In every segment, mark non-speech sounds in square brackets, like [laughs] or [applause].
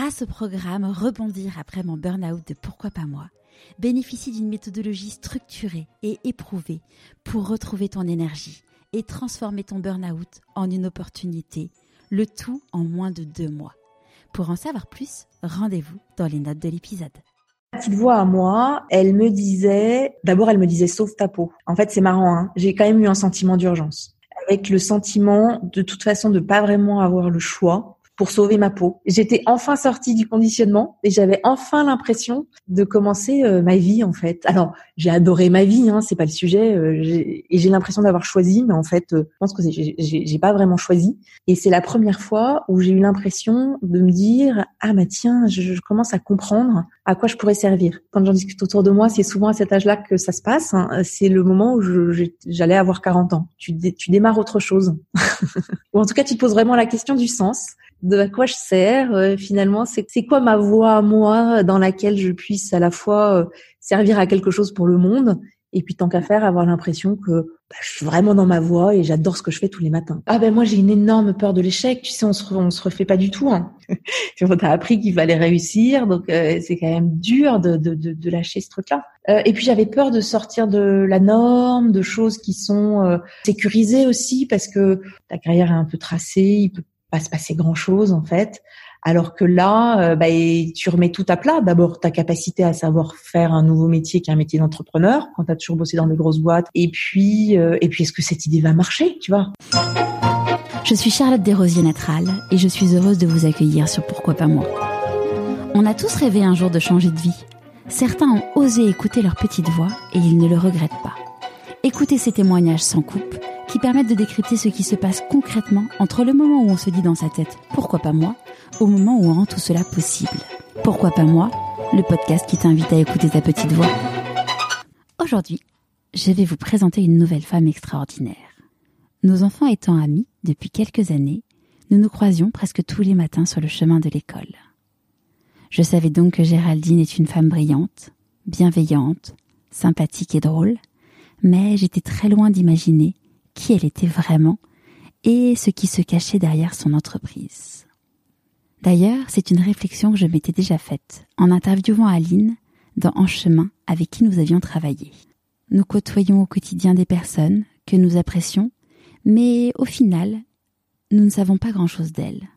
grâce au programme Rebondir après mon burn-out de Pourquoi pas moi, bénéficie d'une méthodologie structurée et éprouvée pour retrouver ton énergie et transformer ton burn-out en une opportunité, le tout en moins de deux mois. Pour en savoir plus, rendez-vous dans les notes de l'épisode. La petite voix à moi, elle me disait, d'abord elle me disait sauve ta peau. En fait c'est marrant, hein j'ai quand même eu un sentiment d'urgence. Avec le sentiment de toute façon de pas vraiment avoir le choix pour sauver ma peau. J'étais enfin sortie du conditionnement et j'avais enfin l'impression de commencer euh, ma vie en fait. Alors j'ai adoré ma vie, hein, c'est pas le sujet, euh, et j'ai l'impression d'avoir choisi, mais en fait, euh, je pense que j'ai pas vraiment choisi. Et c'est la première fois où j'ai eu l'impression de me dire ah bah tiens, je, je, commence à comprendre à quoi je pourrais servir. Quand j'en discute autour de moi, c'est souvent à cet âge-là que ça se passe. Hein. C'est le moment où j'allais avoir 40 ans. Tu, tu démarres autre chose, [laughs] ou en tout cas tu te poses vraiment la question du sens de à quoi je sers euh, finalement c'est c'est quoi ma voie moi dans laquelle je puisse à la fois euh, servir à quelque chose pour le monde et puis tant qu'à faire avoir l'impression que bah, je suis vraiment dans ma voie et j'adore ce que je fais tous les matins. Ah ben moi j'ai une énorme peur de l'échec, tu sais on se on se refait pas du tout. Hein. [laughs] on t'a appris qu'il fallait réussir, donc euh, c'est quand même dur de, de, de, de lâcher ce truc-là. Euh, et puis j'avais peur de sortir de la norme, de choses qui sont euh, sécurisées aussi parce que ta carrière est un peu tracée, il peut pas se passer grand chose en fait. Alors que là, euh, bah, tu remets tout à plat. D'abord, ta capacité à savoir faire un nouveau métier qui est un métier d'entrepreneur, quand tu as toujours bossé dans des grosses boîtes. Et puis, euh, et puis est-ce que cette idée va marcher, tu vois? Je suis Charlotte Desrosiers Natral et je suis heureuse de vous accueillir sur Pourquoi pas moi. On a tous rêvé un jour de changer de vie. Certains ont osé écouter leur petite voix et ils ne le regrettent pas. Écoutez ces témoignages sans coupe qui permettent de décrypter ce qui se passe concrètement entre le moment où on se dit dans sa tête pourquoi pas moi au moment où on rend tout cela possible. Pourquoi pas moi Le podcast qui t'invite à écouter ta petite voix. Aujourd'hui, je vais vous présenter une nouvelle femme extraordinaire. Nos enfants étant amis depuis quelques années, nous nous croisions presque tous les matins sur le chemin de l'école. Je savais donc que Géraldine est une femme brillante, bienveillante, sympathique et drôle, mais j'étais très loin d'imaginer qui elle était vraiment et ce qui se cachait derrière son entreprise. D'ailleurs, c'est une réflexion que je m'étais déjà faite en interviewant Aline dans En chemin avec qui nous avions travaillé. Nous côtoyons au quotidien des personnes que nous apprécions, mais au final, nous ne savons pas grand-chose d'elles.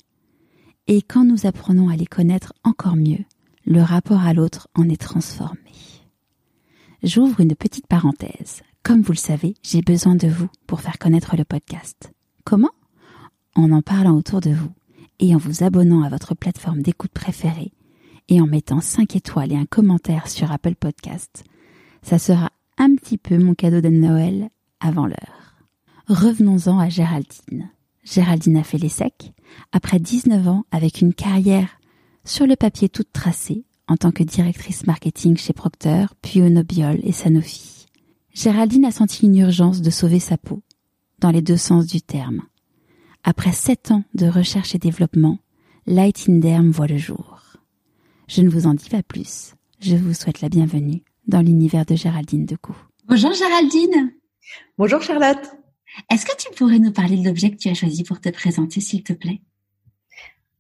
Et quand nous apprenons à les connaître encore mieux, le rapport à l'autre en est transformé. J'ouvre une petite parenthèse. Comme vous le savez, j'ai besoin de vous pour faire connaître le podcast. Comment? En en parlant autour de vous et en vous abonnant à votre plateforme d'écoute préférée et en mettant 5 étoiles et un commentaire sur Apple Podcast. Ça sera un petit peu mon cadeau de Noël avant l'heure. Revenons-en à Géraldine. Géraldine a fait les secs après 19 ans avec une carrière sur le papier toute tracée en tant que directrice marketing chez Procter, puis Onobiol et Sanofi. Géraldine a senti une urgence de sauver sa peau, dans les deux sens du terme. Après sept ans de recherche et développement, Light in Derm voit le jour. Je ne vous en dis pas plus. Je vous souhaite la bienvenue dans l'univers de Géraldine Decou. Bonjour Géraldine. Bonjour Charlotte. Est-ce que tu pourrais nous parler de l'objet que tu as choisi pour te présenter, s'il te plaît?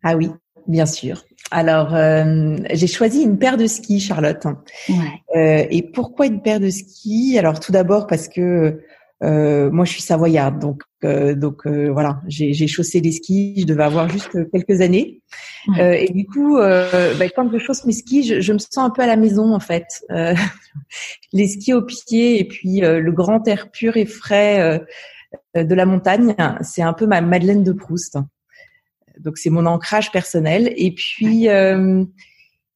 Ah oui, bien sûr. Alors, euh, j'ai choisi une paire de skis, Charlotte. Ouais. Euh, et pourquoi une paire de skis? Alors, tout d'abord parce que euh, moi, je suis savoyarde, donc euh, donc euh, voilà, j'ai chaussé les skis. Je devais avoir juste quelques années. Ouais. et du coup, bah, quand je chausse mes skis, je, je, me sens un peu à la maison en fait. [laughs] les skis au pied et puis le grand air pur et frais de la montagne, c'est un peu ma Madeleine de Proust. Donc c'est mon ancrage personnel. Et puis euh,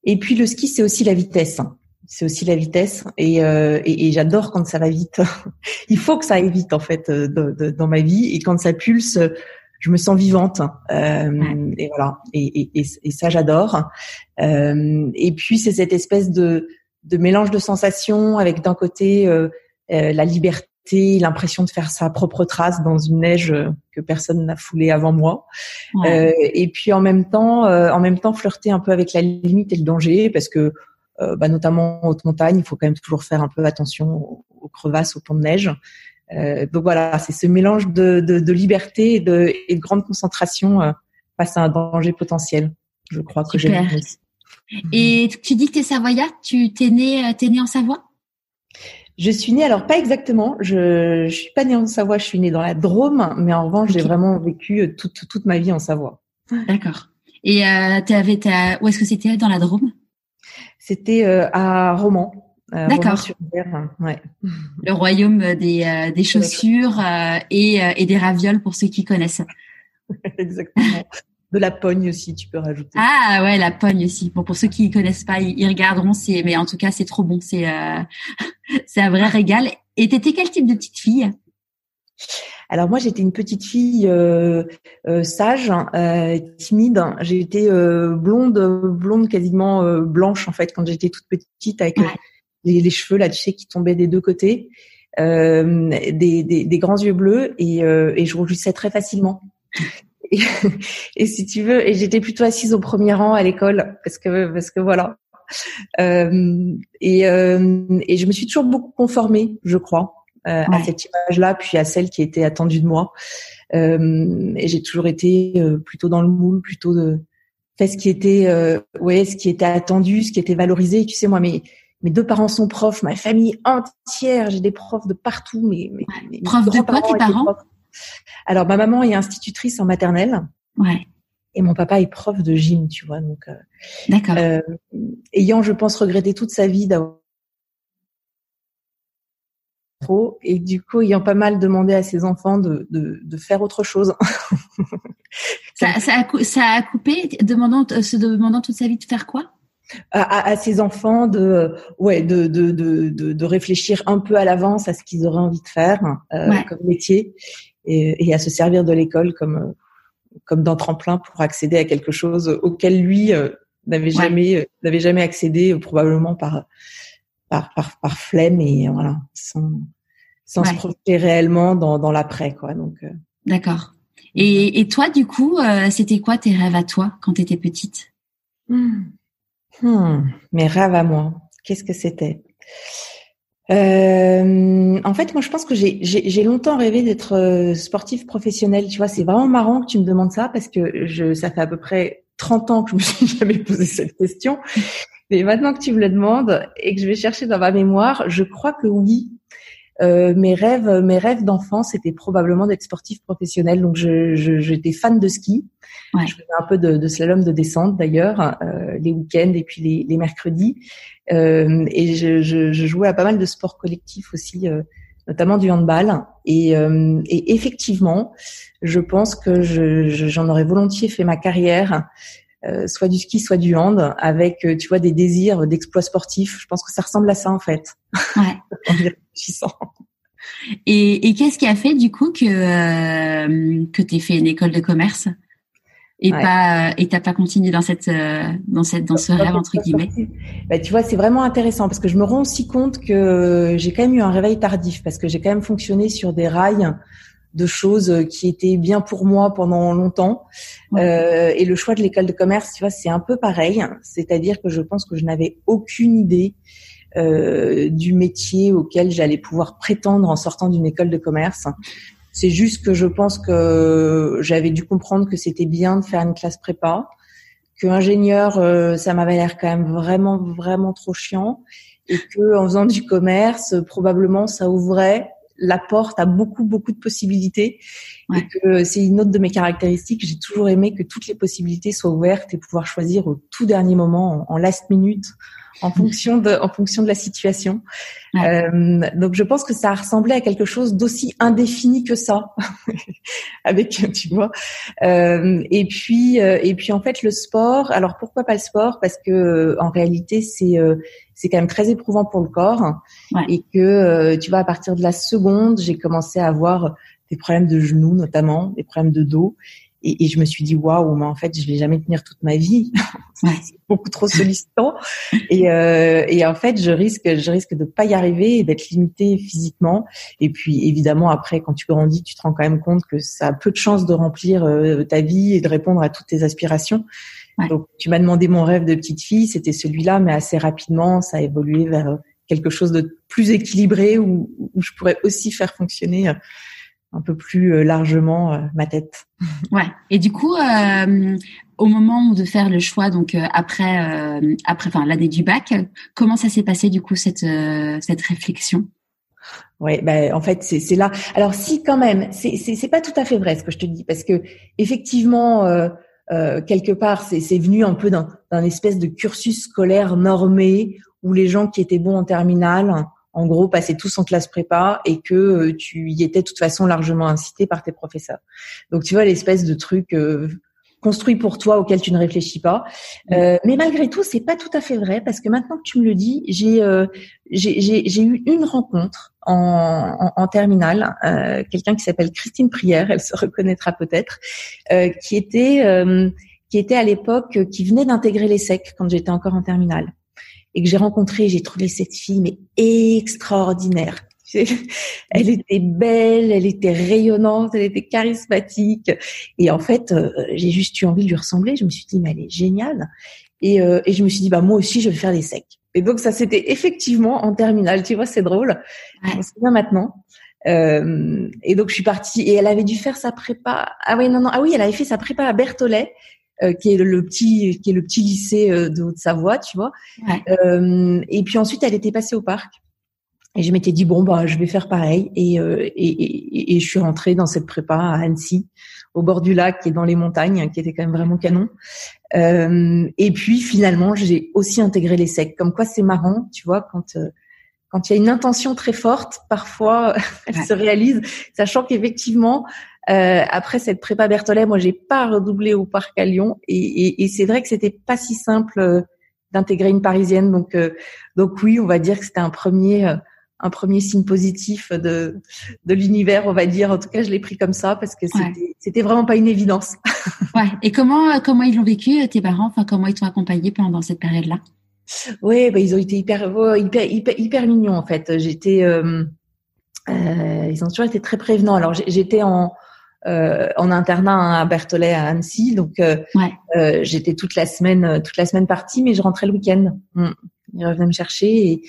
et puis le ski c'est aussi la vitesse. C'est aussi la vitesse et, euh, et, et j'adore quand ça va vite. [laughs] Il faut que ça aille vite en fait euh, de, de, dans ma vie et quand ça pulse, je me sens vivante. Euh, et voilà. Et, et ça j'adore. Euh, et puis c'est cette espèce de, de mélange de sensations avec d'un côté euh, la liberté l'impression de faire sa propre trace dans une neige que personne n'a foulée avant moi. Ouais. Euh, et puis en même temps, euh, en même temps flirter un peu avec la limite et le danger, parce que euh, bah, notamment en haute montagne, il faut quand même toujours faire un peu attention aux, aux crevasses, aux ponts de neige. Euh, donc voilà, c'est ce mélange de, de, de liberté et de, et de, grande concentration face à un danger potentiel. je crois que j'aime. Et tu dis que tu es savoyard, tu t'es né, t'es né en Savoie? Je suis née, alors pas exactement, je, je suis pas née en Savoie, je suis née dans la Drôme, mais en revanche, j'ai vraiment vécu euh, toute, toute ma vie en Savoie. D'accord. Et euh, avais ta... où est-ce que c'était dans la Drôme? C'était euh, à Romans. Euh, D'accord. Ouais. Le royaume des, euh, des chaussures et, et des ravioles pour ceux qui connaissent. [laughs] Exactement de la pogne aussi, tu peux rajouter. Ah ouais, la pogne aussi. Bon, pour ceux qui connaissent pas, ils, regarderont. C'est, mais en tout cas, c'est trop bon. C'est, euh, [laughs] c'est un vrai régal. Et t'étais quel type de petite fille? Alors moi j'étais une petite fille euh, euh, sage, euh, timide. J'étais blonde, blonde quasiment blanche en fait quand j'étais toute petite avec les, les, cheveux là tu sais qui tombaient des deux côtés, des, des, des, grands yeux bleus et, et je rougissais très facilement. [laughs] Et, si tu veux, et j'étais plutôt assise au premier rang à l'école parce que parce que voilà. Euh, et, euh, et je me suis toujours beaucoup conformée, je crois, euh, à cette image-là, puis à celle qui était attendue de moi. Euh, et j'ai toujours été euh, plutôt dans le moule, plutôt de fait ce qui était, euh, ouais, ce qui était attendu, ce qui était valorisé. Tu sais, moi, mes mes deux parents sont profs, ma famille entière, j'ai des profs de partout. Mais, mais, profs de quoi tes parents? Alors, ma maman est institutrice en maternelle. Ouais. Et mon papa est prof de gym, tu vois. Donc, euh, d'accord. Euh, ayant, je pense, regretté toute sa vie d'avoir trop, et du coup, ayant pas mal demandé à ses enfants de, de, de faire autre chose. [laughs] ça, ça, a, ça a coupé, demandant, se demandant toute sa vie de faire quoi? À, à, ses enfants de ouais de de, de de réfléchir un peu à l'avance à ce qu'ils auraient envie de faire euh, comme métier et, et, à se servir de l'école comme comme d'un tremplin pour accéder à quelque chose auquel lui euh, n'avait jamais euh, n'avait jamais accédé probablement par par par, par flemme et voilà sans sans se projeter réellement dans dans l'après quoi. Donc d'accord. et, et toi du coup c'était quoi tes rêves à toi quand tu étais petite? Hmm. Hmm, mes rêves à moi, qu'est-ce que c'était? Euh, en fait, moi, je pense que j'ai longtemps rêvé d'être euh, sportif professionnel. Tu vois, c'est vraiment marrant que tu me demandes ça parce que je, ça fait à peu près 30 ans que je me suis [laughs] jamais posé cette question. Mais maintenant que tu me le demandes et que je vais chercher dans ma mémoire, je crois que oui. Euh, mes rêves, mes rêves d'enfance, c'était probablement d'être sportif professionnel. Donc, j'étais je, j'étais fan de ski. Je faisais un peu de, de slalom de descente d'ailleurs, euh, les week-ends et puis les, les mercredis. Euh, et je, je, je, jouais à pas mal de sports collectifs aussi, euh, notamment du handball. Et, euh, et, effectivement, je pense que j'en aurais volontiers fait ma carrière. Euh, soit du ski, soit du hand, avec tu vois des désirs d'exploits sportifs. Je pense que ça ressemble à ça en fait. Ouais. [laughs] en y réfléchissant. Et, et qu'est-ce qui a fait du coup que euh, que t'aies fait une école de commerce et pas et t'as pas continué dans cette euh, dans cette dans ce rêve entre guillemets? bah, tu vois c'est vraiment intéressant parce que je me rends aussi compte que j'ai quand même eu un réveil tardif parce que j'ai quand même fonctionné sur des rails de choses qui étaient bien pour moi pendant longtemps. Euh, et le choix de l'école de commerce tu vois c'est un peu pareil. C'est-à-dire que je pense que je n'avais aucune idée euh, du métier auquel j'allais pouvoir prétendre en sortant d'une école de commerce. C'est juste que je pense que j'avais dû comprendre que c'était bien de faire une classe prépa, que ingénieur, euh, ça m'avait l'air quand même vraiment, vraiment trop chiant, et que en faisant du commerce, probablement ça ouvrait la porte à beaucoup, beaucoup de possibilités, et que c'est une autre de mes caractéristiques. J'ai toujours aimé que toutes les possibilités soient ouvertes et pouvoir choisir au tout dernier moment, en last minute, en fonction de, en fonction de la situation. Euh, donc je pense que ça ressemblait à quelque chose d'aussi indéfini que ça, [laughs] avec tu vois. Euh, et puis euh, et puis en fait le sport. Alors pourquoi pas le sport? Parce que en réalité c'est euh, c'est quand même très éprouvant pour le corps et que euh, tu vois à partir de la seconde j'ai commencé à avoir des problèmes de genoux notamment, des problèmes de dos et, et, je me suis dit waouh, mais en fait, je vais jamais tenir toute ma vie. [laughs] c'est beaucoup trop sollicitant. Et, euh, et, en fait, je risque, je risque de pas y arriver et d'être limitée physiquement. Et puis, évidemment, après, quand tu grandis, tu te rends quand même compte que ça a peu de chances de remplir euh, ta vie et de répondre à toutes tes aspirations. Donc, tu m'as demandé mon rêve de petite fille, c'était celui-là, mais assez rapidement, ça a évolué vers quelque chose de plus équilibré où, où je pourrais aussi faire fonctionner un peu plus largement ma tête. [laughs] Ouais. Et du coup, au moment de faire le choix, donc après, après, enfin l'année du bac, comment ça s'est passé du coup cette cette réflexion? Oui, ben en fait c'est là. Alors si quand même, c'est c'est pas tout à fait vrai ce que je te dis parce que effectivement euh, euh, quelque part c'est c'est venu un peu d'un d'un espèce de cursus scolaire normé où les gens qui étaient bons en terminale en gros passaient tous en classe prépa et que euh, tu y étais de toute façon largement incité par tes professeurs. Donc tu vois l'espèce de truc construit pour toi auquel tu ne réfléchis pas. Mm. Euh, mais malgré tout, c'est pas tout à fait vrai parce que maintenant que tu me le dis, j'ai euh, j'ai eu une rencontre en, en, terminale, euh, quelqu'un qui s'appelle Christine Prière, elle se reconnaîtra peut-être, euh, qui était euh, qui était à l'époque qui venait d'intégrer les SEC quand j'étais encore en terminale et que j'ai rencontré, j'ai trouvé cette fille mais extraordinaire elle était belle, elle était rayonnante, elle était charismatique. Et en fait, euh, j'ai juste eu envie de lui ressembler. Je me suis dit, mais elle est géniale. Et, euh, et je me suis dit, bah moi aussi, je vais faire des secs. Et donc ça, c'était effectivement en terminale. Tu vois, c'est drôle. Ouais. Je me souviens maintenant. Euh, et donc je suis partie. Et elle avait dû faire sa prépa. Ah oui, non, non. Ah oui, elle avait fait sa prépa à Berthollet. Euh, qui est le, petit qui est le petit lycée de Haute-Savoie, tu vois. Ouais. et puis ensuite, elle était passée au parc. Et je m'étais dit bon bah je vais faire pareil et, euh, et, et, et, je suis rentrée dans cette prépa à Annecy, au bord du lac et dans les montagnes, qui était quand même vraiment canon. Euh, et puis finalement j'ai aussi intégré les secs. Comme quoi c'est marrant, tu vois, quand euh, quand il y a une intention très forte, parfois [laughs] elle se réalise, sachant qu'effectivement euh, après cette prépa Berthollet, moi j'ai pas redoublé au parc à Lyon et, et c'est vrai que c'était pas si simple euh, d'intégrer une parisienne. Donc donc oui, on va dire que c'était un premier un premier signe positif de, de l'univers, on va dire. En tout cas, je l'ai pris comme ça parce que c'était, c'était vraiment pas une évidence. [laughs] ouais. Et comment, comment ils l'ont vécu, tes parents? Enfin, comment ils t'ont accompagné pendant cette période-là? Oui, bah, ils ont été hyper, hyper, hyper, hyper, mignons en fait. J'étais, euh, euh, ils ont toujours été très prévenants. Alors, j'étais en, euh, en internat à Berthollet à Annecy, donc euh, ouais. euh, j'étais toute la semaine, toute la semaine partie, mais je rentrais le week-end. Mm. Ils revenaient me chercher et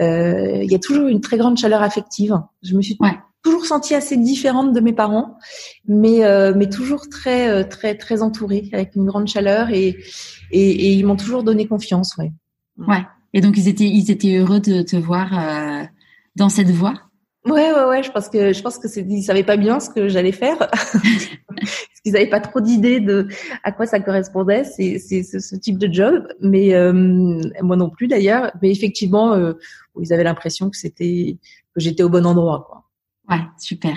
euh, il y a toujours une très grande chaleur affective. Je me suis ouais. toujours sentie assez différente de mes parents, mais euh, mais toujours très euh, très très entourée avec une grande chaleur et et, et ils m'ont toujours donné confiance, ouais. Ouais. Et donc ils étaient ils étaient heureux de te voir euh, dans cette voie? Ouais, ouais, ouais. Je pense que je pense que c'est ils savaient pas bien ce que j'allais faire, [laughs] parce qu'ils avaient pas trop d'idées de à quoi ça correspondait. C'est c'est ce type de job, mais euh, moi non plus d'ailleurs. Mais effectivement, euh, ils avaient l'impression que c'était que j'étais au bon endroit, quoi. Ouais, super.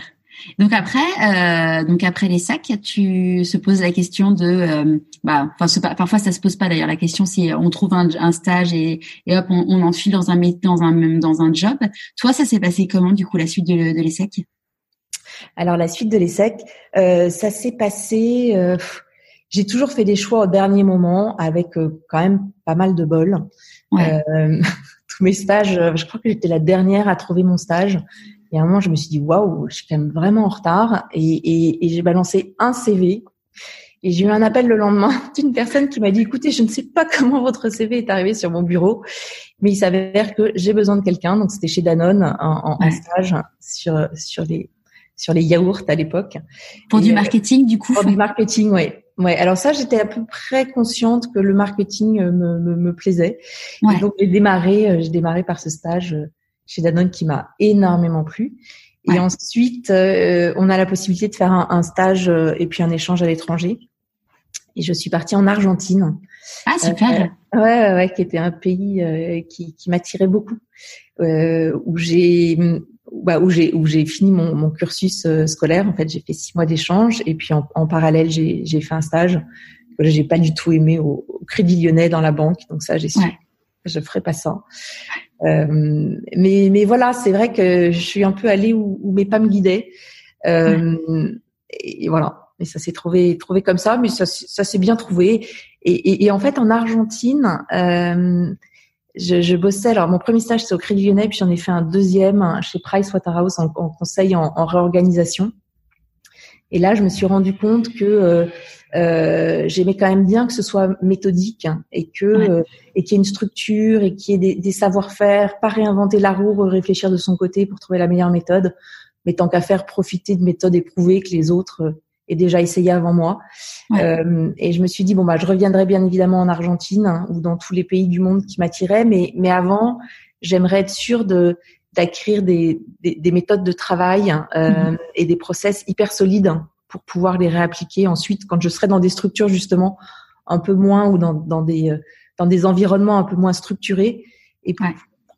Donc après, euh, donc après les sacs, tu se poses la question de, euh, bah, enfin, parfois ça se pose pas d'ailleurs. La question si on trouve un, un stage et, et hop, on, on enfile dans un dans un dans un job. Toi, ça s'est passé comment du coup la suite de, de l'ESSEC Alors la suite de l'ESSEC, euh, ça s'est passé. Euh, j'ai toujours fait des choix au dernier moment avec euh, quand même pas mal de bol. Ouais. Euh, [laughs] tous mes stages, je crois que j'étais la dernière à trouver mon stage. Et à un moment, je me suis dit, waouh, je suis quand même vraiment en retard. Et, et, et j'ai balancé un CV. Et j'ai eu un appel le lendemain [laughs] d'une personne qui m'a dit, écoutez, je ne sais pas comment votre CV est arrivé sur mon bureau, mais il s'avère que j'ai besoin de quelqu'un. Donc, c'était chez Danone, en, en, ouais. stage sur, sur, les, sur les yaourts à l'époque. Pour et, du marketing, du coup Pour du marketing, oui. Ouais, alors ça, j'étais à peu près consciente que le marketing me, me, me plaisait. Ouais. Et donc, j'ai démarré, j'ai démarré par ce stage chez Danone qui m'a énormément plu. Et ensuite, euh, on a la possibilité de faire un, un, stage euh, et puis un échange à l'étranger. Et je suis partie en Argentine. Ah super. Euh, ouais, ouais, qui était un pays qui, qui m'attirait beaucoup, où j'ai bah, où j'ai où j'ai fini mon, mon cursus scolaire. En fait, j'ai fait six mois d'échange et puis en, en parallèle, j'ai j'ai fait un stage que j'ai pas du tout aimé au, au, Crédit Lyonnais dans la banque. Donc ça, j'ai su ouais. je ferai pas ça. Euh, mais, mais voilà, c'est vrai que je suis un peu allée où, où mes pas me guidaient. Euh, et, et, voilà. Et ça s'est trouvé, trouvé comme ça, mais ça, ça s'est bien trouvé. Et, et, et, en fait, en Argentine, euh, je, je, bossais. Alors, mon premier stage, c'est au Crédit Lyonnais, puis j'en ai fait un deuxième chez Price Waterhouse en, en conseil en, en, réorganisation. Et là, je me suis rendu compte que euh, euh, j'aimais quand même bien que ce soit méthodique et que ouais. euh, et qu'il y ait une structure et qu'il y ait des, des savoir-faire, pas réinventer la roue, réfléchir de son côté pour trouver la meilleure méthode. mais tant qu'à faire, profiter de méthodes éprouvées que les autres aient déjà essayé avant moi. et je me suis dit bon bah je reviendrai bien évidemment en Argentine hein, ou dans tous les pays du monde qui m'attiraient, mais mais avant j'aimerais être sûre de d'acquérir des, des, méthodes de travail hein, mm-hmm. et des process hyper solides pour pouvoir les réappliquer ensuite quand je serai dans des structures justement un peu moins ou dans, dans des euh, dans des environnements un peu moins structurés et pour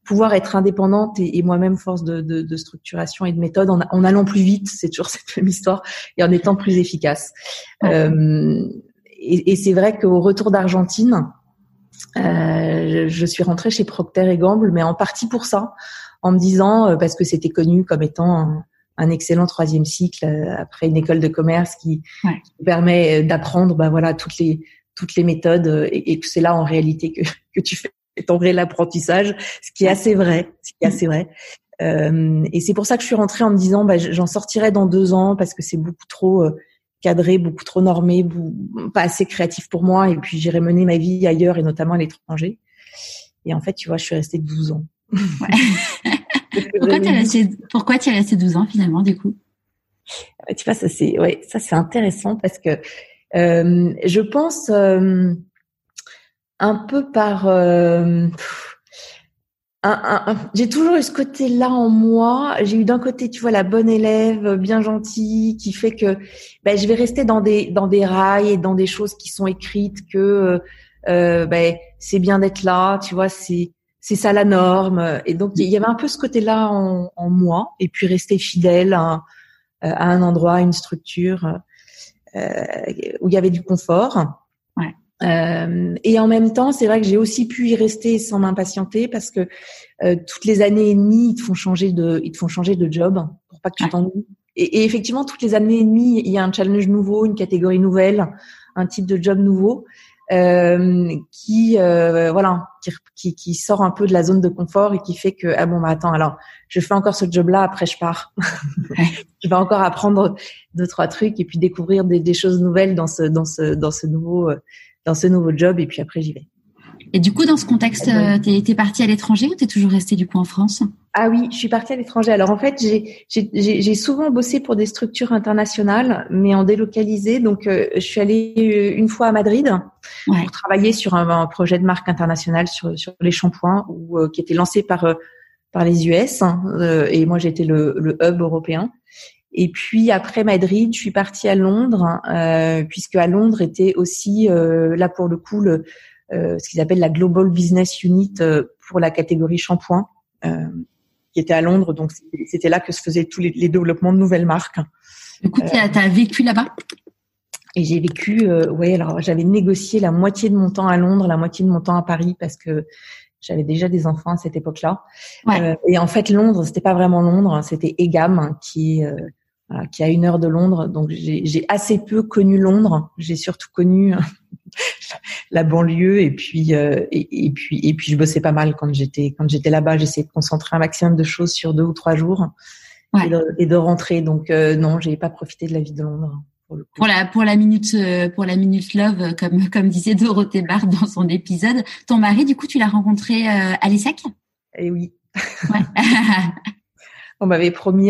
pouvoir être indépendante et, moi-même force de, de, de, structuration et de méthode en, en allant plus vite, c'est toujours [laughs] cette même histoire, et en étant plus efficace. Euh, et, et c'est vrai qu'au retour d'Argentine, euh, je, suis rentrée chez Procter et Gamble, mais en partie pour ça, en me disant euh, parce que c'était connu comme étant un excellent troisième cycle euh, après une école de commerce qui, permet euh, d'apprendre bah voilà toutes les toutes les méthodes et, que c'est là en réalité que, [laughs] que tu fais ton réel apprentissage, ce qui est assez vrai, ce qui est assez vrai. Euh, et c'est pour ça que je suis rentrée en me disant bah, j'en sortirai dans deux ans parce que c'est beaucoup trop cadré, beaucoup trop normé, pas assez créatif pour moi et puis j'irai mener ma vie ailleurs et notamment à l'étranger. Et en fait, tu vois, je suis restée 12 ans. Ouais. [laughs] pourquoi tu as resté, pourquoi tu as resté 12 ans finalement du coup? Tu vois, ça c'est, ouais, ça c'est intéressant parce que euh, je pense euh, un peu par, euh, j'ai toujours eu ce côté-là en moi. J'ai eu d'un côté, tu vois, la bonne élève, bien gentille, qui fait que ben, je vais rester dans des dans des rails et dans des choses qui sont écrites que euh, ben, c'est bien d'être là, tu vois, c'est c'est ça la norme. Et donc il y avait un peu ce côté-là en, en moi, et puis rester fidèle à, à un endroit, à une structure euh, où il y avait du confort. Ouais. Euh, et en même temps, c'est vrai que j'ai aussi pu y rester sans m'impatienter parce que euh, toutes les années et demie, ils te font changer de, ils te font changer de job pour pas que tu t'ennuies. Et, et, effectivement, toutes les années et demie, il y a un challenge nouveau, une catégorie nouvelle, un type de job nouveau euh, qui euh, voilà qui, qui, sort un peu de la zone de confort et qui fait que ah bon bah attends alors je fais encore ce job là après je pars. [laughs] Je vais encore apprendre deux trois trucs et puis découvrir des, des choses nouvelles dans ce dans ce dans ce nouveau euh, dans ce nouveau job et puis après j'y vais. Et du coup, dans ce contexte, euh, tu es, partie à l'étranger ou tu es toujours restée du coup en France? Ah oui, je suis partie à l'étranger. Alors en fait, j'ai souvent bossé pour des structures internationales, mais en délocalisé. Donc, euh, je suis allée euh, une fois à Madrid pour travailler sur un, projet de marque internationale sur, sur les shampoings, ou qui était lancé par par les US. Hein, et moi, j'étais le, le hub européen. Et puis après Madrid, je suis partie à Londres, puisque à Londres était aussi là pour le coup le euh, ce qu'ils appellent la Global Business Unit euh, pour la catégorie shampoing, euh, qui était à Londres. Donc c'était là que se faisaient tous les, développements de nouvelles marques. Du coup, tu as, vécu là-bas? Et j'ai vécu, euh, ouais, alors j'avais négocié la moitié de mon temps à Londres, la moitié de mon temps à Paris parce que j'avais déjà des enfants à cette époque-là. Ouais. et en fait, Londres, c'était pas vraiment Londres, c'était Egam qui est qui a une heure de Londres. Donc j'ai assez peu connu Londres. J'ai surtout connu [laughs] la banlieue et puis euh, et, puis et puis je bossais pas mal quand j'étais quand j'étais là-bas. J'essayais de concentrer un maximum de choses sur deux ou trois jours et, de, rentrer. Donc euh, non, j'ai pas profité de la vie de Londres. Pour, le pour, la pour la minute euh, pour la minute love comme [laughs] comme disait Dorothée Bard dans son épisode ton mari du coup tu l'as rencontré à l'ESSEC? Eh oui ouais. [laughs] on m'avait promis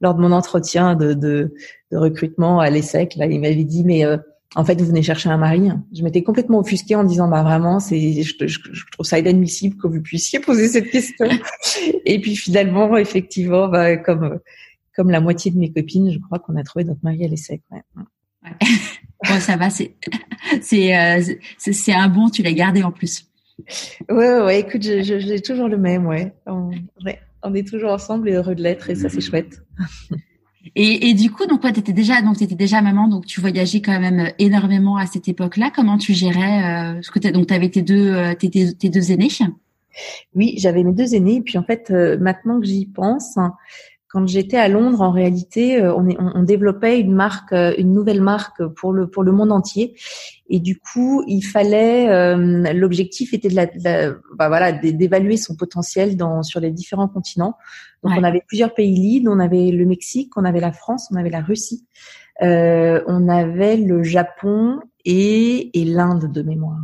lors de mon entretien de, de, de recrutement à l'ESSEC là il m'avait dit mais en fait, vous venez chercher un mari. Je m'étais complètement offusquée en disant, bah vraiment, c'est, je, je, trouve ça inadmissible que vous puissiez poser cette question. [laughs] et puis finalement, effectivement, bah, comme comme la moitié de mes copines, je crois qu'on a trouvé notre mari à l'essai. Ouais. [laughs] bon, ça va, c'est [laughs] c'est euh, c'est un bon. Tu l'as gardé en plus. Ouais, ouais. Écoute, j'ai toujours le même. Ouais. On, ouais. on est toujours ensemble et heureux de l'être et ça c'est chouette. Et, et, du coup, donc, toi, déjà, donc, t'étais déjà maman, donc tu voyageais quand même euh, énormément à cette époque-là. Comment tu gérais, euh, ce que t'as, donc, t'avais tes deux, euh, tes, tes, deux aînés? Oui, j'avais mes deux aînés. Et puis, en fait, euh, maintenant que j'y pense, quand j'étais à Londres, en réalité, euh, on, on, développait une marque, euh, une nouvelle marque pour le pour le monde entier. Et du coup, il fallait, euh, l'objectif était de, la, bah voilà, d'évaluer son potentiel dans sur les différents continents. Donc, on avait plusieurs pays leads. On avait le Mexique, on avait la France, on avait la Russie, euh, on avait le Japon et, et l'Inde de mémoire.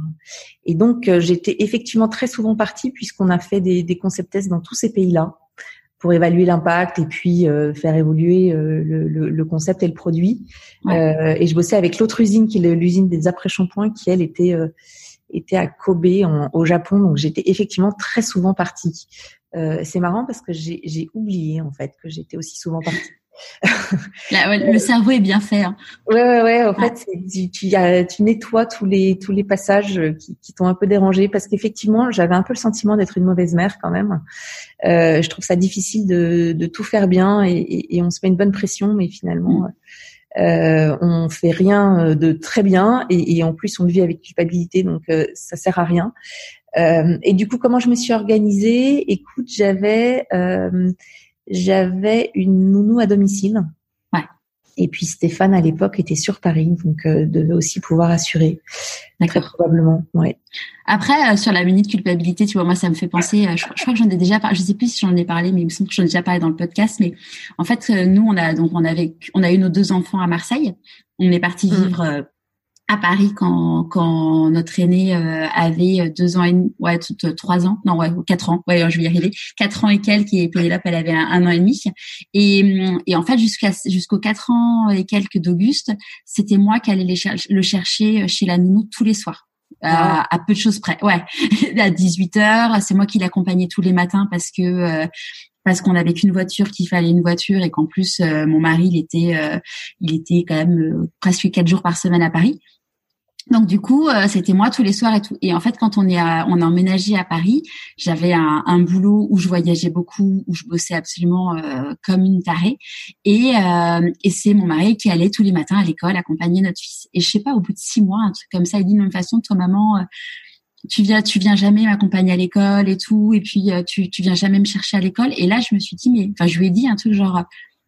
Et donc, j'étais effectivement très souvent partie puisqu'on a fait des, des concept tests dans tous ces pays-là. Pour évaluer l'impact et puis faire évoluer le, le, concept et le produit. et je bossais avec l'autre usine qui est l'usine des après-shampoings qui elle était était à Kobe au Japon, donc j'étais effectivement très souvent partie. Euh, c'est marrant parce que j'ai oublié en fait que j'étais aussi souvent partie. Le cerveau est bien fait. Hein. Ouais, ouais, ouais. En fait, tu, tu, tu, nettoies tous les tous les passages qui, qui t'ont un peu dérangé parce qu'effectivement, j'avais un peu le sentiment d'être une mauvaise mère quand même. Euh, je trouve ça difficile de, de tout faire bien et, et, et, on se met une bonne pression, mais finalement, mm. Euh, on fait rien euh, de très bien et, et, en plus on vit avec culpabilité, donc euh, ça sert à rien. Euh, et du coup, comment je me suis organisée? Écoute, j'avais euh, j'avais une nounou à domicile. Ouais. Et puis Stéphane à l'époque était sur Paris, donc devait aussi pouvoir assurer. D'accord. Probablement, ouais. Après, sur la minute culpabilité, tu vois, moi, ça me fait penser. Je, je crois que j'en ai déjà parlé. Je sais plus si j'en ai parlé, mais il me semble que j'en ai déjà parlé dans le podcast. Mais en fait, nous, on a donc on avait on a eu nos deux enfants à Marseille. On est parti mmh. vivre à Paris quand, quand notre aîné euh, avait deux ans et demi, ouais, trois ans, non, ouais, quatre ans, ouais, je vais y arriver, quatre ans et quelques, et Pénélope, elle avait un, an et demi. Et, et en fait, jusqu'à jusqu'aux quatre ans et quelques d'Auguste, c'était moi qui allais les le chercher chez la nounou tous les soirs. À, ah. à, peu de choses près. Ouais, [laughs] à 18 heures, c'est moi qui l'accompagnais tous les matins parce que euh, parce qu'on n'avait qu'une voiture, qu'il fallait une voiture et qu'en plus euh, mon mari il était il était quand même presque quatre jours par semaine à Paris. Donc du coup, euh, c'était moi tous les soirs et tout. Et en fait, quand on est à, on a emménagé à Paris, j'avais un, boulot où je voyageais beaucoup, où je bossais absolument euh, comme une tarée. Et, euh, et c'est mon mari qui allait tous les matins à l'école accompagner notre fils. Et je sais pas, au bout de six mois, un truc comme ça, il dit de toute façon, toi maman, tu viens, tu viens jamais m'accompagner à l'école et tout. Et puis tu, tu viens jamais me chercher à l'école. Et là, je me suis dit, mais enfin, je lui ai dit un truc genre,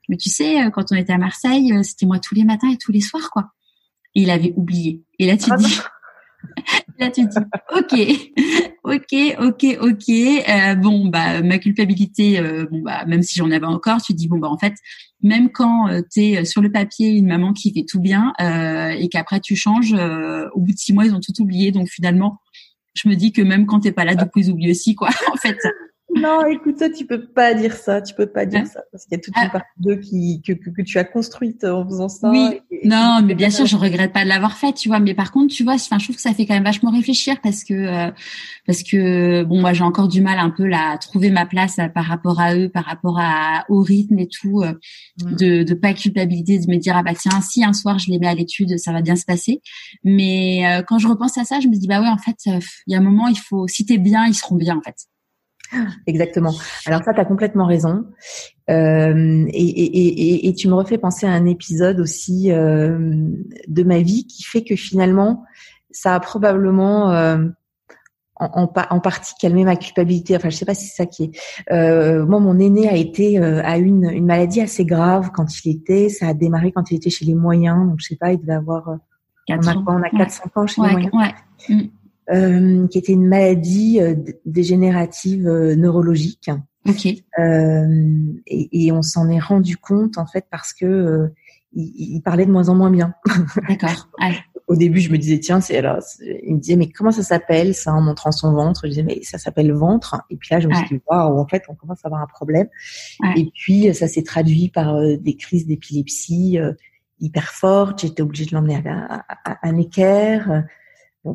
mais tu sais, quand on était à Marseille, c'était moi tous les matins et tous les soirs, quoi il avait oublié. Et là, tu ah dis, [laughs] là, tu dis, ok, ok, ok, ok. Euh, bon, bah, ma culpabilité, euh, bon, bah, même si j'en avais encore, tu dis, bon, bah, en fait, même quand euh, tu es sur le papier une maman qui fait tout bien et qu'après tu changes, au bout de six mois, ils ont tout oublié. Donc finalement, je me dis que même quand t'es pas là, du coup, ils oublient aussi, quoi, [laughs] en fait. Non, écoute, toi, tu peux pas dire ça. Tu peux pas dire ça parce qu'il y a toute une ah. partie d'eux qui que, que, que, tu as construite en faisant ça. Oui. non, mais bien sûr, je regrette pas de l'avoir fait, tu vois. Mais par contre, tu vois, enfin, je trouve que ça fait quand même vachement réfléchir parce que euh, parce que bon, moi, j'ai encore du mal un peu là à trouver ma place euh, par rapport à eux, par rapport à au rythme et tout, euh, de de pas culpabiliser, de me dire ah bah tiens, si un soir je les mets à l'étude, ça va bien se passer. Mais quand je repense à ça, je me dis bah ouais, en fait, il y a un moment, il faut si t'es bien, ils seront bien en fait. Exactement. Alors ça, tu as complètement raison. Euh, et, et, et, et, tu me refais penser à un épisode aussi euh, de ma vie qui fait que finalement, ça a probablement euh, en, en, partie calmé ma culpabilité. Enfin, je sais pas si c'est ça qui est. Euh, moi, mon aîné a été a eu une, une, maladie assez grave quand il était. Ça a démarré quand il était chez les moyens. Donc, je sais pas, il devait avoir. on a quoi? On a 400 ans chez les moyens. Ouais. Euh, qui était une maladie euh, dégénérative euh, neurologique. Okay. Et, et, on s'en est rendu compte en fait parce que il, il, parlait de moins en moins bien. [laughs] D'accord. Au début, je me disais tiens, c'est alors, il me disait mais comment ça s'appelle ça en montrant son ventre? Je disais mais ça s'appelle ventre. Et puis là, je me suis dit waouh, en fait, on commence à avoir un problème. Et puis ça s'est traduit par des crises d'épilepsie hyper fortes. J'étais obligée de l'emmener à, à, à Necker.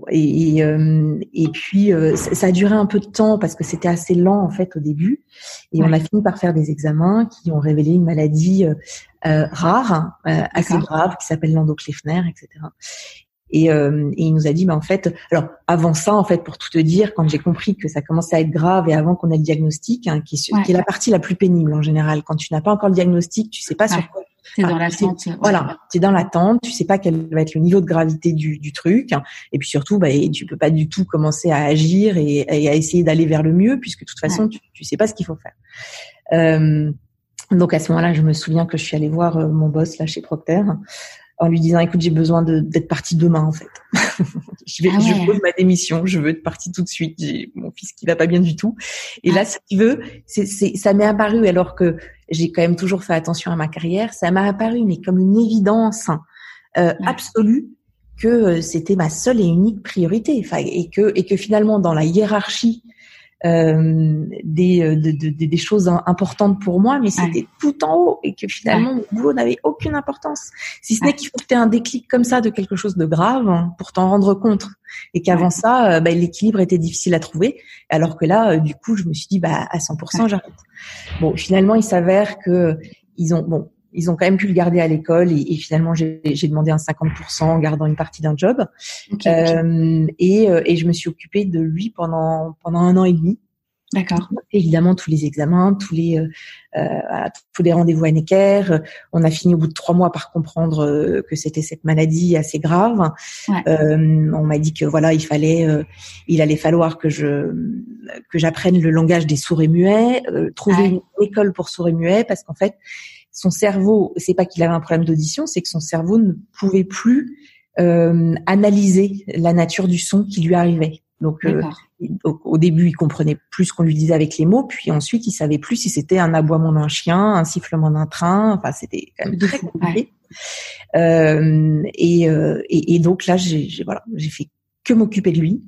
Et, euh, et, puis euh, ça, a duré un peu de temps parce que c'était assez lent en fait au début. Et on a fini par faire des examens qui ont révélé une maladie euh, rare, assez grave, qui s'appelle l'endoclefner, etc. Et, et, il nous a dit, mais en fait, alors avant ça, en fait, pour tout te dire, quand j'ai compris que ça commençait à être grave et avant qu'on ait le diagnostic, hein, qui, est, qui, est, la partie la plus pénible en général, quand tu n'as pas encore le diagnostic, tu sais pas sur quoi c'est dans l'attente. Voilà, tu es dans l'attente, tu sais pas quel va être le niveau de gravité du, du truc, et puis surtout, bah, tu peux pas du tout commencer à agir et, à essayer d'aller vers le mieux, puisque de toute façon, tu, tu sais pas ce qu'il faut faire. Euh, donc à ce moment-là, je me souviens que je suis allée voir euh, mon boss là chez Procter en lui disant écoute j'ai besoin d'être partie demain en fait. [laughs] Je vais ah je pose ma démission je veux être partie tout de suite j'ai mon fils qui va pas bien du tout. Et là si tu veux c'est ça m'est apparu alors que j'ai quand même toujours fait attention à ma carrière ça m'a apparu mais comme une évidence euh, absolue que euh, c'était ma seule et unique priorité. Enfin et que et que finalement dans la hiérarchie euh, des, euh, des choses importantes pour moi, mais c'était tout en haut et que finalement mon boulot n'avait aucune importance. Si ce n'est qu'il faut faire un déclic comme ça de quelque chose de grave pour t'en rendre compte. Et qu'avant ça, bah, l'équilibre était difficile à trouver, alors que là, du coup, je me suis dit bah à 100% j'arrête. Bon, finalement, il s'avère que ils ont bon ils ont quand même pu le garder à l'école et, finalement j'ai demandé un 50% en gardant une partie d'un job euh, et, euh, et, je me suis occupée de lui pendant pendant un an et demi. D'accord. Évidemment tous les examens, tous les euh, euh tous les rendez-vous à Necker. On a fini au bout de trois mois par comprendre euh, que c'était cette maladie assez grave. Ouais. on m'a dit que voilà il fallait il allait falloir que je que j'apprenne le langage des sourds et muets, trouver une école pour sourds et muets parce qu'en fait son cerveau, c'est pas qu'il avait un problème d'audition, c'est que son cerveau ne pouvait plus euh, analyser la nature du son qui lui arrivait. Donc euh, au, début, il comprenait plus ce qu'on lui disait avec les mots, puis ensuite, il savait plus si c'était un aboiement d'un chien, un sifflement d'un train. Enfin, c'était quand même très compliqué. Euh, et, euh, et, et, donc là, j'ai voilà, j'ai fait que m'occuper de lui.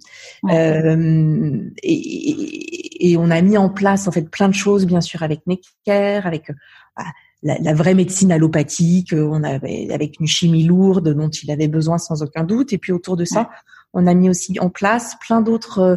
Euh, et, et, on a mis en place en fait plein de choses, bien sûr, avec Necker, avec bah, la, la, vraie médecine allopathique, euh, on avait avec une chimie lourde dont il avait besoin sans aucun doute. Et puis autour de ça, on a mis aussi en place plein d'autres, euh,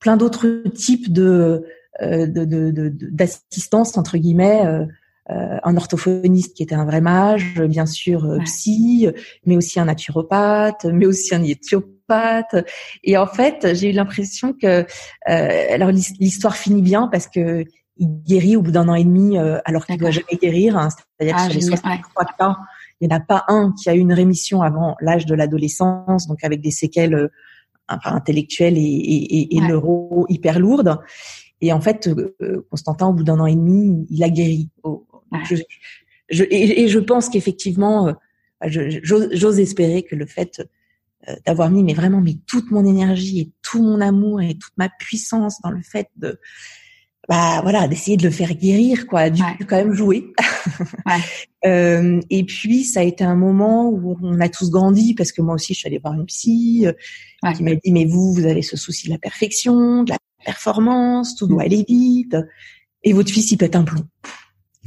plein d'autres types de euh, d'assistance de, entre guillemets. Euh, un orthophoniste qui était un vrai mage, bien sûr psy, mais aussi un naturopathe, mais aussi un éthiopathe. Et en fait, j'ai eu l'impression que, alors l'histoire finit bien parce que il guérit au bout d'un an et demi euh, alors qu'il doit jamais guérir. Hein. C'est-à-dire que ah, sur les 63 cas, il n'y en a pas un qui a eu une rémission avant l'âge de l'adolescence, donc avec des séquelles euh, enfin, intellectuelles et, et, et, neuro hyper lourdes. Et en fait, euh, Constantin, au bout d'un an et demi, il a guéri. je, je, et, je pense qu'effectivement, j'ose espérer que le fait d'avoir mis mais vraiment mais toute mon énergie et tout mon amour et toute ma puissance dans le fait de bah voilà, d'essayer de le faire guérir, quoi, du quand même jouer. [laughs] ouais. euh, et puis ça a été un moment où on a tous grandi parce que moi aussi je suis allée voir une psy euh, qui m'a dit mais vous vous avez ce souci de la perfection, de la performance, tout doit mm. aller vite et votre fils il pète un plomb.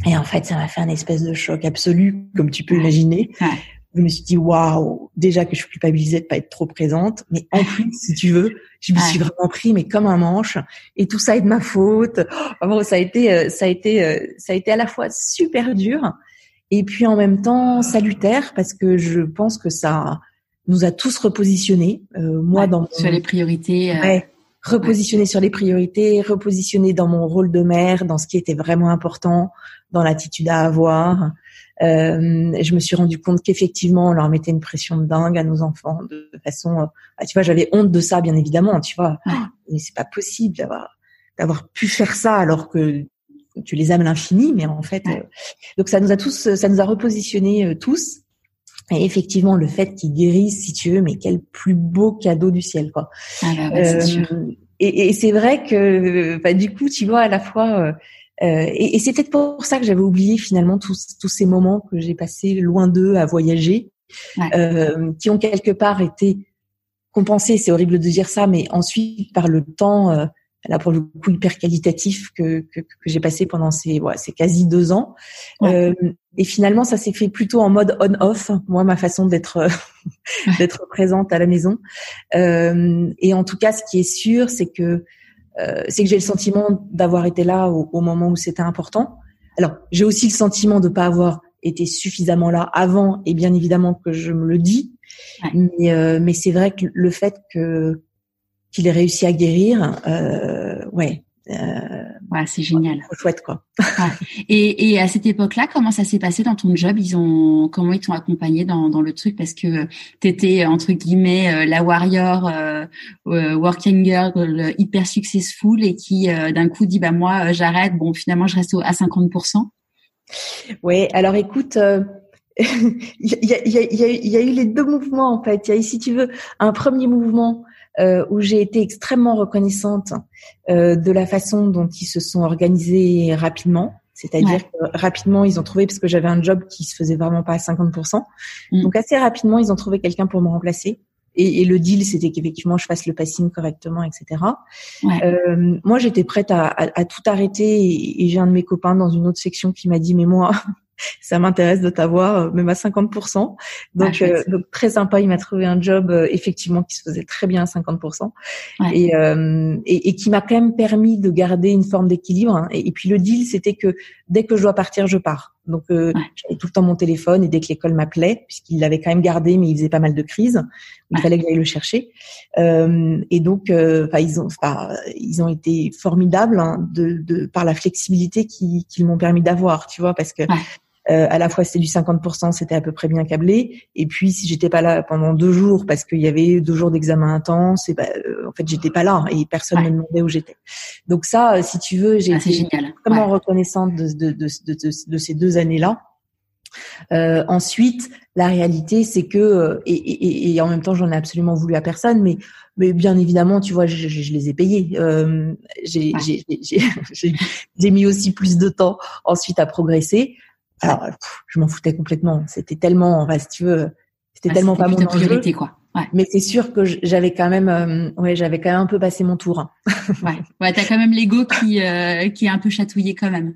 Et en fait ça m'a fait un espèce de choc absolu comme tu peux imaginer je me suis dit waouh, déjà que je suis culpabilisée de pas être trop présente, mais en plus, si tu veux, je me suis vraiment pris mais comme un manche et tout ça est de ma faute. bon, ça a été euh, ça a été euh, ça a été à la fois super dur et puis en même temps salutaire parce que je pense que ça nous a tous repositionnés. Euh, moi dans sur les priorités. Ouais, repositionner sur les priorités, repositionner dans mon rôle de mère, dans ce qui était vraiment important, dans l'attitude à avoir. Euh, je me suis rendu compte qu'effectivement, on leur mettait une pression de dingue à nos enfants de façon, bah, tu vois, j'avais honte de ça, bien évidemment, tu vois. Mais c'est pas possible d'avoir d'avoir pu faire ça alors que tu les aimes à l'infini, mais en fait, euh, donc ça nous a tous, ça nous a repositionnés euh, tous. Et effectivement, le fait qu'ils guérissent, si tu veux, mais quel plus beau cadeau du ciel, quoi. Ah bah, bah, sûr. Et, et c'est vrai que, bah, du coup, tu vois, à la fois, euh, et, et c'est peut-être pour ça que j'avais oublié finalement tous, tous ces moments que j'ai passés loin d'eux à voyager, euh, qui ont quelque part été compensés. C'est horrible de dire ça, mais ensuite par le temps, euh, là pour le coup hyper qualitatif que, que, que j'ai passé pendant ces, ouais, ces quasi deux ans. Euh, et finalement, ça s'est fait plutôt en mode on-off. Moi, ma façon d'être d'être présente à la maison. Euh, et en tout cas, ce qui est sûr, c'est que euh, c'est que j'ai le sentiment d'avoir été là au, moment où c'était important. Alors, j'ai aussi le sentiment de ne pas avoir été suffisamment là avant, et bien évidemment que je me le dis. Mais, euh, mais c'est vrai que le fait que qu'il ait réussi à guérir, euh, ouais, euh, ouais, c'est génial. Trop chouette quoi. et, et à cette époque-là, comment ça s'est passé dans ton job? Ils ont comment ils t'ont accompagné dans, dans le truc? Parce que tu étais entre guillemets euh, la warrior euh, euh, working girl hyper successful et qui d'un coup dit bah moi j'arrête. Bon finalement je reste à 50%. Oui, alors écoute. [laughs] il y, a, y, a, y, a, eu les deux mouvements en fait. Il y a eu, si tu veux, un premier mouvement euh, où j'ai été extrêmement reconnaissante euh, de la façon dont ils se sont organisés rapidement. C'est-à-dire que rapidement, ils ont trouvé, parce que j'avais un job qui se faisait vraiment pas à 50%. Mm. Donc assez rapidement, ils ont trouvé quelqu'un pour me remplacer. et, le deal, c'était qu'effectivement, je fasse le passing correctement, etc. Euh, moi, j'étais prête à, à, tout arrêter et, et j'ai un de mes copains dans une autre section qui m'a dit, mais moi, [laughs] ça m'intéresse de t'avoir euh, même à 50%. Donc, ah, euh, donc très sympa, il m'a trouvé un job euh, effectivement qui se faisait très bien à 50% et, et, et, qui m'a quand même permis de garder une forme d'équilibre. Hein. Et, puis le deal, c'était que dès que je dois partir, je pars. Donc j'avais tout le temps mon téléphone et dès que l'école m'appelait, puisqu'il l'avait quand même gardé, mais il faisait pas mal de crises, il fallait que j'aille le chercher. et donc, enfin ils ont, ils ont été formidables hein, de, de, par la flexibilité qu'ils m'ont permis d'avoir, tu vois, parce que euh, à la fois c'était du 50%, c'était à peu près bien câblé. Et puis si j'étais pas là pendant deux jours parce qu'il y avait deux jours d'examen intense, et ben euh, en fait j'étais pas là et personne ne me demandait où j'étais. Donc ça, euh, si tu veux, j'ai ah, été vraiment reconnaissante de, de, de, de, ces deux années-là. Euh, ensuite, la réalité, c'est que et, et, et, en même temps, j'en ai absolument voulu à personne, mais mais bien évidemment, tu vois, je, je, je les ai payés. Euh, j'ai [laughs] mis aussi plus de temps ensuite à progresser. Alors, je m'en foutais complètement. C'était tellement, enfin, si tu veux, c'était tellement pas mon priorité, quoi. Ouais. Mais c'est sûr que j'avais quand même, euh, ouais, j'avais quand même un peu passé mon tour. [laughs] Ouais, ouais, t'as quand même l'ego qui, euh, qui est un peu chatouillé quand même.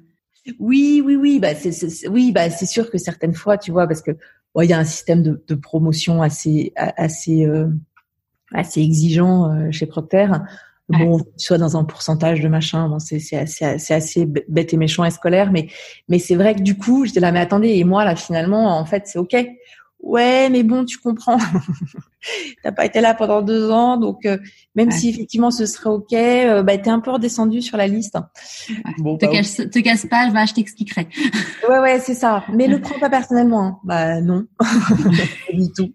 Oui, oui, oui, bah c'est, oui, bah c'est sûr que certaines fois, tu vois, parce que il y a un système de, de promotion assez, assez, euh, assez exigeant euh, chez Procter. Bon, soit dans un pourcentage de machin, bon, c'est c'est assez, c'est assez bête et méchant et scolaire, mais mais c'est vrai que du coup, j'étais là, mais attendez, et moi là finalement, en fait, c'est ok. Ouais, mais bon, tu comprends. [laughs] T'as pas été là pendant deux ans, donc euh, même si effectivement ce serait ok, euh, bah t'es un peu redescendu sur la liste. Bon, te, bah, casse, te casse pas, je t'expliquerai. [laughs] ouais, ouais, c'est ça. Mais le prends pas personnellement. Hein. Bah non, [laughs] pas du tout.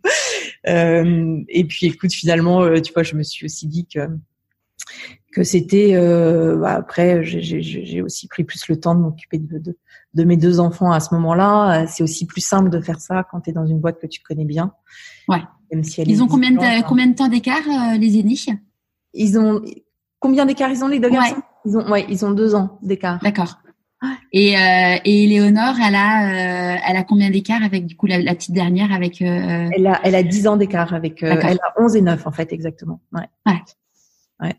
Euh, et puis écoute, finalement, euh, tu vois, je me suis aussi dit que que c'était euh, bah, après j'ai aussi pris plus le temps de m'occuper de, de, de, mes deux enfants à ce moment-là c'est aussi plus simple de faire ça quand tu es dans une boîte que tu connais bien ouais même si ils ont combien de, combien de temps d'écart euh, les aînés? Ils ont combien d'écart ils ont les deux garçons? Ils ont ouais ils ont deux ans d'écart d'accord et, euh, et Léonore, elle a, euh, elle a combien d'écart avec du coup la, la petite dernière avec euh... Elle a, elle a 10 ans d'écart avec. Euh, elle a 11 et 9 en fait exactement. Ouais. ouais. Ouais.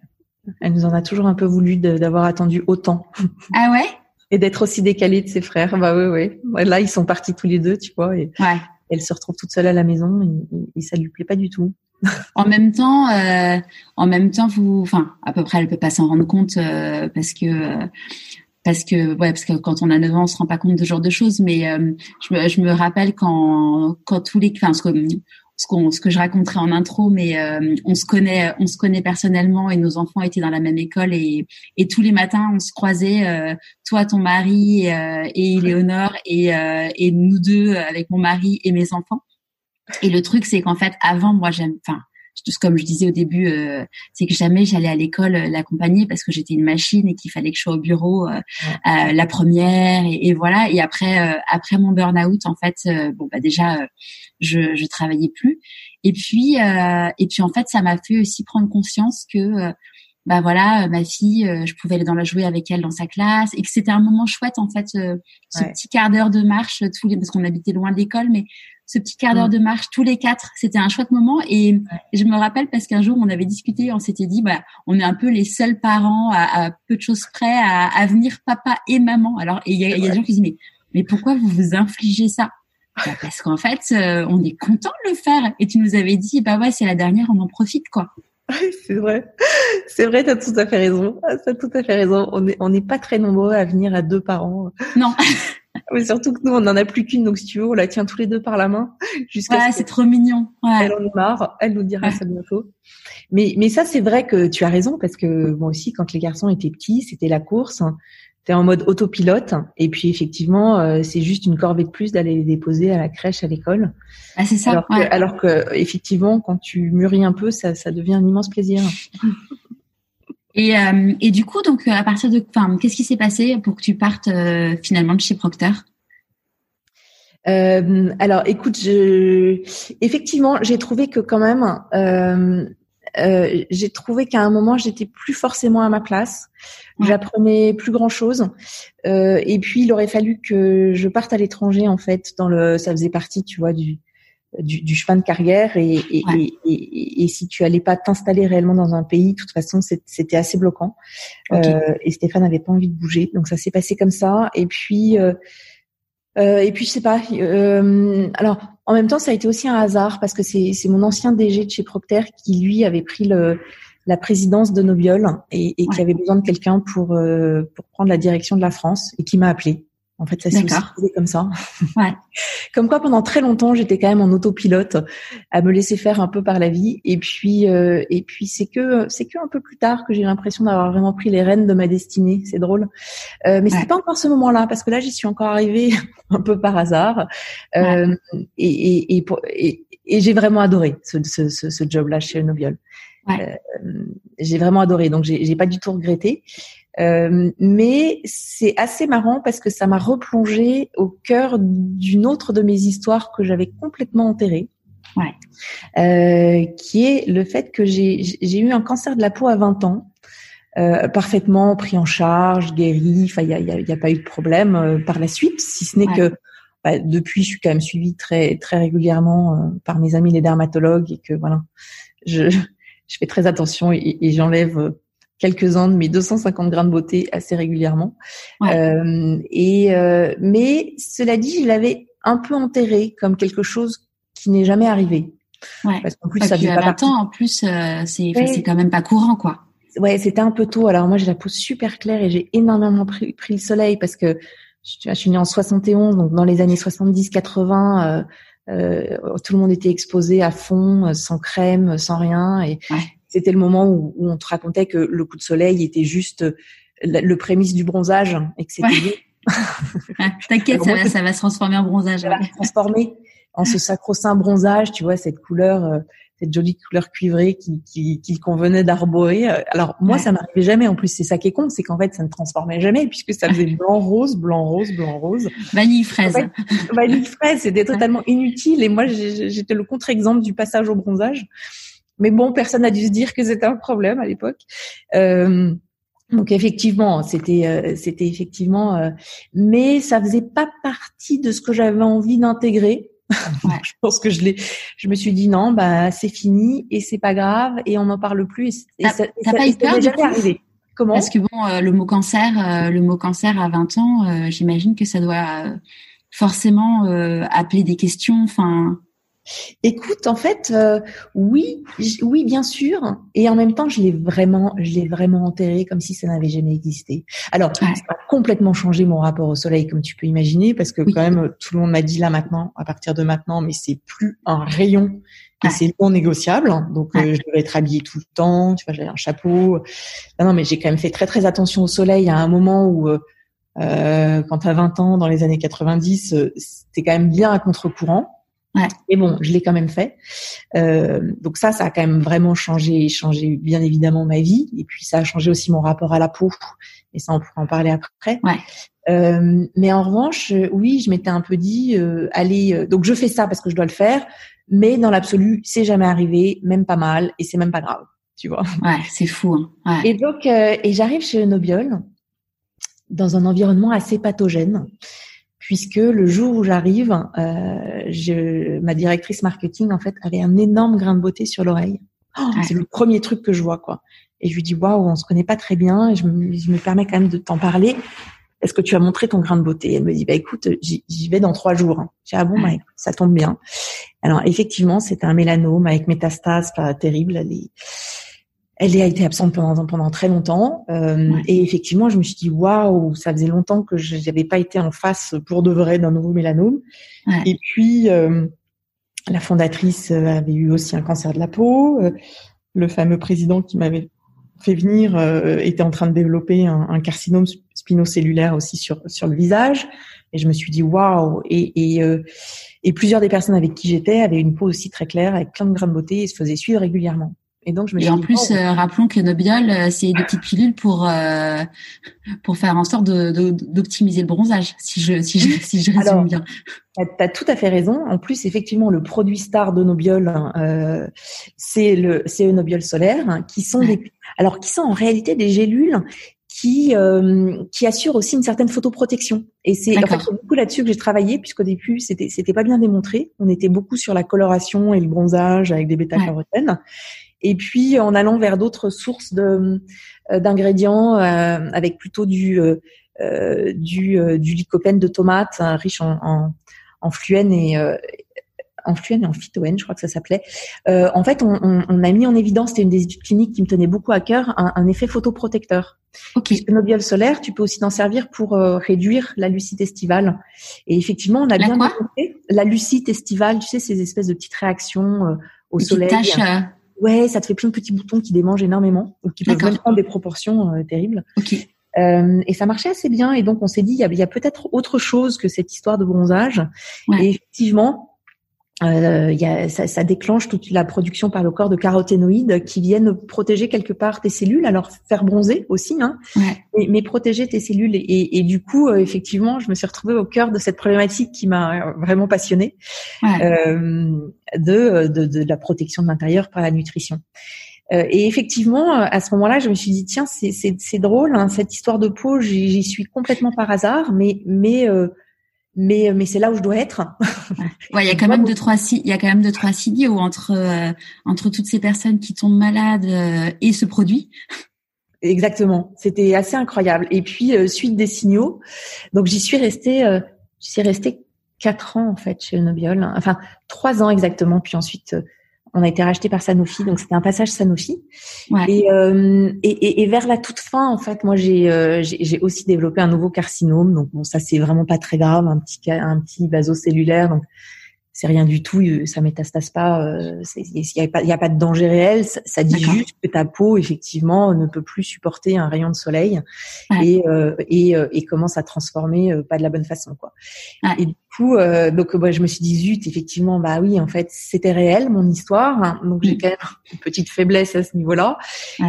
Elle nous en a toujours un peu voulu d'avoir attendu autant. [laughs] Ah ouais? Et d'être aussi décalée de ses frères. Bah oui, oui. Là, ils sont partis tous les deux, tu vois. Et ouais. Elle se retrouve toute seule à la maison et, et ça lui plaît pas du tout. [laughs] en même temps, euh, en même temps, vous, enfin, à peu près, elle peut pas s'en rendre compte euh, parce que parce que ouais parce que quand on a 9 ans on se rend pas compte de ce genre de choses mais euh, je, me, je me rappelle quand quand tous les enfin ce que ce, que je raconterai en intro, mais euh, on se connaît, on se connaît personnellement et nos enfants étaient dans la même école et, et tous les matins on se croisait, euh, toi, ton mari euh, et Léonore et, et nous deux avec mon mari et mes enfants. Et le truc c'est qu'en fait avant moi j'aime, enfin comme je disais au début, euh, c'est que jamais j'allais à l'école euh, l'accompagner parce que j'étais une machine et qu'il fallait que je sois au bureau euh, la première et, voilà. Et après, après mon burn-out, en fait, bon bah déjà, je, je travaillais plus. Et puis, et puis en fait, ça m'a fait aussi prendre conscience que bah voilà, ma fille, je pouvais aller dans la jouer avec elle dans sa classe et que c'était un moment chouette en fait, ce petit quart d'heure de marche tous les parce qu'on habitait loin de l'école, mais ce petit quart d'heure mm. de marche tous les quatre, c'était un chouette moment. Et je me rappelle parce qu'un jour on avait discuté, on s'était dit, bah, on est un peu les seuls parents à, peu de choses près à, à, venir papa et maman. Alors, il y a, y a des gens qui disent, mais, mais pourquoi vous vous infligez ça? Bah, Parce qu'en fait, euh, on est content de le faire. Et tu nous avais dit, bah ouais, c'est la dernière, on en profite, quoi. [laughs] c'est vrai. C'est vrai, t'as tout à fait raison. T'as tout à fait raison. On n'est on est pas très nombreux à venir à deux parents. Non. [laughs] Mais surtout que nous, on n'en a plus qu'une, donc si tu veux, on la tient tous les deux par la main. [laughs] Jusqu'à ouais, c'est trop mignon. Ouais. Elle en est marre, elle nous dira ça bientôt. Mais, mais ça, c'est vrai que tu as raison, parce que moi aussi, quand les garçons étaient petits, c'était la course. T'es en mode autopilote, et puis effectivement, euh, c'est juste une corvée de plus d'aller les déposer à la crèche, à l'école. Ah, c'est ça. Alors que, alors que, effectivement, quand tu mûris un peu, ça, ça devient un immense plaisir. [laughs] Et, euh, et du coup, donc à partir de, enfin, qu'est-ce qui s'est passé pour que tu partes euh, finalement de chez Procter? Euh, Alors, écoute, je, effectivement, j'ai trouvé que quand même, euh, euh, j'ai trouvé qu'à un moment, j'étais plus forcément à ma place. J'apprenais plus grand chose. et puis, il aurait fallu que je parte à l'étranger, en fait. Dans le, ça faisait partie, tu vois, du du, du, chemin de carrière et, et, et, et, si tu allais pas t'installer réellement dans un pays, de toute façon, c'était assez bloquant. Euh, et Stéphane n'avait pas envie de bouger, donc ça s'est passé comme ça. Et puis, euh, euh, et puis je sais pas. Euh, alors, en même temps, ça a été aussi un hasard parce que c'est mon ancien DG de chez Procter qui lui avait pris le la présidence de Nobiol et, et qui avait besoin de quelqu'un pour euh, pour prendre la direction de la France et qui m'a appelé. En fait, ça s'est comme ça. [laughs] Ouais. comme quoi, pendant très longtemps, j'étais quand même en autopilote, à me laisser faire un peu par la vie. Et puis, euh, et puis, c'est que, c'est que un peu plus tard que j'ai l'impression d'avoir vraiment pris les rênes de ma destinée. C'est drôle, euh, mais c'est pas encore ce moment-là parce que là, j'y suis encore arrivée [laughs] un peu par hasard. Euh, et, et, et, et, et j'ai vraiment adoré ce, ce, ce, ce job-là chez Noviol. Ouais. Euh, j'ai vraiment adoré, donc j'ai pas du tout regretté. Euh, mais c'est assez marrant parce que ça m'a replongé au cœur d'une autre de mes histoires que j'avais complètement enterrée. Ouais. Euh, qui est le fait que j'ai eu un cancer de la peau à 20 ans, euh, parfaitement pris en charge, guéri. Enfin, il n'y a, y a, y a, pas eu de problème euh, par la suite, si ce n'est que bah, depuis, je suis quand même suivie très très régulièrement euh, par mes amis les dermatologues et que voilà, je je fais très attention et, et j'enlève quelques-uns de mes 250 grains de beauté assez régulièrement. Euh, et euh, mais cela dit, je l'avais un peu enterré comme quelque chose qui n'est jamais arrivé. Ouais. Parce qu'en plus, ça fait pas temps. En plus, euh, c'est c'est quand même pas courant, quoi. Ouais, c'était un peu tôt. Alors moi, j'ai la peau super claire et j'ai énormément pris, pris, le soleil parce que je, je, suis née en 71, donc dans les années 70-80. Euh, tout le monde était exposé à fond, sans crème, sans rien, et, ouais. c'était le moment où, on te racontait que le coup de soleil était juste le, prémisse du bronzage et que c'était T'inquiète, [laughs] ça, va, ça va se transformer en bronzage. Ça va se transformer en ce sacro-saint bronzage, tu vois, cette couleur, euh, cette jolie couleur cuivrée qui, qui, qui convenait d'arborer. Alors moi, ça m'arrivait jamais. En plus, c'est ça qui est con, c'est qu'en fait, ça ne transformait jamais puisque ça faisait blanc rose, blanc rose, blanc rose. Vanille fraise. vanille fraise, c'était totalement inutile. Et moi, j'étais le contre-exemple du passage au bronzage. Mais bon, personne n'a dû se dire que c'était un problème à l'époque. Euh, donc effectivement, c'était euh, c'était effectivement, euh, mais ça faisait pas partie de ce que j'avais envie d'intégrer. Ouais. [laughs] je pense que je l'ai. Je me suis dit non, bah c'est fini et c'est pas grave et on n'en parle plus. Et, ça, t'as pas eu peur jamais arrivé. Comment? Parce que bon, le mot cancer, le mot cancer à 20 ans, j'imagine que ça doit forcément appeler des questions. Enfin. Écoute, en fait, euh, oui, oui, bien sûr, et en même temps, je l'ai vraiment, je l'ai vraiment enterré comme si ça n'avait jamais existé. Alors, ça a complètement changé mon rapport au soleil, comme tu peux imaginer, parce que quand même, tout le monde m'a dit là maintenant, à partir de maintenant, mais c'est plus un rayon et c'est non négociable. Donc, euh, je devais être habillée tout le temps. Tu vois, j'avais un chapeau. Non, mais j'ai quand même fait très très attention au soleil à un moment où euh, euh quand à 20 ans, dans les années 90, c'était quand même bien à contre-courant. Ouais. Mais bon, je l'ai quand même fait. Euh, donc ça, ça a quand même vraiment changé, changé bien évidemment ma vie. Et puis ça a changé aussi mon rapport à la peau. Et ça, on pourra en parler après. Ouais. Euh, mais en revanche, oui, je m'étais un peu dit, euh, allez, euh, donc je fais ça parce que je dois le faire. Mais dans l'absolu, c'est jamais arrivé, même pas mal, et c'est même pas grave, tu vois. Ouais, c'est fou. Hein. Ouais. Et donc, euh, et j'arrive chez Nobiol dans un environnement assez pathogène puisque le jour où j'arrive, euh, je, ma directrice marketing en fait avait un énorme grain de beauté sur l'oreille. Oh, c'est le premier truc que je vois quoi. Et je lui dis waouh, on se connaît pas très bien. Et je me, je me permets quand même de t'en parler. Est-ce que tu as montré ton grain de beauté? Elle me dit bah écoute, j'y vais dans trois jours. J'ai ah bon, bah, ça tombe bien. Alors effectivement, c'était un mélanome avec métastase pas terrible. Elle a été absente pendant pendant très longtemps euh, et effectivement je me suis dit waouh ça faisait longtemps que je n'avais pas été en face pour de vrai d'un nouveau mélanome. Et puis euh, la fondatrice avait eu aussi un cancer de la peau euh, le fameux président qui m'avait fait venir était en train de développer un, un, carcinome spinocellulaire aussi sur sur le visage. Et je me suis dit waouh et et, et plusieurs des personnes avec qui j'étais avaient une peau aussi très claire avec plein de grains de beauté et se faisaient suivre régulièrement et donc je me en plus, oh. euh, rappelons que Nobiol, euh, c'est des petites pilules pour euh, pour faire en sorte d'optimiser de, le bronzage, si je si je si je résume bien. Tu as tout à fait raison. En plus, effectivement, le produit star de Nobiol, hein, c'est le c'est Nobiol solaire, hein, qui sont des alors qui sont en réalité des gélules qui euh, qui assure aussi une certaine photoprotection. Et c'est en fait beaucoup là-dessus que j'ai travaillé puisqu'au début c'était c'était pas bien démontré. On était beaucoup sur la coloration et le bronzage avec des bêta-carotènes. Et puis en allant vers d'autres sources de euh, d'ingrédients euh, avec plutôt du du du lycopène de tomate riche en, en, en fluène et en fluène et en phytoène, je crois que ça s'appelait. Euh, en fait, on, on, on, a mis en évidence, c'était une des études cliniques qui me tenait beaucoup à cœur, un, un effet photoprotecteur. Okay. Puisque nos solaire, tu peux aussi t'en servir pour euh, réduire la lucite estivale. Et effectivement, on a bien la lucite estivale, tu sais, ces espèces de petites réactions euh, au soleil. Taches, euh. Ouais, ça te fait plein de petits boutons qui démangent énormément ou qui peuvent même prendre des proportions terribles. Okay. Euh, et ça marchait assez bien. Et donc, on s'est dit, il y a, a peut-être autre chose que cette histoire de bronzage. Ouais. Et effectivement, euh, y a, ça, ça, déclenche toute la production par le corps de caroténoïdes qui viennent protéger quelque part tes cellules, alors faire bronzer aussi, hein, ouais. mais, protéger tes cellules. Et, et du coup, euh, effectivement, je me suis retrouvée au cœur de cette problématique qui m'a vraiment passionnée ouais. euh, de, de, de, la protection de l'intérieur par la nutrition. Euh, et effectivement, à ce moment-là, je me suis dit tiens, c'est drôle, hein, cette histoire de peau, j'y suis complètement par hasard, mais mais euh, mais mais c'est là où je dois être. ouais, il y a [laughs] quand même deux trois il y a quand même deux trois signaux entre euh, entre toutes ces personnes qui tombent malades euh, et ce produit. Exactement, c'était assez incroyable. Et puis euh, suite des signaux, donc j'y suis restée, euh, j'y suis restée quatre ans en fait chez Nobiol, enfin trois ans exactement. Puis ensuite on a été racheté par Sanofi, donc c'était un passage Sanofi. Ouais. Et, euh, et, et, et, vers la toute fin, en fait, moi j'ai euh, j'ai aussi développé un nouveau carcinome. Donc bon, ça c'est vraiment pas très grave, un petit un petit vasocellulaire. Donc c'est rien du tout, ça métastase pas, euh, il n'y a, pas, y a pas de danger réel. Ça, ça dit juste que ta peau, effectivement, ne peut plus supporter un rayon de soleil ouais. et, euh, et, euh, et, commence à transformer euh, pas de la bonne façon, quoi. Ouais. Et du coup, euh, donc bah, je me suis dit zut, effectivement, bah oui, en fait, c'était réel mon histoire. Hein, donc j'ai quand même une petite faiblesse à ce niveau-là.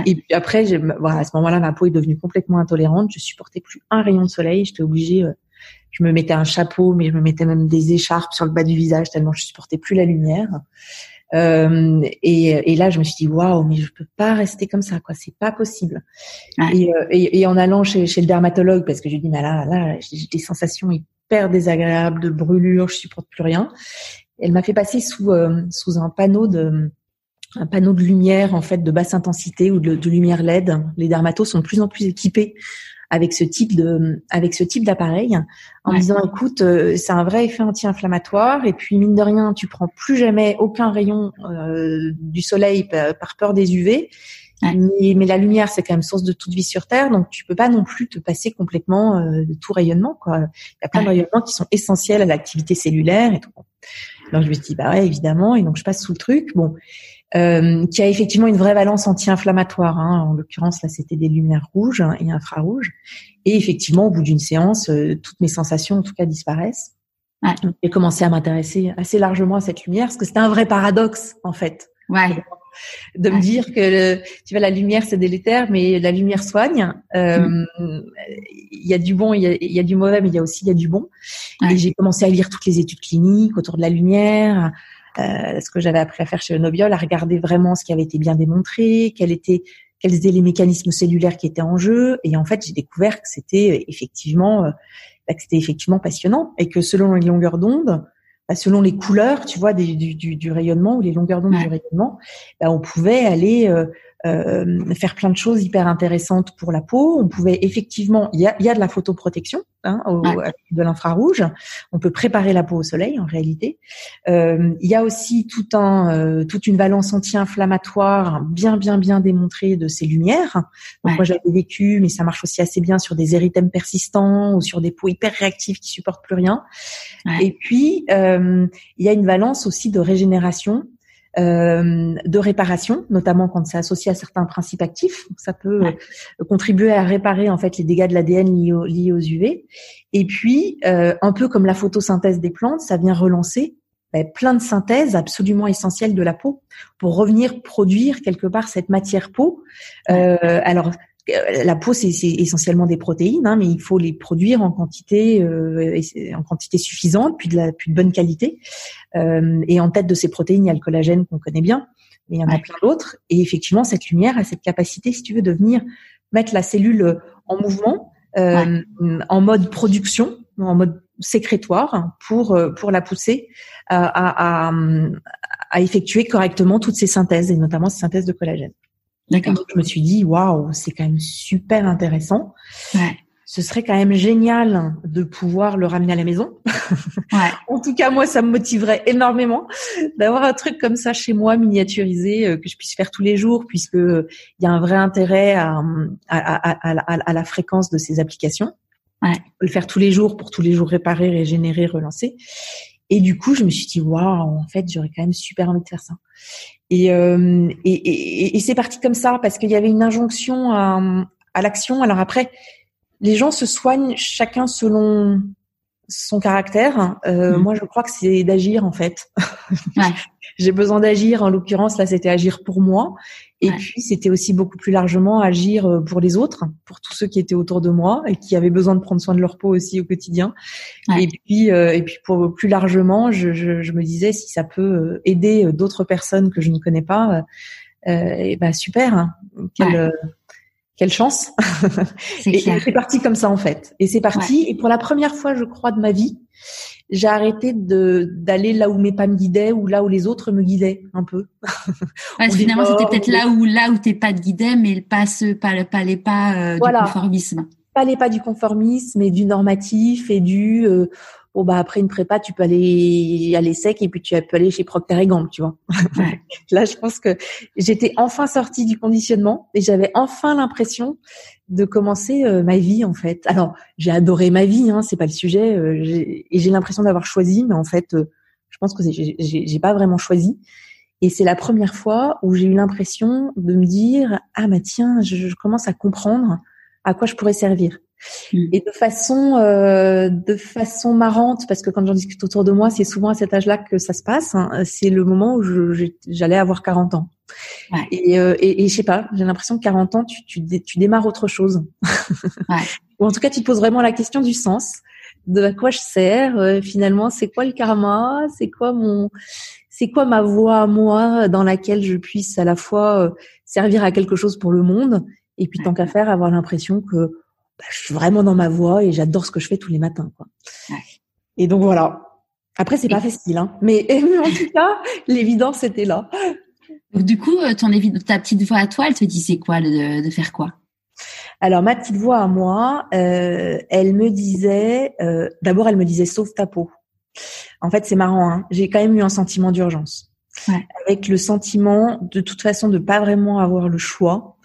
Et puis après, voilà, à ce moment-là, ma peau est devenue complètement intolérante. Je supportais plus un rayon de soleil. J'étais obligée euh, je me mettais un chapeau, mais je me mettais même des écharpes sur le bas du visage tellement je supportais plus la lumière. Euh, et, et, là, je me suis dit waouh, mais je peux pas rester comme ça, quoi. C'est pas possible. Ouais. Et, euh, et, et, en allant chez, chez, le dermatologue, parce que je lui dis mais là, là, j'ai des sensations hyper désagréables de brûlure, je supporte plus rien. Elle m'a fait passer sous euh, sous un panneau de un panneau de lumière en fait de basse intensité ou de, de lumière LED. Les dermatos sont de plus en plus équipés avec ce type de avec ce type d'appareil en ouais. disant écoute euh, c'est un vrai effet anti-inflammatoire. Et puis mine de rien tu prends plus jamais aucun rayon euh, du soleil par peur des UV ouais. mais, mais, la lumière c'est quand même source de toute vie sur terre. Donc tu peux pas non plus te passer complètement euh, de tout rayonnement quoi. Il y a plein ouais. de rayonnements qui sont essentiels à l'activité cellulaire. Et tout donc je me suis dit bah ouais évidemment. Et donc je passe sous le truc. Bon euh, qui a effectivement une vraie valence anti-inflammatoire. Hein. En l'occurrence, là, c'était des lumières rouges et infrarouges. Et effectivement, au bout d'une séance, euh, toutes mes sensations, en tout cas, disparaissent. Ouais. Donc, j'ai commencé à m'intéresser assez largement à cette lumière, parce que c'était un vrai paradoxe, en fait. Ouais. De me dire que le, tu vois la lumière c'est délétère, mais la lumière soigne. Il euh, mm. y a du bon, il y, y a, du mauvais, mais il y a aussi il y a du bon. Ouais. Et j'ai commencé à lire toutes les études cliniques autour de la lumière, euh, ce que j'avais appris à faire chez Nobiol, à regarder vraiment ce qui avait été bien démontré, quels étaient quels étaient les mécanismes cellulaires qui étaient en jeu. Et en fait, j'ai découvert que c'était effectivement euh, que c'était effectivement passionnant et que selon les longueurs d'onde, bah, selon les couleurs, tu vois, des, du, du, du, rayonnement ou les longueurs d'onde ouais. du rayonnement, bah, on pouvait aller euh, euh, faire plein de choses hyper intéressantes pour la peau. On pouvait effectivement, il y a, y a de la photoprotection, hein, au, ouais. de l'infrarouge. On peut préparer la peau au soleil en réalité. Euh, il y a aussi tout un, euh, toute une valence anti-inflammatoire bien, bien, bien démontrée de ces lumières. Donc ouais. moi j'avais vécu, mais ça marche aussi assez bien sur des érythèmes persistants ou sur des peaux hyper réactives qui supportent plus rien. Et puis euh, il y a une valence aussi de régénération euh, de réparation, notamment quand c'est associé à certains principes actifs. Ça peut ouais. euh, contribuer à réparer en fait les dégâts de l'ADN liés, au, liés, aux UV. Et puis, euh, un peu comme la photosynthèse des plantes, ça vient relancer ben, plein de synthèses absolument essentielles de la peau pour revenir produire quelque part cette matière peau. Ouais. alors la peau, c'est essentiellement des protéines, hein, mais il faut les produire en quantité, euh, en quantité suffisante, puis de, la, puis de bonne qualité. Euh, et en tête de ces protéines, il y a le collagène qu'on connaît bien. mais il y en a plein d'autres. Et effectivement, cette lumière a cette capacité, si tu veux, de venir mettre la cellule en mouvement, euh, en mode production, en mode sécrétoire, pour pour la pousser à, à, à effectuer correctement toutes ces synthèses et notamment ces synthèses de collagène. D'accord. Donc je me suis dit waouh, c'est quand même super intéressant. Ouais ce serait quand même génial de pouvoir le ramener à la maison. [laughs] Ouais. en tout cas, moi, ça me motiverait énormément d'avoir un truc comme ça chez moi, miniaturisé, euh, que je puisse faire tous les jours, puisque il y a un vrai intérêt à, à, à, à, la fréquence de ces applications. Ouais. Le faire tous les jours pour tous les jours réparer, régénérer, relancer. Et du coup, je me suis dit, waouh, en fait, j'aurais quand même super envie de faire ça. Et, euh, et, et, et c'est parti comme ça parce qu'il y avait une injonction à, à l'action. Alors après, les gens se soignent chacun selon son caractère. Euh, mm. Moi, je crois que c'est d'agir en fait. [laughs] J'ai besoin d'agir. En l'occurrence, là, c'était agir pour moi. Et puis, c'était aussi beaucoup plus largement agir euh, pour les autres, pour tous ceux qui étaient autour de moi et qui avaient besoin de prendre soin de leur peau aussi au quotidien. Et puis, euh, et puis pour plus largement, je, je, je, me disais si ça peut aider d'autres personnes que je ne connais pas, et ben super. Hein. Quelle, chance Et c'est parti comme ça en fait. Et c'est parti. Et pour la première fois, je crois, de ma vie, j'ai arrêté de d'aller là où mes pas me guidaient ou là où les autres me guidaient un peu. [laughs] finalement, c'était peut-être là où là où tes pas te guidaient, mais pas ce pas, pas les pas euh, du conformisme. Pas les pas du conformisme, mais du normatif et du euh, bon bah après une prépa tu peux aller aller sec et puis tu peux aller chez Procter Gamble tu vois. [laughs] Là je pense que j'étais enfin sortie du conditionnement et j'avais enfin l'impression de commencer euh, ma vie en fait. Alors j'ai adoré ma vie hein c'est pas le sujet euh, et j'ai l'impression d'avoir choisi mais en fait euh, je pense que j'ai pas vraiment choisi. Et c'est la première fois où j'ai eu l'impression de me dire ah bah tiens je commence à comprendre à quoi je pourrais servir Et de façon, euh, de façon marrante, parce que quand j'en discute autour de moi, c'est souvent à cet âge-là que ça se passe. Hein, c'est le moment où j'allais avoir 40 ans. Et, euh, et, et, je sais pas, j'ai l'impression que 40 ans, tu, tu, tu démarres autre chose. ouais. [laughs] Ou en tout cas, tu te poses vraiment la question du sens, de à quoi je sers. Euh, finalement, c'est quoi le karma C'est quoi mon, c'est quoi ma voie à moi dans laquelle je puisse à la fois euh, servir à quelque chose pour le monde et puis tant qu'à faire avoir l'impression que bah, je suis vraiment dans ma voie et j'adore ce que je fais tous les matins. Quoi. Et donc voilà. Après, c'est pas facile, hein. [laughs] mais, en tout cas, l'évidence était là. Donc, du coup, euh, ton ta petite voix à toi, elle te disait quoi de, de faire quoi? Alors, ma petite voix à moi, euh, elle me disait, euh, d'abord, elle me disait sauve ta peau. En fait, c'est marrant. Hein. J'ai quand même eu un sentiment d'urgence, ouais. avec le sentiment de toute façon de pas vraiment avoir le choix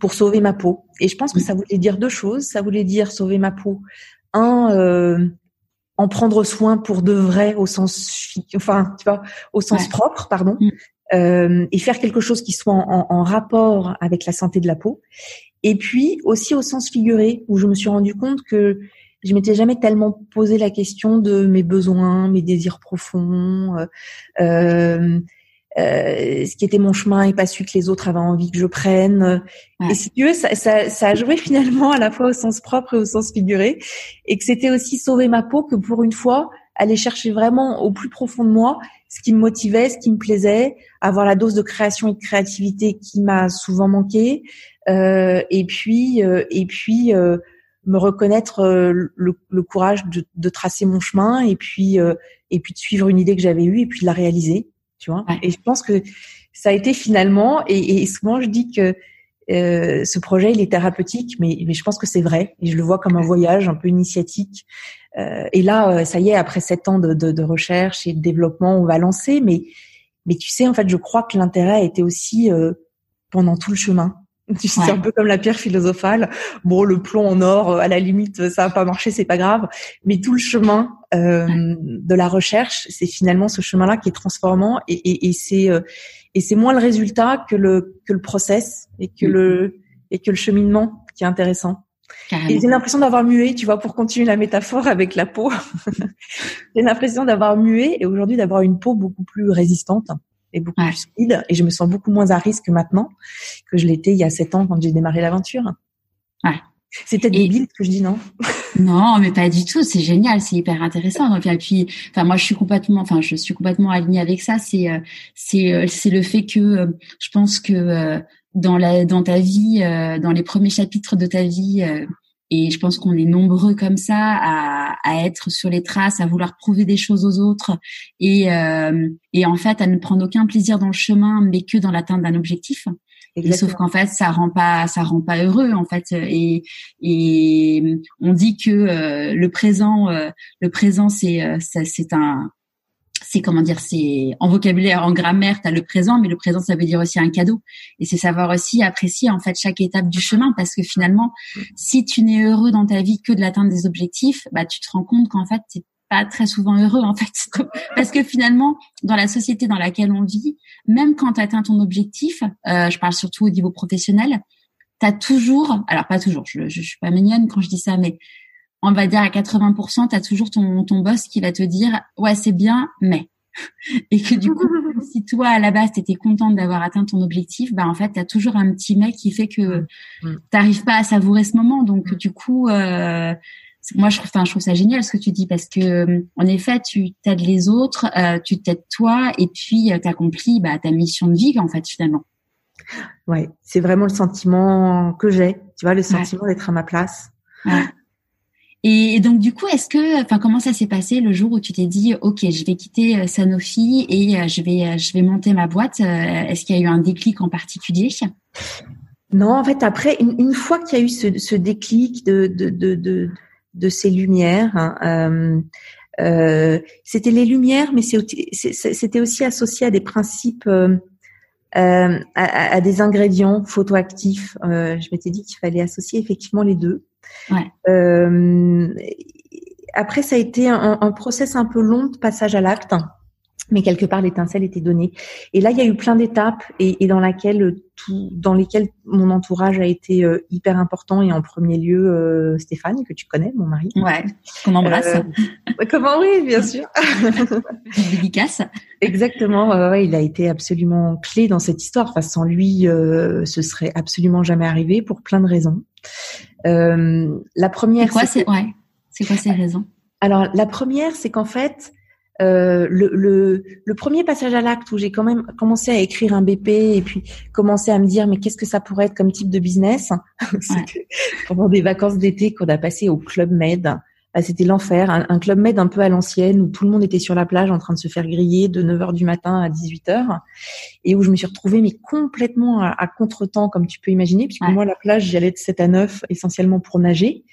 pour sauver ma peau. Et je pense que ça voulait dire deux choses. Ça voulait dire sauver ma peau. Un, euh, en prendre soin pour de vrai au sens, enfin, tu vois, au sens propre, pardon, mm. euh, et faire quelque chose qui soit en, en, rapport avec la santé de la peau. Et puis aussi au sens figuré, où je me suis rendu compte que je m'étais jamais tellement posé la question de mes besoins, mes désirs profonds. Euh, euh ce qui était mon chemin et pas celui que les autres avaient envie que je prenne. Et si tu veux, ça, ça, ça, a joué finalement à la fois au sens propre et au sens figuré, et que c'était aussi sauver ma peau que pour une fois aller chercher vraiment au plus profond de moi ce qui me motivait, ce qui me plaisait, avoir la dose de création et de créativité qui m'a souvent manqué, euh, et puis euh, et puis euh, me reconnaître euh, le, le, courage de, de, tracer mon chemin et puis et puis de suivre une idée que j'avais eue et puis de la réaliser tu vois. Et je pense que ça a été finalement, et, et souvent je dis que euh, ce projet il est thérapeutique, mais, mais je pense que c'est vrai, et je le vois comme un voyage un peu initiatique. Euh, et là, euh, ça y est, après sept ans de, de, de, recherche et de développement, on va lancer, mais mais tu sais, en fait, je crois que l'intérêt a été aussi euh, pendant tout le chemin. C'est un peu comme la pierre philosophale. Bon, le plomb en or, à la limite, ça va pas marcher, c'est pas grave. Mais tout le chemin euh, de la recherche, c'est finalement ce chemin-là qui est transformant et, et, et c'est euh, et c'est moins le résultat que le que le process et que mm. le et que le cheminement qui est intéressant. Et j'ai l'impression d'avoir mué, tu vois, pour continuer la métaphore avec la peau. [laughs] j'ai l'impression d'avoir mué et aujourd'hui d'avoir une peau beaucoup plus résistante et beaucoup plus solide. Et je me sens beaucoup moins à risque maintenant que je l'étais il y a sept ans quand j'ai démarré l'aventure. Ouais. C'est peut-être débile ce que je dis, non? Non, mais pas du tout. C'est génial, c'est hyper intéressant. Et puis, enfin, moi, je suis complètement, enfin, je suis complètement alignée avec ça. C'est, euh, c'est, euh, c'est le fait que euh, je pense que dans la, dans ta vie, dans les premiers chapitres de ta vie, et je pense qu'on est nombreux comme ça à, à, être sur les traces, à vouloir prouver des choses aux autres et, et en fait à ne prendre aucun plaisir dans le chemin, mais que dans l'atteinte d'un objectif sauf qu'en fait, ça rend pas, ça rend pas heureux en fait. Et, et on dit que euh, le présent, euh, le présent, c'est, euh, c'est un, c'est comment dire, c'est en vocabulaire, en grammaire, tu as le présent, mais le présent, ça veut dire aussi un cadeau. Et c'est savoir aussi apprécier en fait chaque étape du chemin, parce que finalement, si tu n'es heureux dans ta vie que de l'atteinte des objectifs, bah tu te rends compte qu'en fait, pas très souvent heureux en fait [laughs] parce que finalement dans la société dans laquelle on vit même quand tu atteins ton objectif euh, je parle surtout au niveau professionnel tu as toujours alors pas toujours je, je, suis pas mignonne quand je dis ça mais on va dire à 80% tu as toujours ton ton boss qui va te dire ouais c'est bien mais [laughs] et que du coup [laughs] si toi à la base tu étais contente d'avoir atteint ton objectif bah en fait tu as toujours un petit mec qui fait que tu n'arrives pas à savourer ce moment donc du coup euh, moi je trouve, enfin, je trouve ça génial ce que tu dis parce que en effet tu t'aides les autres, euh, tu t'aides toi et puis euh, tu accomplis bah, ta mission de vie en fait finalement. Ouais, c'est vraiment le sentiment que j'ai, tu vois, le sentiment d'être à ma place. Ouais. Et donc du coup, est-ce que, enfin, comment ça s'est passé le jour où tu t'es dit, ok, je vais quitter euh, Sanofi et je vais, je vais monter ma boîte. Est-ce qu'il y a eu un déclic en particulier? Non, en fait, après, une, fois qu'il y a eu ce, déclic de, de, de, de ces lumières. Hein, euh, euh, c'était les lumières, mais c'était aussi associé à des principes, euh, à, à, des ingrédients photoactifs. je m'étais dit qu'il fallait associer effectivement les deux. Après, ça a été un, un, process un peu long de passage à l'acte mais quelque part l'étincelle était donnée. Et là, il y a eu plein d'étapes et, et, dans laquelle tout, dans lesquelles mon entourage a été euh, hyper important et en premier lieu euh, Stéphane que tu connais, mon mari. Ouais, qu'on embrasse. Euh, comment oui, bien sûr. [laughs] Dédicace. Exactement. ouais, il a été absolument clé dans cette histoire. Enfin, sans lui, ce serait absolument jamais arrivé pour plein de raisons. La première. C'est quoi, c'est ouais. C'est quoi ces raisons? Alors, la première, c'est qu'en fait euh, le, le, le, premier passage à l'acte où j'ai quand même commencé à écrire un BP et puis commencé à me dire mais qu'est-ce que ça pourrait être comme type de business? [laughs] Pendant des vacances d'été qu'on a passé au Club Med bah, c'était l'enfer. Un, Club Med un peu à l'ancienne où tout le monde était sur la plage en train de se faire griller de 9h du matin à 18h et où je me suis retrouvée mais complètement à, à contretemps comme tu peux imaginer puisque moi la plage j'y allais de 7 à 9 essentiellement pour nager.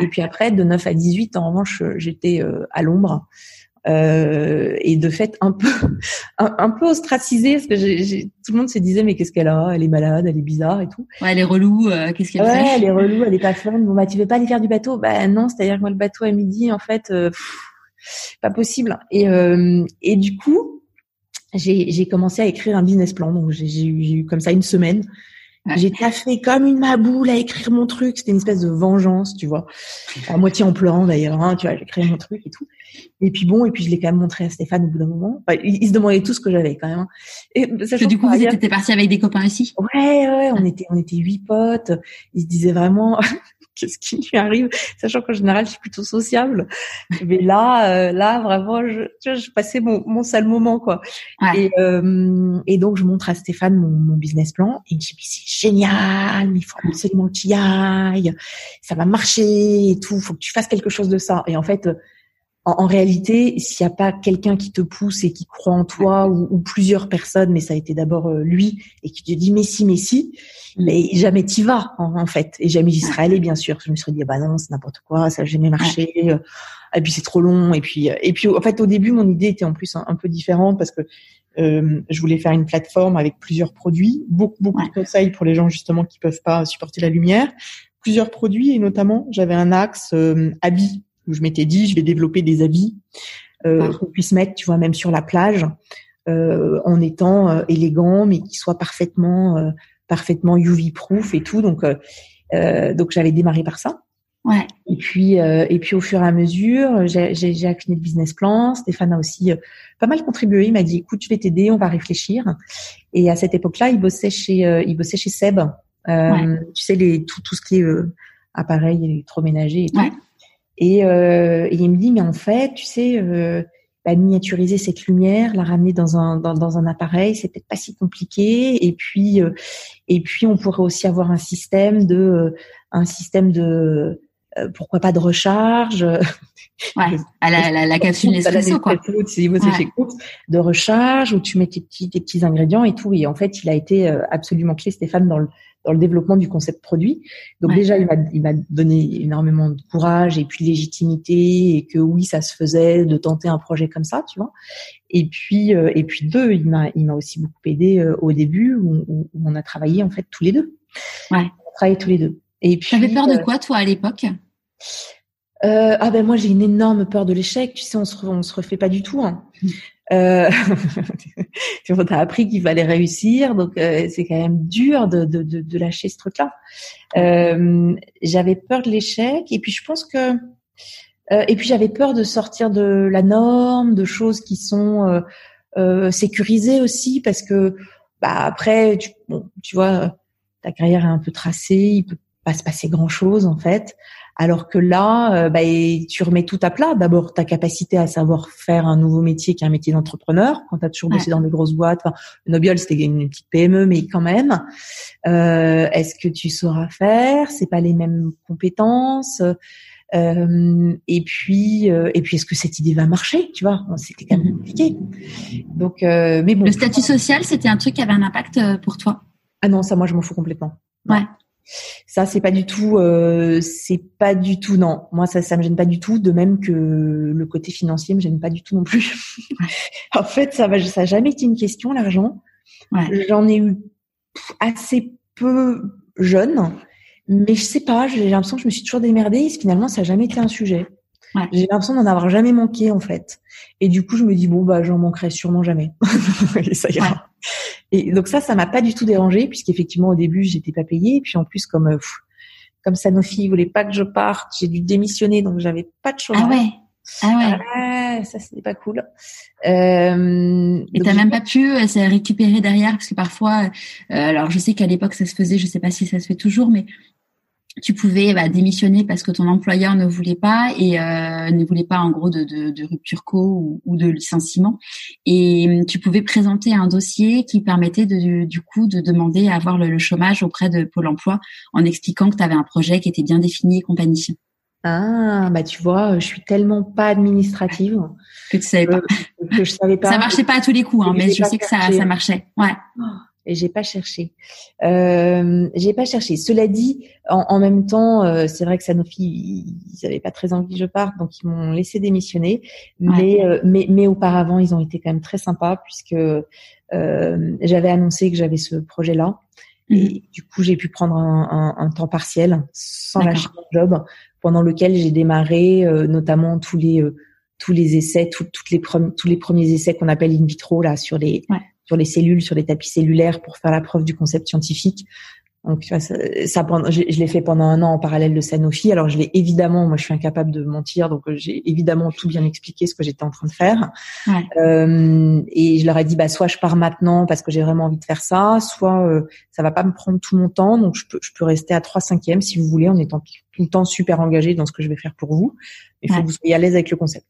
Et puis après de 9 à 18 en revanche j'étais euh, à l'ombre euh, et de fait un peu [laughs] un, peu ostracisée parce que j'ai, tout le monde se disait mais qu'est-ce qu'elle a? Elle est malade elle est bizarre et tout. Ouais elle est relou euh, qu'est-ce qu'elle ouais, fait? elle est relou elle est pas [laughs] fun. Bon bah tu veux pas aller faire du bateau? Bah non c'est à dire que moi le bateau à midi en fait euh, pas possible. Et et du coup j'ai j'ai commencé à écrire un business plan. Donc j'ai, eu comme ça une semaine. J'ai taffé comme une maboule à écrire mon truc. C'était une espèce de vengeance, tu vois. À moitié en pleurant d'ailleurs, hein, tu vois, j'ai créé mon truc et tout. Et puis bon, et puis je l'ai quand même montré à Stéphane au bout d'un moment. Enfin, ils, se demandaient tout ce que j'avais quand même. Hein. Et que du coup, vous étiez parti avec des copains aussi Ouais, ouais, on était, on était huit potes. Ils se disaient vraiment, [laughs] qu'est-ce qui lui arrive, sachant qu'en général je suis plutôt sociable. Mais là, euh, là vraiment, je, tu vois, je passais mon, mon sale moment quoi. Et, euh, et donc je montre à Stéphane mon, mon business plan et il me dit c'est génial, mais il faut absolument que tu y ailles, ça va marcher et tout, faut que tu fasses quelque chose de ça. Et en fait en, réalité, s'il n'y a pas quelqu'un qui te pousse et qui croit en toi, ou, ou plusieurs personnes, mais ça a été d'abord euh, lui, et qui te dit mais si, mais si, mm. mais jamais t'y vas en, fait, et jamais j'y serais allée bien sûr. Je me serais dit ah bah non c'est n'importe quoi, ça n'a jamais marché, euh, et puis c'est trop long, et puis euh, et puis en fait au début mon idée était en plus un, peu différente parce que euh, je voulais faire une plateforme avec plusieurs produits, beaucoup beaucoup de conseils pour les gens justement qui peuvent pas supporter la lumière, plusieurs produits et notamment j'avais un axe euh, habits où je m'étais dit, je vais développer des habits euh, qu'on puisse mettre, tu vois, même sur la plage, euh, en étant euh, élégant, mais qui soit parfaitement, euh, parfaitement UV proof et tout. Donc, euh, donc j'avais démarré par ça. Ouais. Et puis, et puis au fur et à mesure, j'ai affiné le business plan. Stéphane a aussi pas mal contribué. Il m'a dit, écoute, je vais t'aider, on va réfléchir. Et à cette époque-là, il bossait chez, il bossait chez Seb. Tu sais, les, tout, tout ce qui est appareil électroménager et tout. Et, euh, et, il me dit, mais en fait, tu sais, euh, bah, miniaturiser cette lumière, la ramener dans un dans, dans un appareil, c'est peut-être pas si compliqué. Et puis euh, et puis on pourrait aussi avoir un système de euh, un système de euh, pourquoi pas de recharge. [laughs] Ouais, à la, la, la capsule Nespresso, quoi. de recharge où tu mets tes petits, tes petits ingrédients et tout. Et en fait, il a été absolument clé, Stéphane, dans le, dans le développement du concept produit. Donc déjà, il m'a, il m'a donné énormément de courage et puis de légitimité et que oui, ça se faisait de tenter un projet comme ça, tu vois. Et puis, euh, et puis deux, il m'a, il m'a aussi beaucoup aidé euh, au début où, où, on a travaillé en fait tous les deux. Ouais. On a travaillé tous les deux. Et puis. T'avais peur de euh, quoi toi à l'époque? Ah ben moi j'ai une énorme peur de l'échec. Tu sais, on se, on se refait pas du tout. Hein. Euh, [laughs] tu as appris qu'il fallait réussir, donc euh, c'est quand même dur de, de, de, de lâcher ce truc-là. Euh, j'avais peur de l'échec, et puis je pense que, euh, et puis j'avais peur de sortir de la norme, de choses qui sont euh, sécurisées aussi, parce que bah après, tu, bon, tu vois, ta carrière est un peu tracée, il peut pas se passer grand-chose en fait. Alors que là, euh, bah, tu remets tout à plat. D'abord, ta capacité à savoir faire un nouveau métier qui est un métier d'entrepreneur. Quand tu as toujours bossé dans des grosses boîtes, enfin, Nobiol, c'était une petite PME, mais quand même. Euh, est-ce que tu sauras faire? C'est pas les mêmes compétences. Euh, et puis, et puis, est-ce que cette idée va marcher? Tu vois, c'était quand même mm-hmm. compliqué. Donc, mais bon. Le statut social, c'était un truc qui avait un impact pour toi? Ah non, ça, moi, je m'en fous complètement. Ouais. Ça, c'est pas du tout, euh, c'est pas du tout, non. Moi, ça, ça me gêne pas du tout. De même que le côté financier me gêne pas du tout non plus. [laughs] en fait, ça va, ça a jamais été une question l'argent. J'en ai eu assez peu jeune, mais je sais pas. J'ai l'impression que je me suis toujours démerdée. Et finalement, ça a jamais été un sujet. J'ai l'impression d'en avoir jamais manqué en fait. Et du coup, je me dis bon bah j'en manquerai sûrement jamais. [laughs] et ça ira. Et donc ça, ça m'a pas du tout dérangé puisqu'effectivement au début j'étais pas payée. Et puis en plus comme euh, comme Sanofi voulait pas que je parte, j'ai dû démissionner donc j'avais pas de chômage. Ah ouais. Ah ouais. ça c'était pas cool. Euh, et t'as même pas pu euh, récupérer derrière parce que parfois, euh, alors je sais qu'à l'époque ça se faisait, je sais pas si ça se fait toujours, mais tu pouvais bah, démissionner parce que ton employeur ne voulait pas et euh, ne voulait pas en gros de, de, de rupture co ou, de licenciement et hum, tu pouvais présenter un dossier qui permettait de, du coup de demander à avoir le, chômage auprès de Pôle Emploi en expliquant que tu avais un projet qui était bien défini et compagnie. Ah bah tu vois, je suis tellement pas administrative que tu savais pas. Que je savais pas. Ça marchait pas à tous les coups, hein, mais je sais que ça, ça marchait. Ouais. Et j'ai pas cherché. Euh, j'ai pas cherché. Cela dit, en, en même temps, euh, c'est vrai que Sanofi, ils avaient pas très envie que je parte, donc ils m'ont laissé démissionner. Mais, euh, mais, mais auparavant, ils ont été quand même très sympas puisque euh, j'avais annoncé que j'avais ce projet-là. Et mhm. du coup, j'ai pu prendre un, un, un temps partiel sans lâcher mon job, pendant lequel j'ai démarré notamment tous les tous les essais, toutes les tous les premiers essais qu'on appelle in vitro là sur les sur les cellules, sur les tapis cellulaires pour faire la preuve du concept scientifique. Donc ça, ça je, l'ai fait pendant un an en parallèle de Sanofi. Alors je l'ai évidemment, moi je suis incapable de mentir, donc euh, j'ai évidemment tout bien expliqué ce que j'étais en train de faire. Ouais. Euh, et je leur ai dit bah soit je pars maintenant parce que j'ai vraiment envie de faire ça, soit euh, ça va pas me prendre tout mon temps, donc je peux je peux rester à 3 cinquièmes si vous voulez en étant tout le temps super engagé dans ce que je vais faire pour vous. Il faut que vous soyez à l'aise avec le concept.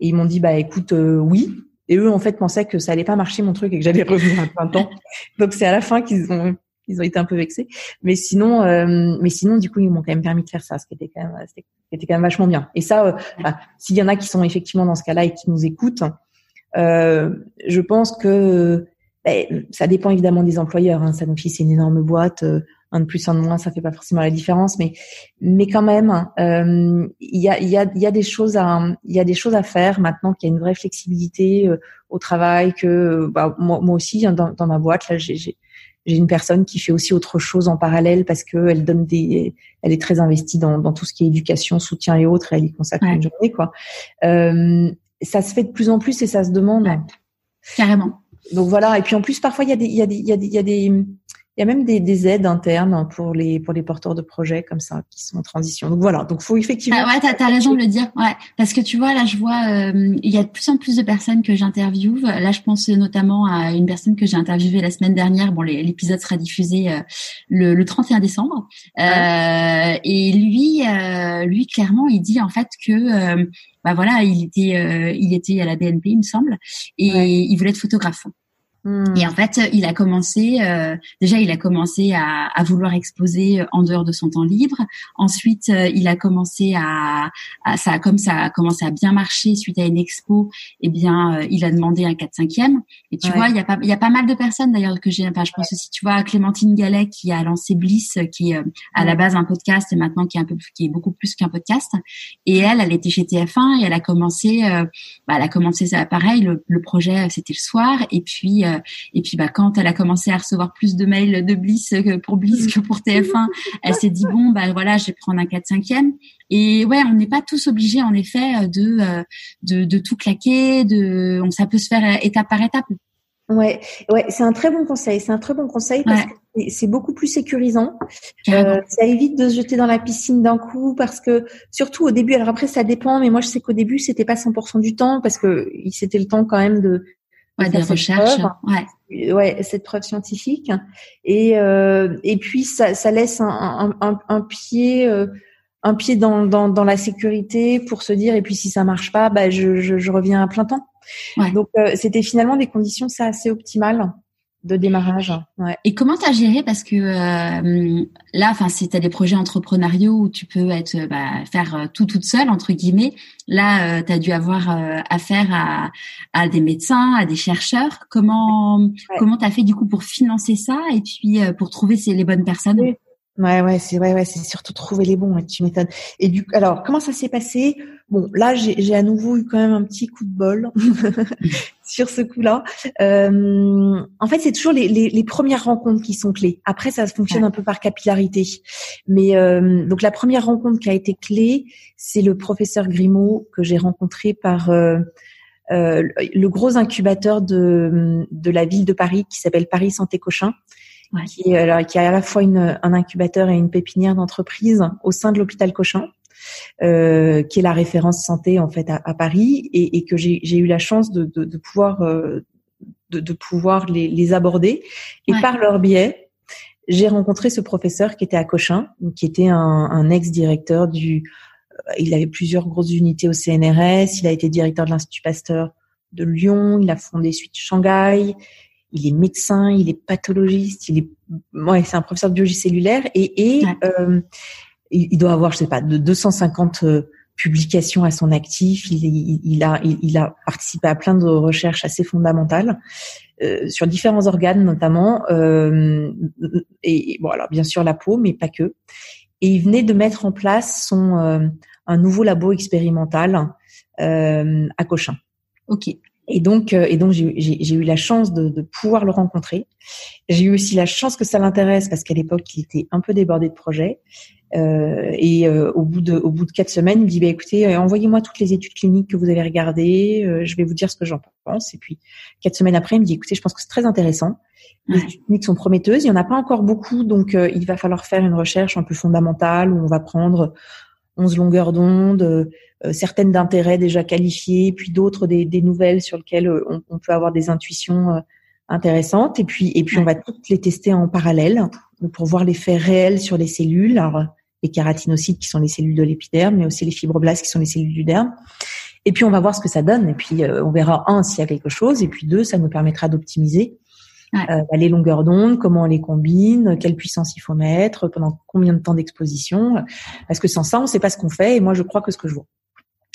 Et ils m'ont dit bah écoute euh, oui, et eux, en fait, pensaient que ça allait pas marcher mon truc et que j'allais [laughs] revenir à plein temps. Donc c'est à la fin qu'ils ont ils ont été un peu vexés. Mais sinon, euh, mais sinon, du coup, ils m'ont quand même permis de faire ça, ce qui était quand même, qui était quand même vachement bien. Et ça, euh, bah, s'il y en a qui sont effectivement dans ce cas-là et qui nous écoutent, euh, je pense que ben, ça dépend évidemment des employeurs. Hein. Sanofi, c'est une énorme boîte. Euh, un de plus, un de moins, ça fait pas forcément la différence, mais mais quand même, euh, il y a il y a il y a des choses à il y a des choses à faire maintenant qu'il y a une vraie flexibilité euh, au travail que bah, moi, moi aussi hein, dans, dans ma boîte là j'ai j'ai une personne qui fait aussi autre chose en parallèle parce que elle donne des, elle est très investie dans, dans tout ce qui est éducation, soutien et autres. Et elle y consacre une journée, quoi. Euh, ça se fait de plus en plus et ça se demande. Carrément. Donc voilà. Et puis en plus, parfois il y a des, il y a des, il y a des, il y a des Il y a même des, des, aides internes pour les pour les porteurs de projets comme ça qui sont en transition. Donc voilà, donc faut effectivement. Ah ouais, t'as as raison de le dire. Ouais, parce que tu vois là, je vois euh, il y a de plus en plus de personnes que j'interviewe. Là, je pense notamment à une personne que j'ai interviewée la semaine dernière. Bon, l'épisode sera diffusé euh, le, le, 31 décembre. Euh, et lui, euh, lui clairement, il dit en fait que bah voilà, il était il était à la BNP, il me semble, et il voulait être photographe. Hmm. Et en fait, il a commencé, euh, déjà, il a commencé à, à, vouloir exposer en dehors de son temps libre. Ensuite, euh, il a commencé à, à, ça, comme ça a commencé à bien marcher suite à une expo, eh bien, euh, il a demandé un 4 5 e Et tu vois, il y a pas, il y a pas mal de personnes d'ailleurs que j'ai, enfin, je pense aussi, tu vois, Clémentine Gallet qui a lancé Bliss, qui est à la base un podcast et maintenant qui est un peu, qui est beaucoup plus qu'un podcast. Et elle, elle était chez TF1 et elle a commencé, bah, elle a commencé ça, pareil, le, le projet, c'était le soir. Et puis, et puis bah quand elle a commencé à recevoir plus de mails de Bliss que pour Bliss que pour TF1, elle s'est dit bon bah voilà, je vais prendre un 4 5 e Et ouais, on n'est pas tous obligés en effet de, euh, de de tout claquer, de on ça peut se faire étape par étape. Ouais, ouais, c'est un très bon conseil. C'est un très bon conseil parce que c'est beaucoup plus sécurisant. Euh, ça évite de se jeter dans la piscine d'un coup parce que surtout au début. Alors après, ça dépend, mais moi je sais qu'au début c'était pas 100% du temps parce que c'était le temps quand même de ouais, des recherches, ouais. ouais, cette preuve scientifique. Et euh, et puis ça, ça laisse un, un, un, pied euh, un pied dans, dans, dans la sécurité pour se dire et puis si ça marche pas, bah je, je, je reviens à plein temps. Ouais. Donc euh, c'était finalement des conditions ça assez optimales de démarrage. Ouais. Et comment tu as géré? Parce que euh, là, enfin, si tu as des projets entrepreneuriaux où tu peux être bah, faire euh, tout toute seule entre guillemets, là, euh, tu as dû avoir affaire à, à des médecins, à des chercheurs. Comment comment tu as fait du coup pour financer ça et puis pour trouver les bonnes personnes? Ouais, ouais, c'est ouais, ouais, c'est surtout trouver les bons. tu m'étonnes. Et du, alors, comment ça s'est passé? Bon, là, j'ai à nouveau eu quand même un petit coup de bol [laughs] sur ce coup-là. Euh, en fait, c'est toujours les, les, les, premières rencontres qui sont clés. Après, ça fonctionne un peu par capillarité. Mais euh, donc, la première rencontre qui a été clé, c'est le professeur Grimaud que j'ai rencontré par euh, euh, le gros incubateur de, de la ville de Paris qui s'appelle Paris Santé Cochin qui, est, alors, qui a à la fois une, un incubateur et une pépinière d'entreprise au sein de l'hôpital Cochin, euh, qui est la référence santé en fait à, à Paris, et, et que j'ai eu la chance de, de, de pouvoir euh, de, de, pouvoir les, les aborder. Et par leur biais, j'ai rencontré ce professeur qui était à Cochin, qui était un, un ex-directeur du. Euh, il avait plusieurs grosses unités au CNRS. Il a été directeur de l'Institut Pasteur de Lyon. Il a fondé suite Shanghai il est médecin, il est pathologiste, il est, ouais, c'est un professeur de biologie cellulaire et, et euh, il, doit avoir, je sais pas, de 250 euh, publications à son actif. Il, il, a, il, a participé à plein de recherches assez fondamentales euh, sur différents organes notamment, euh, et bon alors bien sûr la peau, mais pas que. Et il venait de mettre en place son un nouveau labo expérimental à Cochin. Ok. Et donc, euh, et donc j'ai eu la chance de, de, pouvoir le rencontrer. J'ai eu aussi la chance que ça l'intéresse parce qu'à l'époque, il était un peu débordé de projets. Euh, et euh, au bout de au bout de quatre semaines, il me dit bah, écoutez, euh, envoyez-moi toutes les études cliniques que vous avez regardées. je vais vous dire ce que j'en pense. Et puis quatre semaines après, il me dit écoutez, je pense que c'est très intéressant. Les études cliniques sont prometteuses. Il y en a pas encore beaucoup, donc il va falloir faire une recherche un peu fondamentale où on va prendre 11 longueurs d'onde, euh, certaines d'intérêt déjà qualifiées, puis d'autres des, des, nouvelles sur lesquelles euh, on, on, peut avoir des intuitions euh, intéressantes. Et puis, et puis on va toutes les tester en parallèle pour voir l'effet réel sur les cellules. Alors, les kératinocytes qui sont les cellules de l'épiderme, mais aussi les fibroblastes qui sont les cellules du derme. Et puis on va voir ce que ça donne. Et puis on verra un s'il y a quelque chose. Et puis deux, ça nous permettra d'optimiser euh, bah, les longueurs d'onde, comment on les combine, quelle puissance il faut mettre, pendant combien de temps d'exposition. Parce que sans ça, on ne sait pas ce qu'on fait. Et moi, je crois que ce que je vois.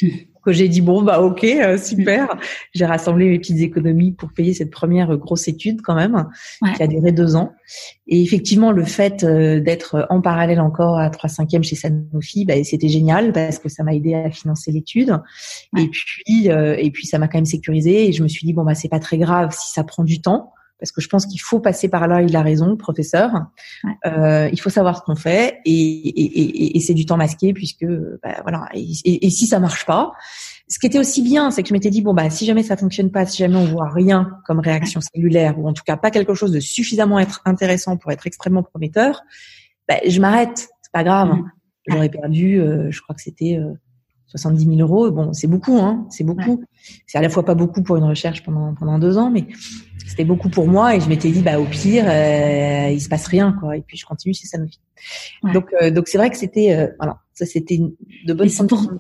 [laughs] Que j'ai dit bon bah ok euh, super j'ai rassemblé mes petites économies pour payer cette première grosse étude quand même qui a duré deux ans et effectivement le fait euh, d'être en parallèle encore à 3 cinquièmes chez Sanofi bah, c'était génial parce que ça m'a aidé à financer l'étude et puis et puis ça m'a quand même sécurisé et je me suis dit bon bah c'est pas très grave si ça prend du temps parce que je pense qu'il faut passer par là. Il a raison, le professeur. Euh, il faut savoir ce qu'on fait et, et, et, et c'est du temps masqué puisque bah, voilà. Et, si ça marche pas, ce qui était aussi bien, c'est que je m'étais dit bon bah si jamais ça fonctionne pas, si jamais on voit rien comme réaction cellulaire ou en tout cas pas quelque chose de suffisamment être intéressant pour être extrêmement prometteur, bah, je m'arrête. C'est pas grave. Mmh. J'aurais perdu, euh, je crois que c'était euh, 70 000 euros. Bon, c'est beaucoup, hein. C'est beaucoup. C'est à la fois pas beaucoup pour une recherche pendant pendant deux ans, mais c'était beaucoup pour moi et je m'étais dit bah au pire euh, il se passe rien quoi et puis je continue chez Sanofi. Donc euh, donc c'est vrai que c'était euh, voilà ça c'était de bonnes pour,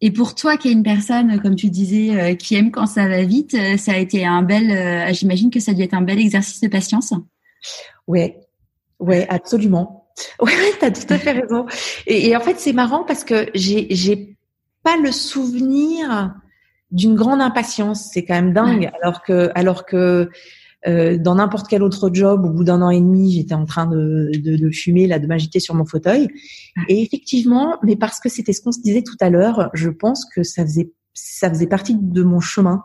et pour toi qui es une personne comme tu disais euh, qui aime quand ça va vite, ça a été un bel j'imagine que ça a dû être un bel exercice de patience. Ouais. Ouais, absolument. [laughs] Ouais, tu as tout à fait raison. Et, et en fait, c'est marrant parce que j'ai j'ai pas le souvenir d'une grande impatience. C'est quand même dingue. Alors que, alors que euh, dans n'importe quel autre job, au bout d'un an et demi, j'étais en train de, de, de, fumer, là, de m'agiter sur mon fauteuil. Et effectivement, mais parce que c'était ce qu'on se disait tout à l'heure, je pense que ça faisait ça faisait partie de mon chemin.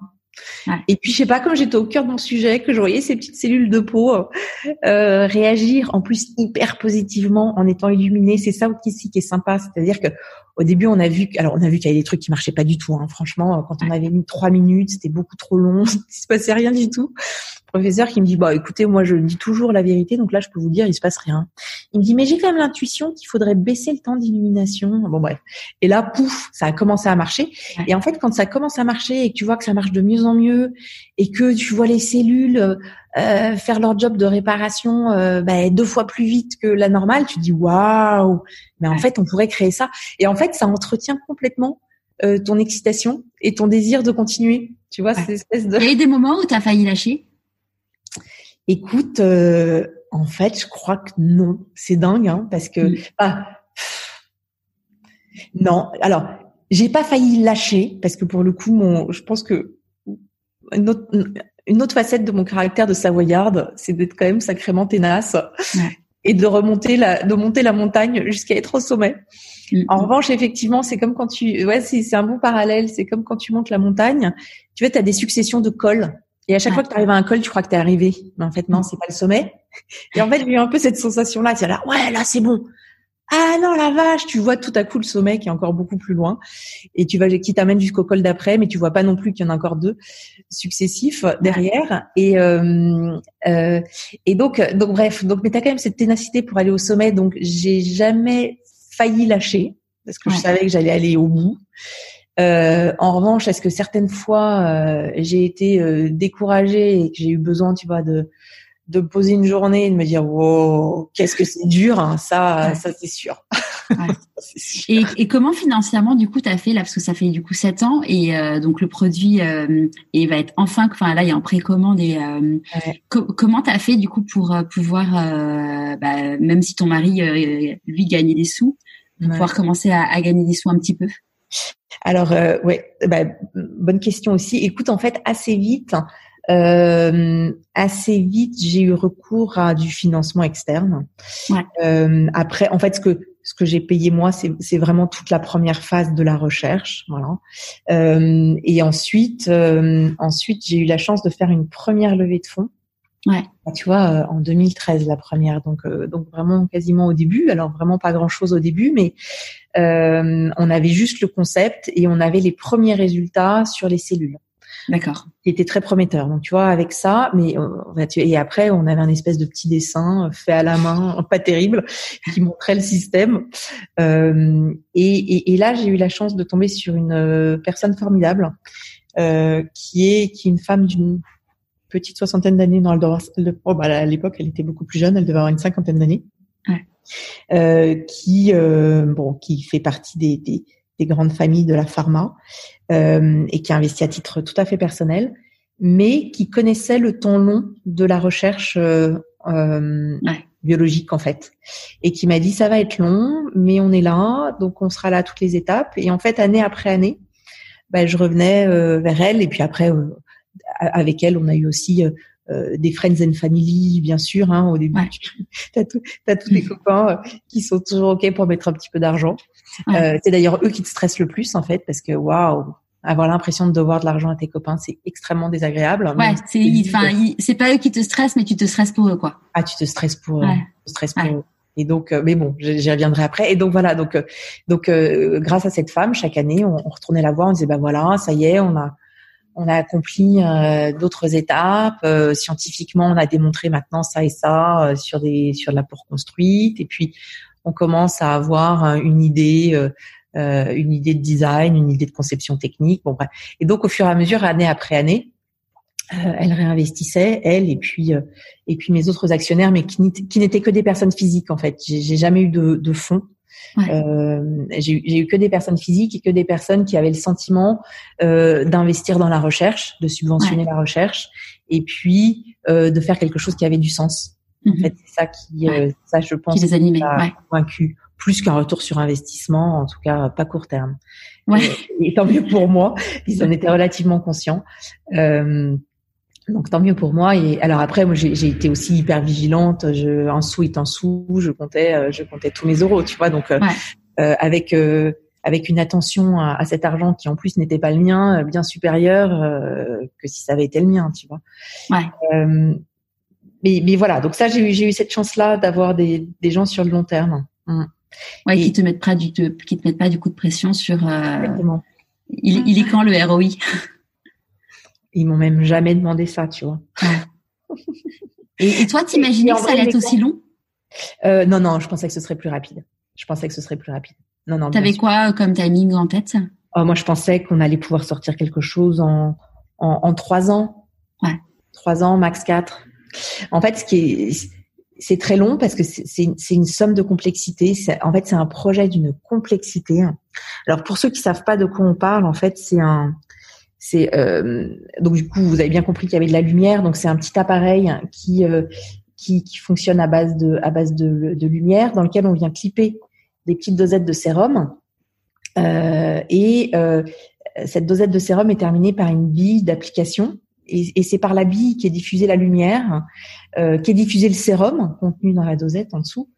Et puis je sais pas, comme j'étais au cœur de mon sujet, que je voyais ces petites cellules de peau euh, réagir en plus hyper positivement en étant illuminées, c'est ça aussi qui est sympa, c'est-à-dire que au début on a vu, alors on a vu qu'il y avait des trucs qui marchaient pas du tout. Hein. Franchement, quand on avait mis trois minutes, c'était beaucoup trop long, [laughs] il se passait rien du tout professeur qui me dit bah écoutez moi je dis toujours la vérité donc là je peux vous dire il se passe rien. Il me dit mais j'ai quand même l'intuition qu'il faudrait baisser le temps d'illumination. Bon bref. Et là pouf, ça a commencé à marcher et en fait quand ça commence à marcher et que tu vois que ça marche de mieux en mieux et que tu vois les cellules euh, faire leur job de réparation euh, bah, deux fois plus vite que la normale, tu te dis waouh, mais en fait on pourrait créer ça et en fait ça entretient complètement euh, ton excitation et ton désir de continuer. Tu vois, cette espèce de... Il y a eu des moments où tu as failli lâcher Écoute, euh, en fait, je crois que non. C'est dingue, hein, parce que ah, non. Alors, j'ai pas failli lâcher parce que pour le coup, mon, je pense que une autre, facette de mon caractère de savoyarde, c'est d'être quand même sacrément tenace et de remonter la, de monter la montagne jusqu'à être au sommet. Mm. En revanche, effectivement, c'est comme quand tu, ouais, c'est un bon parallèle. C'est comme quand tu montes la montagne. Tu vois, as des successions de cols. Et à chaque fois que tu arrives à un col, tu crois que tu es arrivé. Mais en fait, non, c'est pas le sommet. [laughs] Et en fait, j'ai eu un peu cette sensation-là. Tu là, ouais, là, c'est bon. Ah non, la vache, tu vois tout à coup le sommet qui est encore beaucoup plus loin. Et tu vas, qui t'amène jusqu'au col d'après, mais tu vois pas non plus qu'il y en a encore deux successifs derrière. Et, euh, euh, et donc, donc bref, donc, mais t'as quand même cette ténacité pour aller au sommet. Donc, j'ai jamais failli lâcher parce que je savais que j'allais aller au bout. Euh, en revanche, est-ce que certaines fois euh, j'ai été euh, découragée et que j'ai eu besoin, tu vois, de de poser une journée et de me dire wow, qu'est-ce que c'est dur, hein, ça, [laughs] ça c'est sûr. Et, et, comment financièrement du coup tu as fait là parce que ça fait du coup sept ans et donc le produit et va être enfin enfin là il y a en précommande et comment tu as fait du coup pour pouvoir bah, même si ton mari lui gagnait des sous pouvoir commencer à, à, gagner des sous un petit peu? Alors, euh, ouais, bah, bonne question aussi. Écoute, en fait, assez vite, euh, assez vite, j'ai eu recours à du financement externe. Euh, après, en fait, ce que ce que j'ai payé moi, c'est vraiment toute la première phase de la recherche, voilà. Euh, et ensuite, euh, ensuite, j'ai eu la chance de faire une première levée de fonds. Ouais. Bah, tu vois, euh, en 2013 la première, donc donc vraiment quasiment au début. Alors vraiment pas grand chose au début, mais euh, on avait juste le concept et on avait les premiers résultats sur les cellules. D'accord. Qui était très prometteur. Donc tu vois avec ça, mais et après on avait un espèce de petit dessin fait à la main, [laughs] pas terrible, qui montrait le système. Euh, et, là j'ai eu la chance de tomber sur une euh, personne formidable euh, qui est qui est une femme d'une petite soixantaine d'années dans le, oh, bah, à l'époque elle était beaucoup plus jeune, elle devait avoir une cinquantaine d'années. Ouais. Euh, qui euh, bon qui fait partie des, des, des, grandes familles de la pharma euh, et qui a investi à titre tout à fait personnel, mais qui connaissait le temps long de la recherche biologique en fait, et qui m'a dit ça va être long, mais on est là, donc on sera là à toutes les étapes. Et en fait, année après année, ben, je revenais vers elle, et puis après avec elle, on a eu aussi euh, des friends and family, bien sûr. Hein, au début, tu as, as tous tes mm. [laughs] copains euh, qui sont toujours ok pour mettre un petit peu d'argent. Euh, c'est d'ailleurs eux qui te stressent le plus en fait, parce que waouh, avoir l'impression de devoir de l'argent à tes copains, c'est extrêmement désagréable. Ouais, c'est enfin, c'est pas eux qui te stressent, mais tu te stresses pour eux, quoi. Ah, tu te stresses pour, eux. Tu te stresses pour eux. Et donc, mais bon, j'y reviendrai après. Et donc voilà, donc donc grâce à cette femme, chaque année, on, on, retournait la voir, on disait bah voilà, ça y est, on a on a accompli d'autres étapes. scientifiquement, on a démontré maintenant ça et ça sur des sur de la pour construite. Et puis, on commence à avoir une idée euh, une idée de design, une idée de conception technique. Bon, bref. Et donc, au fur et à mesure, année après année, euh, elle réinvestissait, elle et puis euh, et puis mes autres actionnaires, mais qui n'étaient que des personnes physiques en fait. J'ai jamais eu de, de fonds. Euh, j'ai eu que des personnes physiques et que des personnes qui avaient le sentiment euh, d'investir dans la recherche, de subventionner la recherche, et puis euh, de faire quelque chose qui avait du sens. En mhm. fait, c'est ça qui, ça je pense, qui les animait, convaincu plus qu'un retour sur investissement, en tout cas pas court terme. Ouais. Et, tant mieux pour moi, [laughs] ils en étaient relativement conscients. Euh, donc tant mieux pour moi. Et alors après, moi j'ai été aussi hyper vigilante. Je, un sou est un sou. Je comptais, euh, je comptais tous mes euros, tu vois. Donc euh, euh avec euh, avec une attention à, à, cet argent qui en plus n'était pas le mien, bien supérieure que si ça avait été le mien, tu vois. Ouais. mais, mais voilà. Donc ça, j'ai eu j'ai eu cette chance là d'avoir des des gens sur le long terme. Mmh. Ouais, qui te mettent pas du qui te mettent pas du coup de pression sur. Euh, il, il, est quand le ROI Ils m'ont même jamais demandé ça, tu vois. et, et, toi, t'imaginais que ça allait être aussi long? Euh, Non, non, je pensais que ce serait plus rapide. Je pensais que ce serait plus rapide. Non, non. T'avais quoi comme timing en tête? Oh, Moi, je pensais qu'on allait pouvoir sortir quelque chose en en, en trois ans. Ouais. Trois ans, max quatre. En fait, ce qui est c'est très long parce que c'est une somme de complexité. En fait, c'est un projet d'une complexité. Alors pour ceux qui savent pas de quoi on parle, en fait, c'est un, c'est euh, donc du coup vous avez bien compris qu'il y avait de la lumière. Donc c'est un petit appareil qui, euh, qui, qui fonctionne à base de à base de, de, lumière dans lequel on vient clipper des petites dosettes de sérum euh, et cette dosette de sérum est terminée par une bille d'application et, c'est par la bille qui est diffusée la lumière, euh, qui est diffusé le sérum contenu dans la dosette en dessous.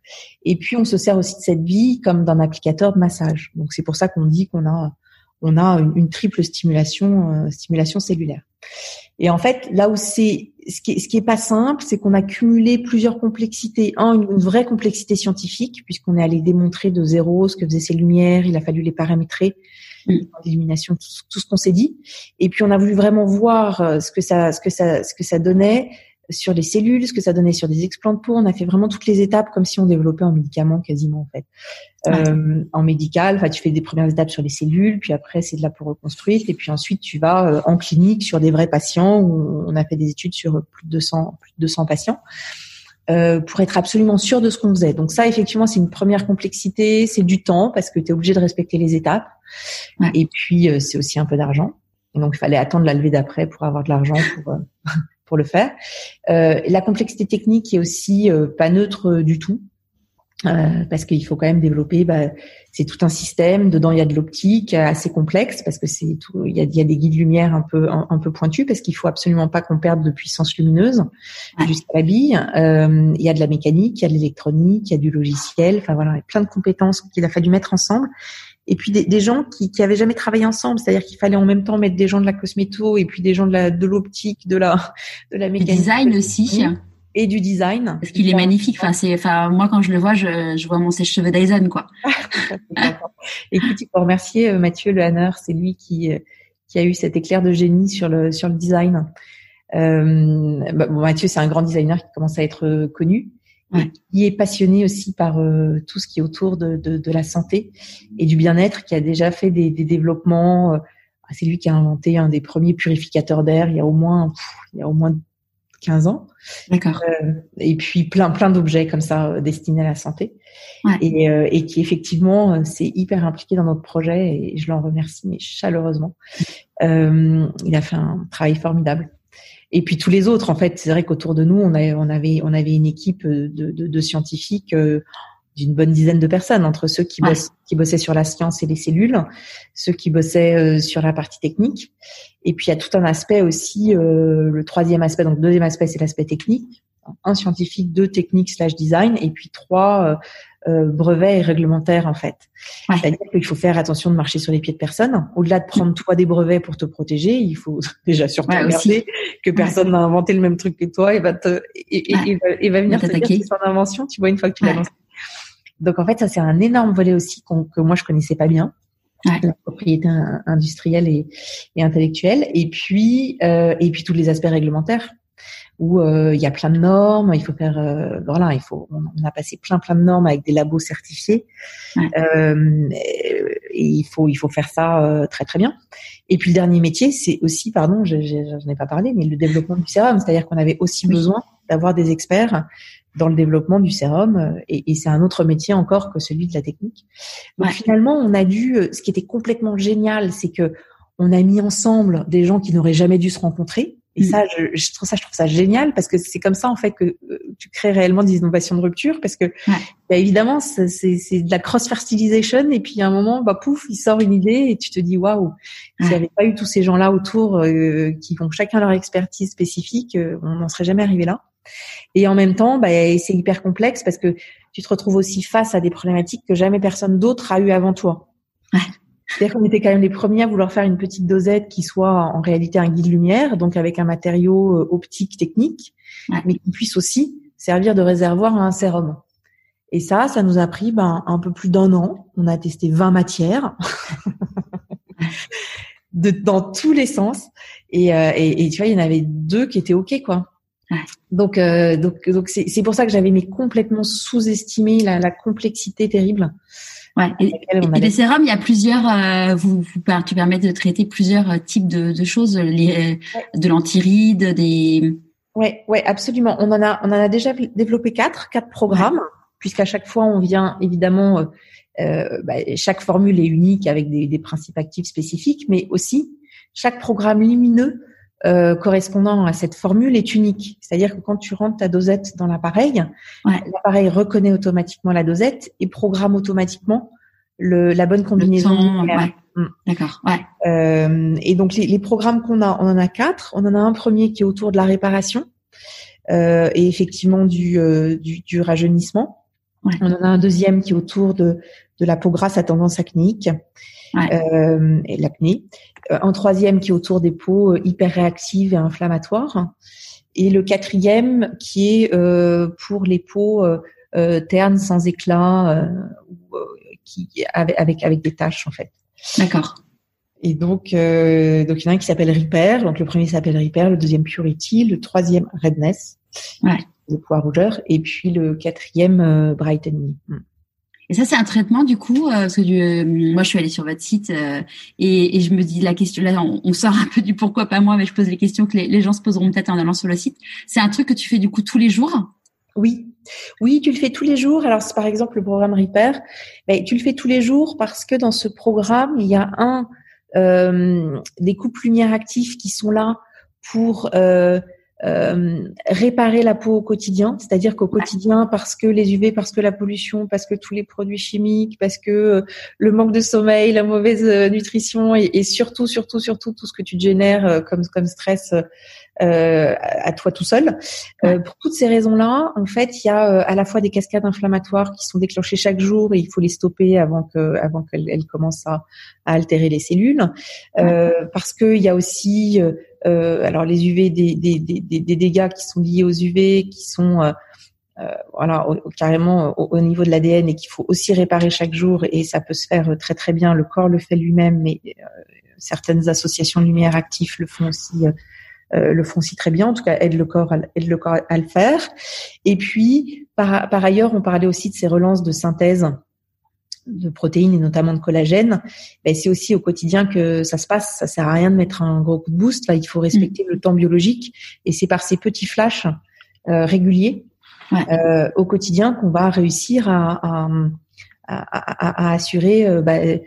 Et puis on se sert aussi de cette bille comme d'un applicateur de massage. Donc c'est pour ça qu'on dit qu'on a on a une, triple stimulation euh, stimulation cellulaire. Et en fait, là où c'est ce qui est, ce qui est pas simple, c'est qu'on a cumulé plusieurs complexités. Un, une, vraie complexité scientifique, puisqu'on est allé démontrer de zéro ce que faisaient ces lumières. Il a fallu les paramétrer l'élimination, tout, ce qu'on s'est dit. Et puis on a voulu vraiment voir euh, ce que ça, ce que ça, ce que ça donnait sur les cellules, ce que ça donnait sur des explants de peau. On a fait vraiment toutes les étapes comme si on développait un médicament quasiment en fait. Euh, en médical, enfin tu fais des premières étapes sur les cellules, puis après c'est de la peau reconstruite, et puis ensuite tu vas euh, en clinique sur des vrais patients où on a fait des études sur plus de 200 plus de 200 patients. Euh, pour être absolument sûr de ce qu'on faisait. Donc ça, effectivement, c'est une première complexité, c'est du temps parce que tu es obligé de respecter les étapes. Et puis, euh, c'est aussi un peu d'argent. Donc, il fallait attendre la levée d'après pour avoir de l'argent pour, euh, [laughs] pour le faire. la complexité technique est aussi pas neutre du tout. Euh, parce qu'il faut quand même développer, bah, c'est tout un système. Dedans, il y a de l'optique assez complexe parce que c'est tout. Il y a, il y a des guides lumière un peu un, peu pointus parce qu'il faut absolument pas qu'on perde de puissance lumineuse jusqu'à la bille. Euh, il y a de la mécanique, il y a de l'électronique, il y a du logiciel. Enfin voilà, il y a plein de compétences qu'il a fallu mettre ensemble. Et puis des, des gens qui, qui avaient jamais travaillé ensemble, c'est-à-dire qu'il fallait en même temps mettre des gens de la cosméto et puis des gens de la de l'optique, de la de la mécanique, design aussi et du design. Parce qu'il est magnifique. Enfin, c'est, enfin, moi, quand je le vois, je, je vois mon sèche-cheveux Dyson, quoi. [laughs] Écoute, il faut remercier euh, Mathieu Le Hanner. C'est lui qui, euh, qui a eu cet éclair de génie sur le, sur le design. Euh, bah, bon, Mathieu, c'est un grand designer qui commence à être euh, connu. Ouais. qui est passionné aussi par tout ce qui est autour de, de, de la santé et du bien-être, qui a déjà fait des, des développements. c'est lui qui a inventé un des premiers purificateurs d'air il y a au moins, il y a au moins 15 ans. D'accord. Euh, et puis plein plein d'objets comme ça euh, destinés à la santé ouais. et, euh, et qui effectivement euh, s'est hyper impliqué dans notre projet et je l'en remercie mais chaleureusement. Euh, il a fait un travail formidable. Et puis tous les autres, en fait, c'est vrai qu'autour de nous, on, avait on avait on avait une équipe de, de, de scientifiques d'une bonne dizaine de personnes, entre ceux qui, bossent, qui bossaient sur la science et les cellules, ceux qui bossaient euh, sur la partie technique. Et puis il y a tout un aspect aussi, euh, le troisième aspect, donc le deuxième aspect, c'est l'aspect technique. Un scientifique, deux techniques slash design, et puis trois euh, brevets et réglementaires en fait. C'est-à-dire qu'il faut faire attention de marcher sur les pieds de personne. Au-delà de prendre toi des brevets pour te protéger, il faut [laughs] déjà surtout regarder que personne n'a inventé le même truc que toi. Et va te et, et, va, venir te dire que c'est son invention. Tu vois une fois que tu l'as lancé. Donc en fait, ça c'est un énorme volet aussi que moi je connaissais pas bien. la propriété industrielle et, et, intellectuelle, et puis euh, et puis tous les aspects réglementaires où euh, il y a plein de normes, il faut faire euh, voilà, il faut on, a passé plein plein de normes avec des labos certifiés, euh, et, il faut il faut faire ça euh, très très bien. Et puis le dernier métier, c'est aussi pardon, je n'en ai pas parlé, mais le développement du sérum, c'est-à-dire qu'on avait aussi besoin d'avoir des experts dans le développement du sérum et, et c'est un autre métier encore que celui de la technique. Donc finalement, on a dû, euh, ce qui était complètement génial, c'est que on a mis ensemble des gens qui n'auraient jamais dû se rencontrer. Et mm. ça, je, trouve ça, je trouve ça génial parce que c'est comme ça en fait que euh, tu crées réellement des innovations de rupture parce que bah, évidemment c'est de la cross fertilisation et puis à un moment bah pouf il sort une idée et tu te dis waouh s'il n'y avait pas eu tous ces gens là autour qui ont chacun leur expertise spécifique on n'en serait jamais arrivé là. Et en même temps, bah, c'est hyper complexe parce que tu te retrouves aussi face à des problématiques que jamais personne d'autre a eu avant toi. C'est-à-dire qu'on était quand même les premiers à vouloir faire une petite dosette qui soit en réalité un guide lumière, donc avec un matériau euh, optique technique, mais qui puisse aussi servir de réservoir à un sérum. Et ça, ça nous a pris ben, un peu plus d'un an. On a testé 20 matières [laughs] de, dans tous les sens. Et, euh, et, et, tu vois, il y en avait deux qui étaient OK, quoi. Donc, euh, donc, donc c'est pour ça que j'avais mis complètement sous-estimé la, la, complexité terrible. Ouais. Et, les sérums, il y a plusieurs. Euh, vous, vous, tu permets de traiter plusieurs euh, types de, de choses, les, de l'antiride, des. Ouais, ouais, absolument. On en a, on en a déjà développé quatre, quatre programmes, puisqu'à chaque fois on vient évidemment. Euh, bah, chaque formule est unique avec des, des principes actifs spécifiques, mais aussi chaque programme lumineux euh, correspondant à cette formule est unique. C'est-à-dire que quand tu rentres ta dosette dans l'appareil, l'appareil reconnaît automatiquement la dosette et programme automatiquement le, la bonne combinaison. Mm. D'accord. Ouais. Euh, et donc les, les programmes qu'on a, on en a quatre. On en a un premier qui est autour de la réparation euh, et effectivement du, euh, du, du rajeunissement. On en a un deuxième qui est autour de, de la peau grasse à tendance acnéique euh, et l'acné. Euh, un troisième qui est autour des peaux euh, hyper réactives et inflammatoires. Et le quatrième qui est euh, pour les peaux ternes sans éclat, qui avec, avec avec des taches en fait. D'accord. Et donc, euh, donc il y en a un qui s'appelle Repair. Donc le premier s'appelle Repair, le deuxième Purity, le troisième Redness, ouais. le poids rougeur, et puis le quatrième euh, Brightening. Et ça, c'est un traitement du coup, euh, parce que euh, moi, je suis allée sur votre site euh, et, je me dis la question. Là, on, sort un peu du pourquoi pas moi, mais je pose les questions que les, gens se poseront peut-être en allant sur le site. C'est un truc que tu fais du coup tous les jours? Oui, oui, tu le fais tous les jours. Alors, c'est par exemple le programme Repair. Tu le fais tous les jours parce que dans ce programme, il y a un euh, des coupes lumière actifs qui sont là pour euh, réparer la peau au quotidien, c'est-à-dire qu'au quotidien, parce que les UV, parce que la pollution, parce que tous les produits chimiques, parce que euh, le manque de sommeil, la mauvaise euh, nutrition et, et, surtout, surtout, surtout tout ce que tu génères comme comme stress euh, à toi tout seul. Euh, pour toutes ces raisons-là, en fait, il y a à la fois des cascades inflammatoires qui sont déclenchées chaque jour et il faut les stopper avant que avant qu'elles commencent à, à, altérer les cellules, euh, parce qu'il y a aussi euh, alors les UV, des, des, des, des, dégâts qui sont liés aux UV, qui sont euh, euh, voilà carrément au, niveau de l'ADN et qu'il faut aussi réparer chaque jour et ça peut se faire très très bien. Le corps le fait lui-même, mais certaines associations lumière actifs le font aussi. le font aussi très bien, en tout cas aide le corps, à, aide le corps à le faire. Et puis par, par ailleurs, on parlait aussi de ces relances de synthèse de protéines et notamment de collagène, ben c'est aussi au quotidien que ça se passe. Ça sert à rien de mettre un gros coup de boost. il faut respecter le temps biologique et c'est par ces petits flashs euh, réguliers euh, au quotidien qu'on va réussir à, à, à, assurer euh, ben,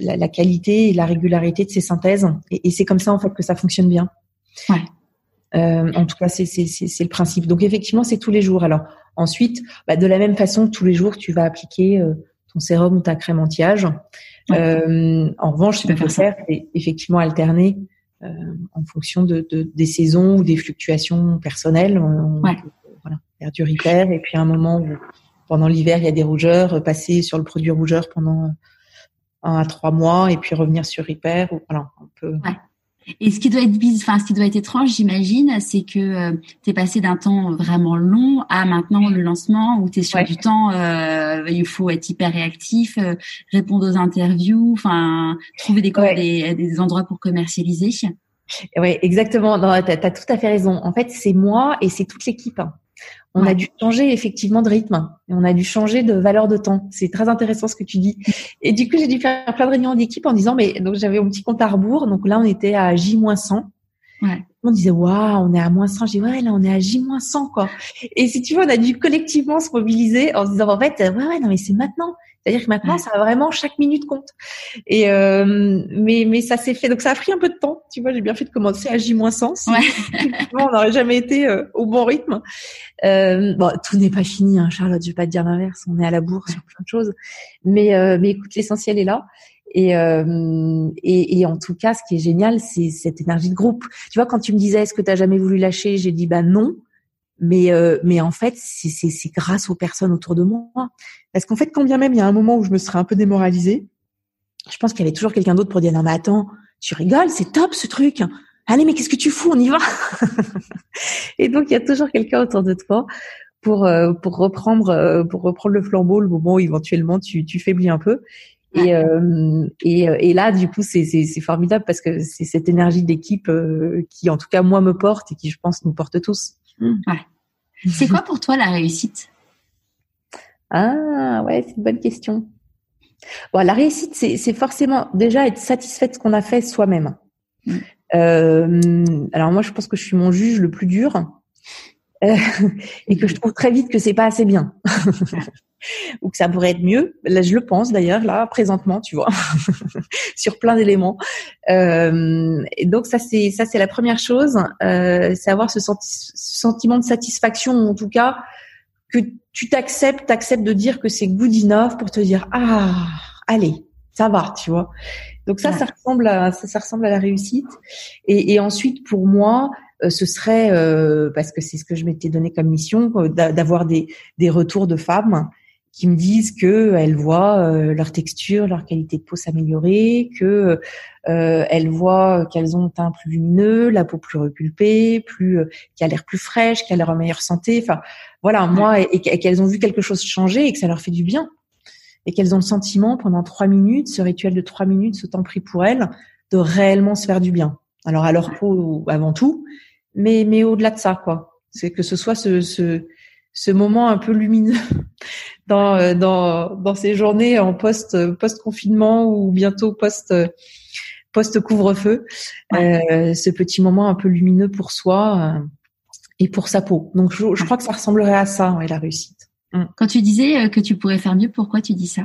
la, la, qualité et la régularité de ces synthèses. Et, et c'est comme ça en fait que ça fonctionne bien. Ouais. Euh, en tout cas, c'est le principe. Donc effectivement, c'est tous les jours. Alors ensuite, bah, de la même façon, tous les jours, tu vas appliquer euh, ton sérum ou ta crème anti-âge. Euh, en revanche, ce qu'on peut faire, c'est effectivement alterner euh, en fonction de, de, des saisons ou des fluctuations personnelles. ouais. voilà, faire du repair et puis à un moment où pendant l'hiver il y a des rougeurs, passer sur le produit rougeur pendant un à trois mois et puis revenir sur repair. Ou, voilà, on peut. Ouais. Et ce qui doit être enfin ce qui doit être étrange, j'imagine, c'est que euh, tu es passé d'un temps vraiment long à maintenant le lancement où tu es sur du temps euh, il faut être hyper réactif, euh, répondre aux interviews, enfin trouver des, des, des endroits pour commercialiser. Oui, exactement. Tu as, tout à fait raison. En fait, c'est moi et c'est toute l'équipe. Hein. On a dû changer effectivement de rythme et on a dû changer de valeur de temps. C'est très intéressant ce que tu dis. Et du coup, j'ai dû faire plein de réunions d'équipe en disant, mais donc j'avais mon petit compte à rebours. Donc là, on était à J-100. Ouais. On disait, waouh, on est à moins 100. J'ai dit, ouais, là, on est à J-100, quoi. Et si tu veux, on a dû collectivement se mobiliser en se disant, en fait, ouais, ouais, non, mais c'est maintenant. C'est-à-dire que maintenant, ça va vraiment chaque minute compte. Et euh, mais mais ça s'est fait. Donc ça a pris un peu de temps. Tu vois, j'ai bien fait de commencer à J-100. ouais. [laughs] on n'aurait jamais été euh, au bon rythme. Euh, bon, tout n'est pas fini, hein, Charlotte. Je vais pas te dire l'inverse. On est à la bourre sur plein de choses. Mais euh, mais écoute, l'essentiel est là. Et, euh, et, et, en tout cas, ce qui est génial, c'est cette énergie de groupe. Tu vois, quand tu me disais, est-ce que tu as jamais voulu lâcher? J'ai dit, bah non. Mais, euh, mais en fait, c'est grâce aux personnes autour de moi. Parce qu'en fait, quand bien même il y a un moment où je me serais un peu démoralisée, je pense qu'il y avait toujours quelqu'un d'autre pour dire non mais attends, tu rigoles, c'est top ce truc. Allez mais qu'est-ce que tu fous, on y va. [laughs] et donc il y a toujours quelqu'un autour de toi pour euh, pour reprendre euh, pour reprendre le flambeau le moment où éventuellement tu tu faiblis un peu. Et, euh, et, et, là, du coup, c'est formidable parce que c'est cette énergie d'équipe qui, en tout cas, moi, me porte et qui, je pense, nous porte tous. Ouais. C'est quoi pour toi la réussite? Ah ouais, c'est une bonne question. Bon, la réussite, c'est forcément déjà être satisfait de ce qu'on a fait soi-même. Mm. Euh, alors moi, je pense que je suis mon juge le plus dur euh, [laughs] et que je trouve très vite que c'est pas assez bien. Ou que ça pourrait être mieux. Là, je le pense d'ailleurs, là, présentement, tu vois, [laughs] sur plein d'éléments. Euh, et donc ça, c'est ça, c'est la première chose, euh, c'est avoir ce, sentiment de satisfaction, en tout cas, que tu t'acceptes, t'acceptes de dire que c'est good enough pour te dire ah, allez, ça va, tu vois. Donc ça, ça ressemble à ça, ça ressemble à la réussite. Et, et ensuite, pour moi, euh, ce serait euh, parce que c'est ce que je m'étais donné comme mission, euh, d'avoir des, des retours de femmes qui me disent que elles voient euh, leur texture, leur qualité de peau s'améliorer, que euh, elles voient qu'elles ont un teint plus lumineux, la peau plus repulpée, plus euh, qui a l'air plus fraîche, qui a l'air en meilleure santé. Enfin, voilà, moi et, qu'elles ont vu quelque chose changer et que ça leur fait du bien et qu'elles ont le sentiment pendant trois minutes, ce rituel de trois minutes, ce temps pris pour elles, de réellement se faire du bien. Alors à leur peau avant tout, mais mais au-delà de ça, quoi. C'est que ce soit ce, ce ce moment un peu lumineux [laughs] dans euh, dans dans ces journées en post post confinement ou bientôt post post couvre-feu, euh, ce petit moment un peu lumineux pour soi euh, et pour sa peau. Donc je, je, crois que ça ressemblerait à ça, et la réussite. Mm. Quand tu disais que tu pourrais faire mieux, pourquoi tu dis ça?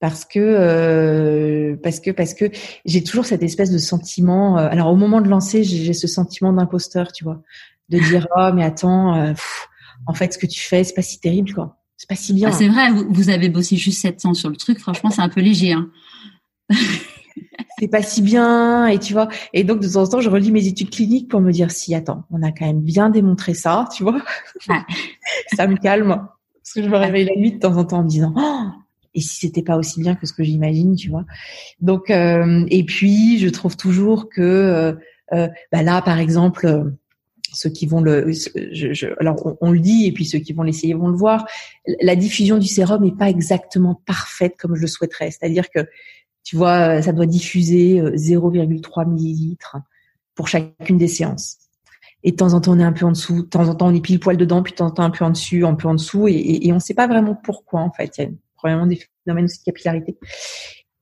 Parce que euh, parce que parce que j'ai toujours cette espèce de sentiment. alors au moment de lancer, j'ai ce sentiment d'imposteur, tu vois, de dire oh [laughs] mais attends, en fait ce que tu fais c'est pas si terrible quoi. C'est pas si bien. Ah, c'est vrai, vous, avez bossé juste 700 sur le truc. Franchement, c'est un peu léger. Hein. [laughs] c'est pas si bien et tu vois et donc de temps en temps je relis mes études cliniques pour me dire si attends on a quand même bien démontré ça tu vois [laughs] ça me calme parce que je me réveille la nuit de temps en temps en me disant oh, et si c'était pas aussi bien que ce que j'imagine tu vois donc euh, et puis je trouve toujours que euh, euh, bah là par exemple ceux qui vont le, je, je, alors on, le dit et puis ceux qui vont l'essayer vont le voir. La diffusion du sérum n'est pas exactement parfaite comme je le souhaiterais. C'est-à-dire que tu vois, ça doit diffuser 0,3 euh, millilitres pour chacune des séances. Et de temps en temps, on est un peu en dessous, de temps en temps, on est pile poil dedans, puis de temps en temps, un peu en dessus, un peu en dessous, et, on ne sait pas vraiment pourquoi, en fait. Il y a probablement des phénomènes de capillarité.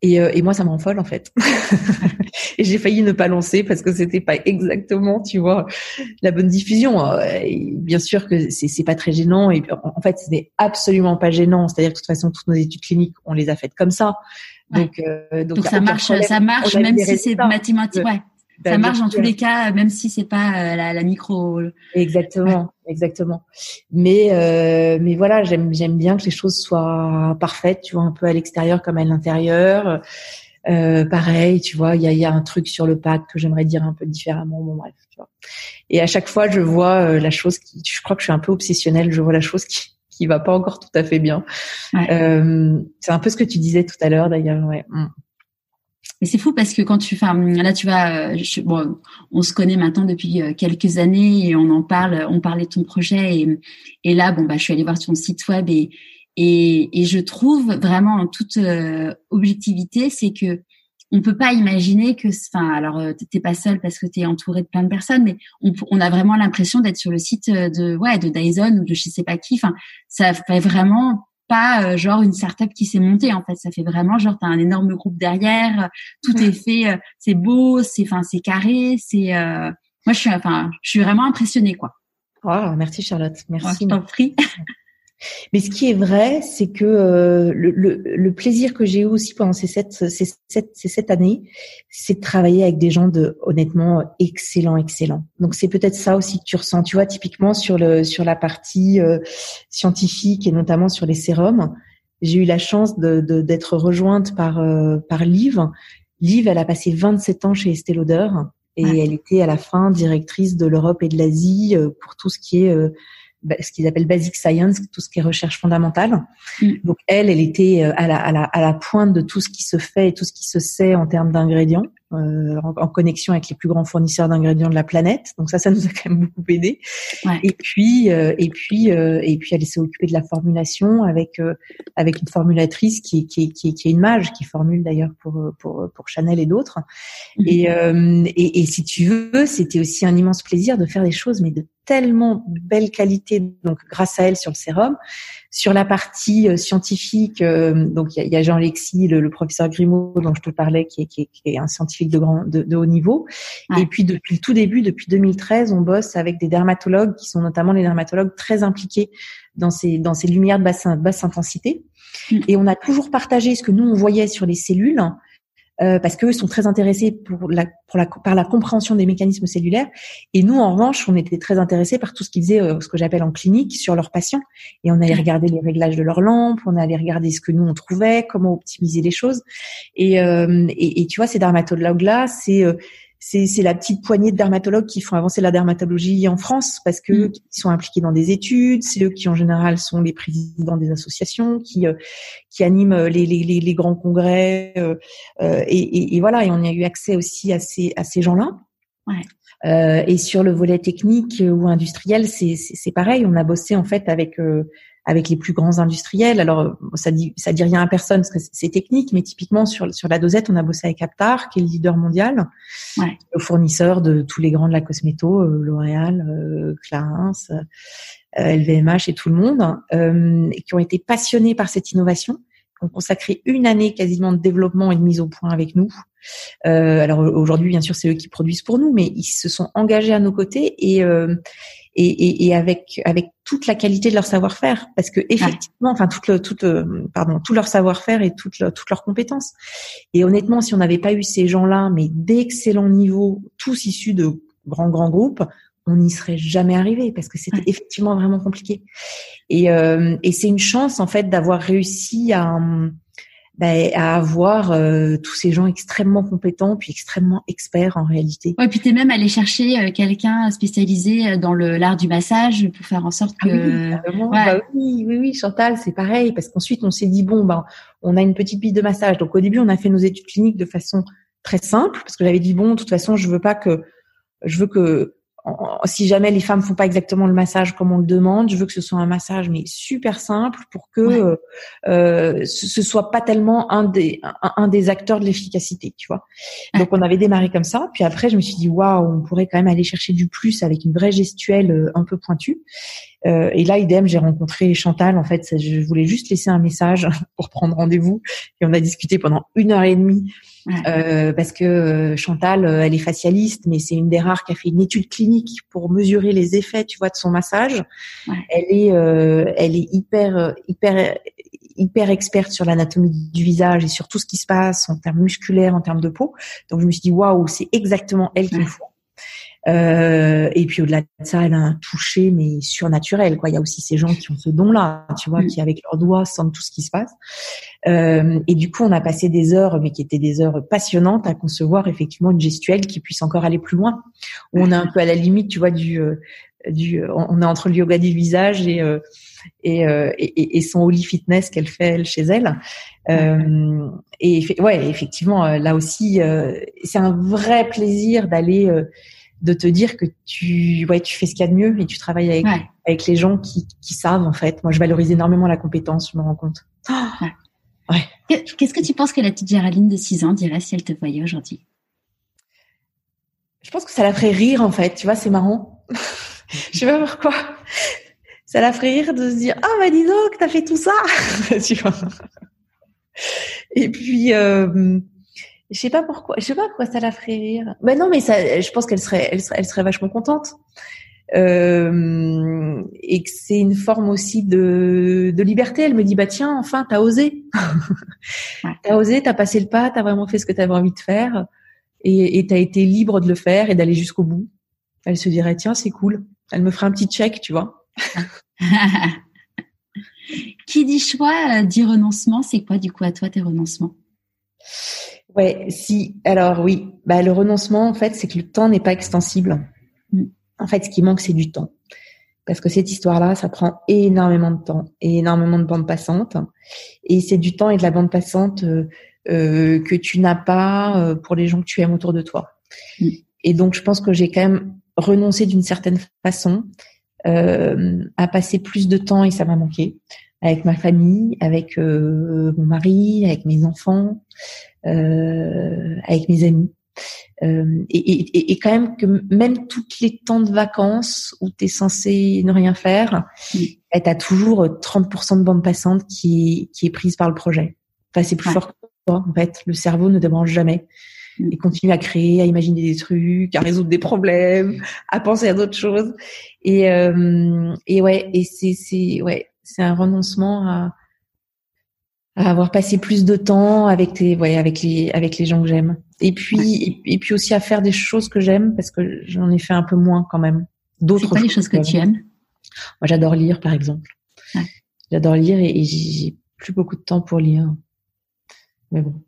Et, euh, et moi, ça m'enfole en fait. [laughs] et j'ai failli ne pas lancer parce que c'était pas exactement, tu vois, la bonne diffusion. Et bien sûr que c'est pas très gênant. Et en fait, ce n'est absolument pas gênant. C'est-à-dire que de toute façon, toutes nos études cliniques, on les a faites comme ça. Donc, euh, donc, ça marche, ça marche, même si c'est mathématique. Ouais. Ça marche dans tous les cas, même si c'est pas euh, la, la, micro. Exactement, exactement. Mais euh, mais voilà, j'aime j'aime bien que les choses soient parfaites, tu vois, un peu à l'extérieur comme à l'intérieur. Euh, pareil, tu vois, il y a, y a un truc sur le pack que j'aimerais dire un peu différemment. Bon bref, tu vois. Et à chaque fois, je vois euh, la chose qui, je crois que je suis un peu obsessionnelle. Je vois la chose qui qui va pas encore tout à fait bien. Euh, c'est un peu ce que tu disais tout à l'heure d'ailleurs. Ouais. Mais c'est fou parce que quand tu, enfin, là, tu vas, bon, on se connaît maintenant depuis quelques années et on en parle, on parlait de ton projet et, et là, bon, bah, je suis allée voir ton site web et, et, et je trouve vraiment en toute objectivité, c'est que on peut pas imaginer que, enfin, alors euh, t'es pas seul parce que tu es entouré de plein de personnes, mais on, on a vraiment l'impression d'être sur le site euh, de ouais de Dyson ou de je sais pas qui. Enfin, ça fait vraiment pas euh, genre une startup qui s'est montée en fait. Ça fait vraiment genre t'as un énorme groupe derrière, tout est fait, c'est beau, c'est enfin c'est carré, c'est. moi je suis enfin je suis vraiment impressionnée quoi. Oh, merci Charlotte, merci. je t'en prie. Mais ce qui est vrai, c'est que euh, le, le, le, plaisir que j'ai eu aussi pendant ces sept, ces sept, ces sept années, c'est de travailler avec des gens de honnêtement excellents, excellents. Donc c'est peut-être ça aussi que tu ressens. Tu vois, typiquement sur le sur la partie euh, scientifique et notamment sur les sérums, j'ai eu la chance de d'être rejointe par euh, par Liv. Liv, elle a passé 27 ans chez Estée Lauder et elle était à la fin directrice de l'Europe et de l'Asie pour tout ce qui est ce qu'ils appellent basic science, tout ce qui est recherche fondamentale. Mm. Donc elle, elle était euh, à la, à, la, à la pointe de tout ce qui se fait et tout ce qui se sait en termes d'ingrédients. Euh, en, connexion avec les plus grands fournisseurs d'ingrédients de la planète. Donc ça, ça nous a quand même beaucoup aidé. Et puis, euh, et puis, et puis, elle s'est occupée de la formulation avec avec une formulatrice qui qui qui, qui est une mage, qui formule d'ailleurs pour pour pour Chanel et d'autres. Mm. Et, et, et si tu veux, c'était aussi un immense plaisir de faire des choses, mais de tellement belle qualité, donc grâce à elle sur le sérum. Sur la partie euh, scientifique, euh, donc il y a, Jean Lexi, le, professeur Grimaud dont je te parlais, qui est, qui est, un scientifique de grand de, haut niveau. Et puis depuis le tout début, depuis 2013, on bosse avec des dermatologues qui sont notamment les dermatologues très impliqués dans ces dans ces lumières de basse, basse intensité. Mm. Et on a toujours partagé ce que nous on voyait sur les cellules euh, parce qu'eux sont très intéressés pour la, pour la, par la compréhension des mécanismes cellulaires. Et nous, en revanche, on était très intéressés par tout ce qu'ils faisaient, euh, ce que j'appelle en clinique, sur leurs patients. Et on allait regarder les réglages de leurs lampes, on allait regarder ce que nous on trouvait, comment optimiser les choses. Et, euh, et, et tu vois, ces dermatologues-là, c'est euh, c'est la petite poignée de dermatologues qui font avancer la dermatologie en France parce que mm. ils sont impliqués dans des études, c'est eux qui en général sont les présidents des associations, qui euh, qui animent euh, les, les, les, grands congrès euh, et, et, et, voilà et on y a eu accès aussi à ces à ces gens-là. Ouais. Euh, et sur le volet technique ou industriel, c'est pareil. On a bossé en fait avec avec les plus grands industriels. Alors ça dit ça dit rien à personne parce que c'est technique, mais typiquement sur sur la dosette, on a bossé avec Aptar, qui est le leader mondial, ouais. le fournisseur de tous les grands de la cosméto, euh, L'Oréal, euh, Clarins, LVMH euh, et tout le monde, et qui ont été passionnés par cette innovation ont consacré une année quasiment de développement et de mise au point avec nous. Euh, alors aujourd'hui, bien sûr, c'est eux qui produisent pour nous, mais ils se sont engagés à nos côtés et euh, et, et, et, avec avec toute la qualité de leur savoir-faire, parce que effectivement, enfin toute le, toute pardon, tout leur savoir-faire et toutes toutes leurs compétences. Et honnêtement, si on n'avait pas eu ces gens-là, mais d'excellents niveaux, tous issus de grands grands groupes, on n'y serait jamais arrivé parce que c'était effectivement vraiment compliqué. Et, euh, et c'est une chance en fait d'avoir réussi à, bah, à avoir euh, tous ces gens extrêmement compétents puis extrêmement experts en réalité. Ouais, puis tu es même allé chercher euh, quelqu'un spécialisé dans le l'art du massage pour faire en sorte ah que oui, bah oui, oui, oui, Chantal, c'est pareil parce qu'ensuite on s'est dit bon ben on a une petite piste de massage. Donc au début on a fait nos études cliniques de façon très simple parce que j'avais dit bon de toute façon je veux pas que je veux que si jamais les femmes font pas exactement le massage comme on le demande, je veux que ce soit un massage mais super simple pour que euh, euh ce soit pas tellement un des un, des acteurs de l'efficacité, tu vois. Donc on avait démarré comme ça, puis après je me suis dit waouh, on pourrait quand même aller chercher du plus avec une vraie gestuelle euh, un peu pointue. Euh, et là, idem, j'ai rencontré Chantal. En fait, je voulais juste laisser un message [laughs] pour prendre rendez-vous. Et on a discuté pendant une heure et demie euh, parce que euh, Chantal, euh, elle est facialiste, mais c'est une des rares qui a fait une étude clinique pour mesurer les effets, tu vois, de son massage. Elle est, elle est hyper, hyper, hyper experte sur l'anatomie du visage et sur tout ce qui se passe en termes musculaires, en termes de peau. Donc je me suis dit waouh, c'est exactement elle qu'il faut. Euh, et puis au-delà de ça, elle a un toucher mais surnaturel. Quoi, il y a aussi ces gens qui ont ce don-là, tu vois, mm. qui avec leurs doigts sentent tout ce qui se passe. Euh, et du coup, on a passé des heures, mais qui étaient des heures passionnantes, à concevoir effectivement une gestuelle qui puisse encore aller plus loin. Où on est un peu à la limite, tu vois, du euh, du, on est entre le yoga du visage et euh, et, euh, et, et, son holy fitness qu'elle fait elle chez elle. Euh, et ouais, effectivement, là aussi, c'est un vrai plaisir d'aller, de te dire que tu, ouais, tu fais ce qu'il y a de mieux et tu travailles avec, avec les gens qui, qui savent en fait. Moi, je valorise énormément la compétence, je me rends compte. [gasps] ouais. Qu'est-ce que tu penses que la petite Géraldine de 6 ans dirait si elle te voyait aujourd'hui? Je pense que ça la ferait rire en fait. Tu vois, c'est marrant. [laughs] je sais pas pourquoi. Ça la ferait rire de se dire ah bah dis donc t'as fait tout ça, [laughs] tu vois. Et puis euh, je sais pas pourquoi, je sais pas pourquoi ça la ferait rire. Ben non mais ça, je pense qu'elle serait, elle serait, elle serait vachement contente. Euh, et que c'est une forme aussi de, de liberté. Elle me dit bah tiens enfin t'as osé, [laughs] t'as osé, t'as passé le pas, t'as vraiment fait ce que t'avais envie de faire et t'as été libre de le faire et d'aller jusqu'au bout. Elle se dirait tiens c'est cool. Elle me ferait un petit check, tu vois. [laughs] Qui dit choix euh, dit renoncement. C'est quoi du coup à toi tes renoncements? Ouais, si. Alors oui, bah le renoncement en fait, c'est que le temps n'est pas extensible. En fait, ce qui manque, c'est du temps. Parce que cette histoire-là, ça prend énormément de temps et énormément de bande passante. Et c'est du temps et de la bande passante euh, euh que tu n'as pas euh, pour les gens que tu aimes autour de toi. Mm. Et donc, je pense que j'ai quand même renoncer d'une certaine façon à passer plus de temps et ça m'a manqué avec ma famille, avec euh, mon mari, avec mes enfants, euh, avec mes amis. Euh, et, et, et, quand même que même toutes les temps de vacances où tu es censé ne rien faire, bah, tu as toujours 30% de bande passante qui, qui est prise par le projet. Enfin, c'est plus fort que toi, en fait. Le cerveau ne débranche jamais et continuer à créer, à imaginer des trucs, à résoudre des problèmes, à penser à d'autres choses. Et, euh, et ouais, et c'est c'est ouais, c'est un renoncement à, à avoir passé plus de temps avec les ouais, avec les avec les gens que j'aime. Et puis et, puis aussi à faire des choses que j'aime parce que j'en ai fait un peu moins quand même. D'autres choses. les choses que, tu aimes? Moi, j'adore lire par exemple. J'adore lire et, et j'ai plus beaucoup de temps pour lire. Mais bon,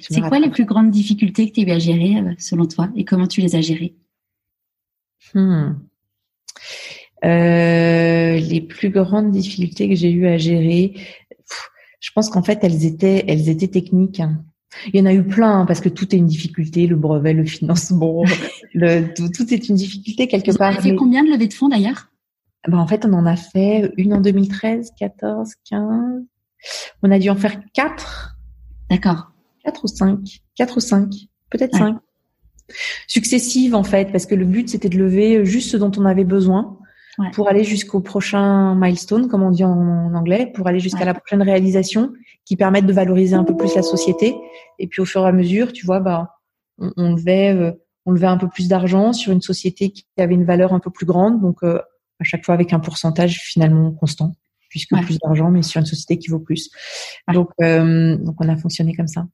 c'est quoi les plus grandes difficultés que tu as eu à gérer euh, selon toi? Et comment tu les as gérées? Hmm. Euh, Les plus grandes difficultés que j'ai eu à gérer, je pense qu'en fait elles étaient, elles étaient techniques. Hein. Il y en a eu plein hein, parce que tout est une difficulté, le brevet, le financement, [laughs] le, tout, est une difficulté quelque Vous part. Vous avez fait combien de levées de fonds d'ailleurs? Ben, En fait, on en a fait une en 2013, 14, 15. On a dû en faire quatre. D'accord. Quatre ou cinq, quatre ou cinq, peut-être cinq. Successives en fait, parce que le but c'était de lever juste ce dont on avait besoin pour aller jusqu'au prochain milestone, comme on dit en, anglais, pour aller jusqu'à la prochaine réalisation qui permette de valoriser un peu plus la société. Et puis au fur et à mesure, tu vois, bah, on, on levait, euh, on levait un peu plus d'argent sur une société qui avait une valeur un peu plus grande, donc euh, à chaque fois avec un pourcentage finalement constant puisque plus d'argent, mais sur une société qui vaut plus. Donc, euh, donc on a fonctionné comme ça.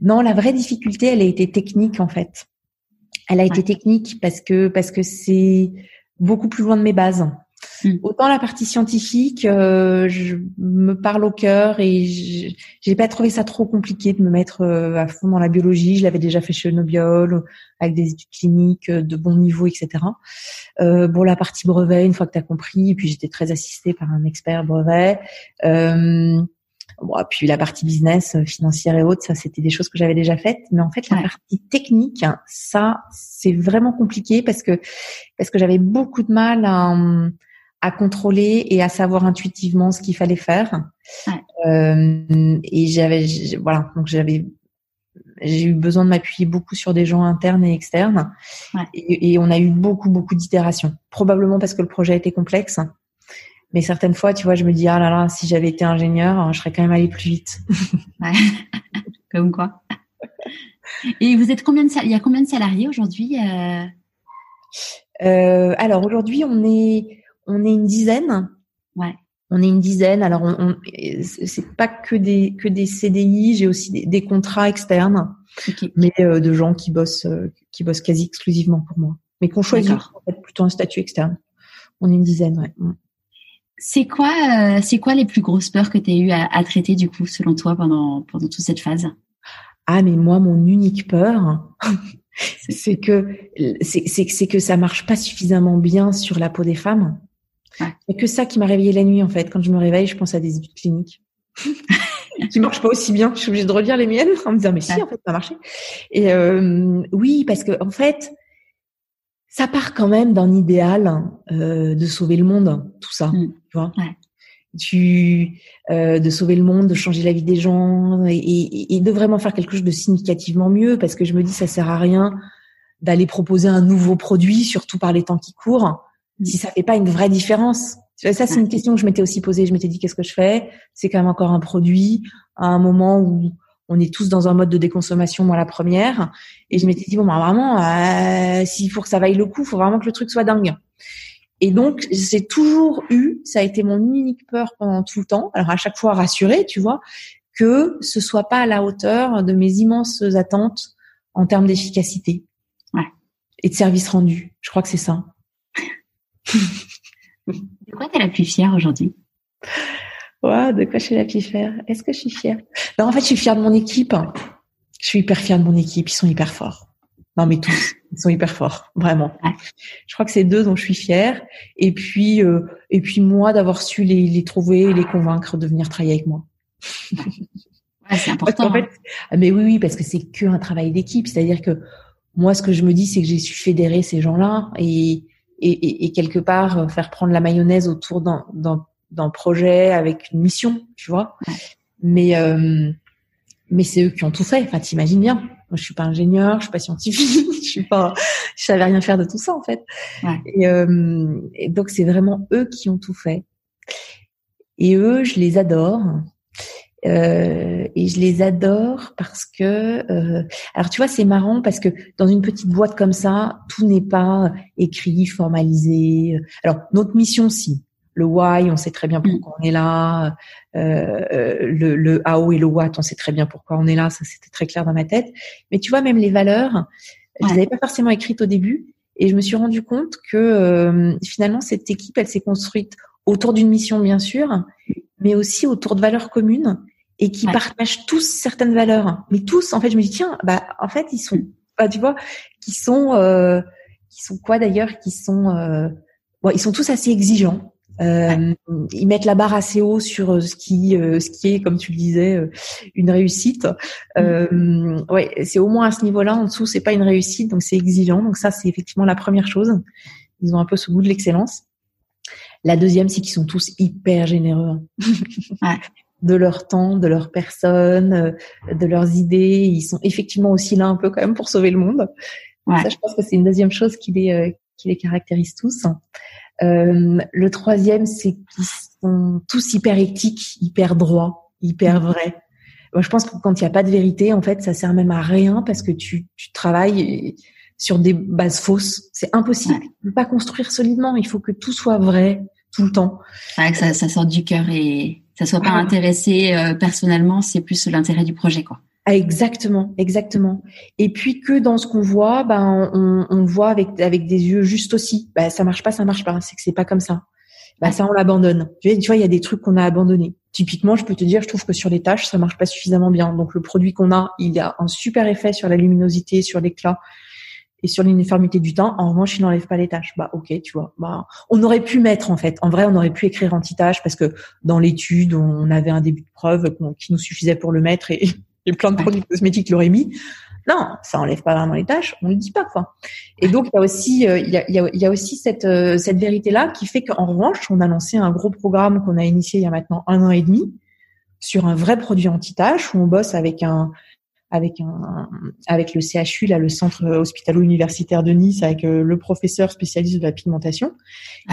Non, la vraie difficulté, elle a été technique en fait. Elle a été technique parce que parce que c'est beaucoup plus loin de mes bases. Hmm. Autant la partie scientifique, euh, je me parle au cœur et j'ai pas trouvé ça trop compliqué de me mettre euh, à fond dans la biologie. Je l'avais déjà fait chez Nobiol avec des études cliniques de bon niveau, etc. Euh, bon, la partie brevet, une fois que tu as compris, et puis j'étais très assistée par un expert brevet. Euh, Bon, puis la partie business, euh, financière et autres, ça c'était des choses que j'avais déjà faites. Mais en fait, la partie technique, ça c'est vraiment compliqué parce que parce que j'avais beaucoup de mal à, à contrôler et à savoir intuitivement ce qu'il fallait faire. Euh, et j'avais voilà, donc j'avais j'ai eu besoin de m'appuyer beaucoup sur des gens internes et externes. Et, et, on a eu beaucoup beaucoup d'itérations. Probablement parce que le projet était complexe. Mais certaines fois, tu vois, je me dis, ah là là, si j'avais été ingénieur, je serais quand même allé plus vite. [laughs] ouais. [laughs] Comme quoi. Et vous êtes combien de il y a combien de salariés aujourd'hui euh... Euh, Alors aujourd'hui, on est on est une dizaine. Ouais. On est une dizaine. Alors, on, on c'est pas que des que des CDI. J'ai aussi des, contrats externes, mais euh, de gens qui bossent euh, qui bossent quasi exclusivement pour moi, mais qu'on choisit en fait plutôt un statut externe. On est une dizaine, ouais. C'est quoi, euh, c'est quoi les plus grosses peurs que tu as eu à, à, traiter du coup, selon toi, pendant pendant toute cette phase? Ah, mais moi, mon unique peur, c'est que c'est que ça marche pas suffisamment bien sur la peau des femmes. Ouais. Il que ça qui m'a réveillée la nuit en fait. Quand je me réveille, je pense à des études cliniques [laughs] qui marchent pas aussi bien. Je suis obligée de relire les miennes en me disant mais si en fait ça a marché. Et euh, oui parce que en fait ça part quand même d'un idéal euh, de sauver le monde, tout ça, mm. tu vois. Ouais. Tu, euh, de sauver le monde, de changer la vie des gens et, et, et, de vraiment faire quelque chose de significativement mieux, parce que je me dis ça sert à rien d'aller proposer un nouveau produit, surtout par les temps qui courent, si ça fait pas une vraie différence. Ça, c'est une question que je m'étais aussi posée. Je m'étais dit, qu'est-ce que je fais? C'est quand même encore un produit à un moment où on est tous dans un mode de déconsommation, moi la première. Et je m'étais dit, bon, bah, vraiment, euh, s'il faut que ça vaille le coup, il faut vraiment que le truc soit dingue. Et donc, j'ai toujours eu, ça a été mon unique peur pendant tout le temps. Alors, à chaque fois rassurée, tu vois, que ce soit pas à la hauteur de mes immenses attentes en termes d'efficacité ouais. et de service rendu. Je crois que c'est ça. [laughs] de quoi tu es la plus fière aujourd'hui? Ouais, de quoi je suis la plus fière Est-ce que je suis fière? Non, en fait, je suis fière de mon équipe. Je suis hyper fière de mon équipe. Ils sont hyper forts. Non, mais tous, ils sont hyper forts, vraiment. Je crois que c'est deux dont je suis fière. Et puis, euh, et puis moi, d'avoir su les, les trouver et les convaincre de venir travailler avec moi. Ouais, c'est important. En fait, hein. mais oui, oui, parce que c'est que un travail d'équipe. C'est-à-dire que moi, ce que je me dis, c'est que j'ai su fédérer ces gens-là et, et, et, quelque part euh, faire prendre la mayonnaise autour d'un projet avec une mission, tu vois. Mais euh, mais c'est eux qui ont tout fait. Enfin, t'imagines bien. Moi, je suis pas ingénieur, je suis pas scientifique, [laughs] je suis pas, je savais rien faire de tout ça en fait. Ouais. Et, euh, et, donc c'est vraiment eux qui ont tout fait. Et eux, je les adore. Euh, et je les adore parce que, euh, alors tu vois, c'est marrant parce que dans une petite boîte comme ça, tout n'est pas écrit, formalisé. Alors notre mission, si. Le why, on sait très bien pourquoi on est là. Euh, le, le how et le what, on sait très bien pourquoi on est là. Ça, c'était très clair dans ma tête. Mais tu vois, même les valeurs, je les avais pas forcément écrites au début. Et je me suis rendu compte que euh, finalement, cette équipe, elle s'est construite autour d'une mission, bien sûr, mais aussi autour de valeurs communes et qui partagent tous certaines valeurs. Mais tous, en fait, je me dis tiens, bah en fait, ils sont, bah, tu vois, qui sont, euh, qui sont quoi d'ailleurs, qui sont, euh, bon, ils sont tous assez exigeants. Euh, Ils mettent la barre assez haut sur euh, ce qui, euh, ce qui est, comme tu le disais, euh, une réussite. Euh, ouais, c'est au moins à ce niveau-là. En dessous, c'est pas une réussite, donc c'est exigeant. Donc ça, c'est effectivement la première chose. Ils ont un peu ce goût de l'excellence. La deuxième, c'est qu'ils sont tous hyper généreux. ouais. [laughs] de leur temps, de leur personne, de leurs idées. Ils sont effectivement aussi là un peu quand même pour sauver le monde. Ouais. Ça, je pense que c'est une deuxième chose qui les, qui les caractérise tous. Euh, le troisième, c'est qu'ils sont tous hyper éthiques, hyper droits, hyper mm. vrais. Moi, je pense que quand il n'y a pas de vérité, en fait, ça sert même à rien parce que tu, tu travailles sur des bases fausses. C'est impossible. Tu peux pas construire solidement. Il faut que tout soit vrai tout le temps. Ouais, que ça, ça sorte du cœur et ça soit pas intéressé euh, personnellement. C'est plus l'intérêt du projet, quoi. Ah, exactement, exactement. Et puis que dans ce qu'on voit, ben on, on voit avec avec des yeux juste aussi. Ben ça marche pas, ça marche pas. C'est que c'est pas comme ça. Ben ça on l'abandonne. Tu vois, il y a des trucs qu'on a abandonnés. Typiquement, je peux te dire, je trouve que sur les tâches, ça marche pas suffisamment bien. Donc le produit qu'on a, il a un super effet sur la luminosité, sur l'éclat et sur l'uniformité du temps. En revanche, il n'enlève pas les tâches. Bah ok, tu vois. Bah on aurait pu mettre en fait. En vrai, on aurait pu écrire anti-tâches parce que dans l'étude, on avait un début de preuve qui nous suffisait pour le mettre et et plein de produits cosmétiques l'auraient mis. Non, ça enlève pas vraiment les tâches, on le dit pas quoi. Et donc il y a aussi euh, il, y a, il y a aussi cette euh, cette vérité là qui fait qu'en revanche on a lancé un gros programme qu'on a initié il y a maintenant un an et demi sur un vrai produit anti-taches où on bosse avec un avec un avec le CHU là le centre hospitalo-universitaire de Nice avec euh, le professeur spécialiste de la pigmentation.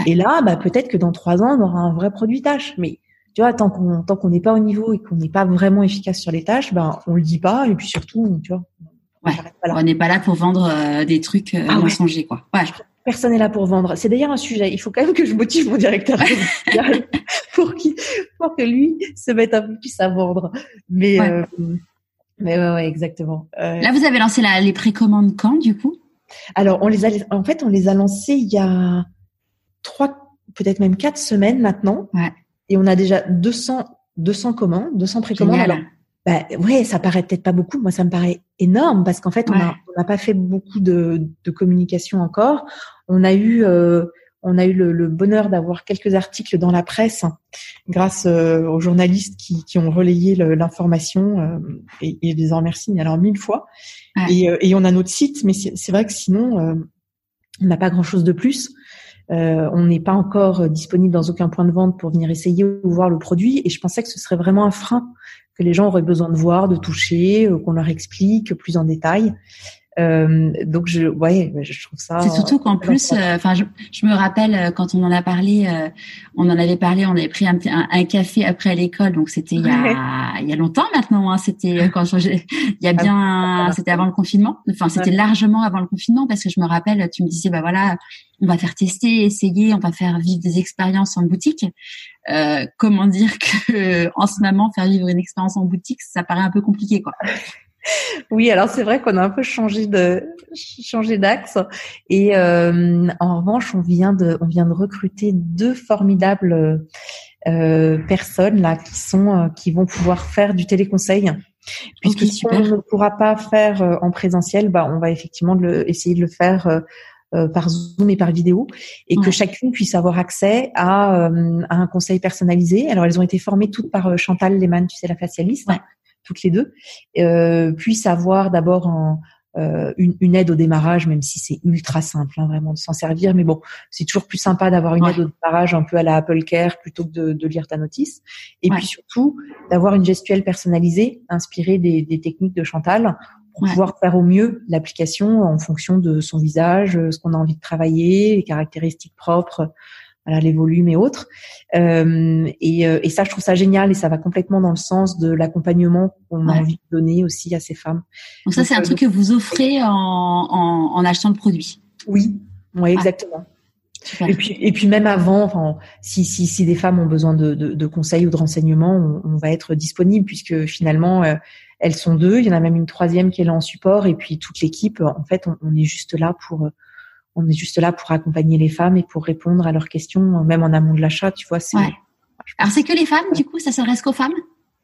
Et là bah peut-être que dans trois ans on aura un vrai produit tâche mais tu vois, tant qu'on tant qu'on n'est pas au niveau et qu'on n'est pas vraiment efficace sur les tâches, ben on le dit pas et puis surtout, tu vois. Ouais. On n'est pas là pour vendre euh, des trucs euh, ah, mensongers, quoi. Ouais. personne n'est là pour vendre. C'est d'ailleurs un sujet. Il faut quand même que je motive mon directeur [laughs] pour, pour que lui se mette un peu plus à vendre. Mais, euh, mais ouais, exactement. Euh, là, vous avez lancé la, les précommandes quand, du coup? Alors, on les a, en fait, on les a lancées il y a trois, peut-être même quatre semaines maintenant. Ouais. Et on a déjà 200, 200 commandes, 200 précommandes. Alors, bah, ouais, ça paraît peut-être pas beaucoup. Moi, ça me paraît énorme parce qu'en fait, on n'a pas fait beaucoup de, de, communication encore. On a eu, euh, on a eu le, bonheur d'avoir quelques articles dans la presse grâce euh, aux journalistes qui, qui ont relayé l'information euh, et, et, je les en remercie mais alors mille fois. Et, et, on a notre site, mais c'est vrai que sinon, on n'a pas grand-chose de plus. Euh, on n'est pas encore disponible dans aucun point de vente pour venir essayer ou voir le produit. Et je pensais que ce serait vraiment un frein que les gens auraient besoin de voir, de toucher, euh, qu'on leur explique plus en détail. Euh, donc je, ouais, je trouve ça. C'est surtout qu'en plus, euh, enfin, je, je, me rappelle euh, quand on en a parlé, on en avait parlé, on avait pris un, un, un café après l'école, donc c'était il y a il y a longtemps maintenant. Hein, c'était quand je, il y a ah bien, c'était avant le confinement. Enfin, c'était largement avant le confinement parce que je me rappelle, tu me disais bah voilà, on va faire tester, essayer, on va faire vivre des expériences en boutique. Euh, comment dire que en ce moment faire vivre une expérience en boutique, ça paraît un peu compliqué quoi. Oui, alors c'est vrai qu'on a un peu changé de changé d'axe. Et euh, en revanche, on vient de on vient de recruter deux formidables euh, personnes là qui sont euh, qui vont pouvoir faire du téléconseil. Puisque si on ne pourra pas faire euh, en présentiel, bah on va effectivement le, essayer de le faire euh, par Zoom et par vidéo, et que chacune puisse avoir accès à, à, un conseil personnalisé. Alors elles ont été formées toutes par Chantal Lehmann, tu sais la facialiste toutes les deux, euh, puissent avoir d'abord euh, une, aide au démarrage, même si c'est ultra simple, hein, vraiment de s'en servir. Mais bon, c'est toujours plus sympa d'avoir une aide au démarrage un peu à la Apple Care plutôt que de, de lire ta notice. Et puis surtout d'avoir une gestuelle personnalisée, inspirée des, des techniques de Chantal, pour pouvoir faire au mieux l'application en fonction de son visage, ce qu'on a envie de travailler, les caractéristiques propres voilà, les volumes et autres. Euh, et, euh, et, ça, je trouve ça génial et ça va complètement dans le sens de l'accompagnement qu'on a envie de donner aussi à ces femmes. Donc ça, c'est un euh, truc que vous offrez en, en, en, achetant le produit. Oui, oui, exactement. Et puis, et puis même avant, enfin, si, si, si des femmes ont besoin de, de, de conseils ou de renseignements, on, on, va être disponible puisque finalement, euh, elles sont deux. Il y en a même une troisième qui est là en support et puis toute l'équipe. En fait, on, on est juste là pour on est juste là pour accompagner les femmes et pour répondre à leurs questions, même en amont de l'achat, tu vois. C'est, Alors c'est que les femmes, du coup, ça s'adresse qu'aux femmes?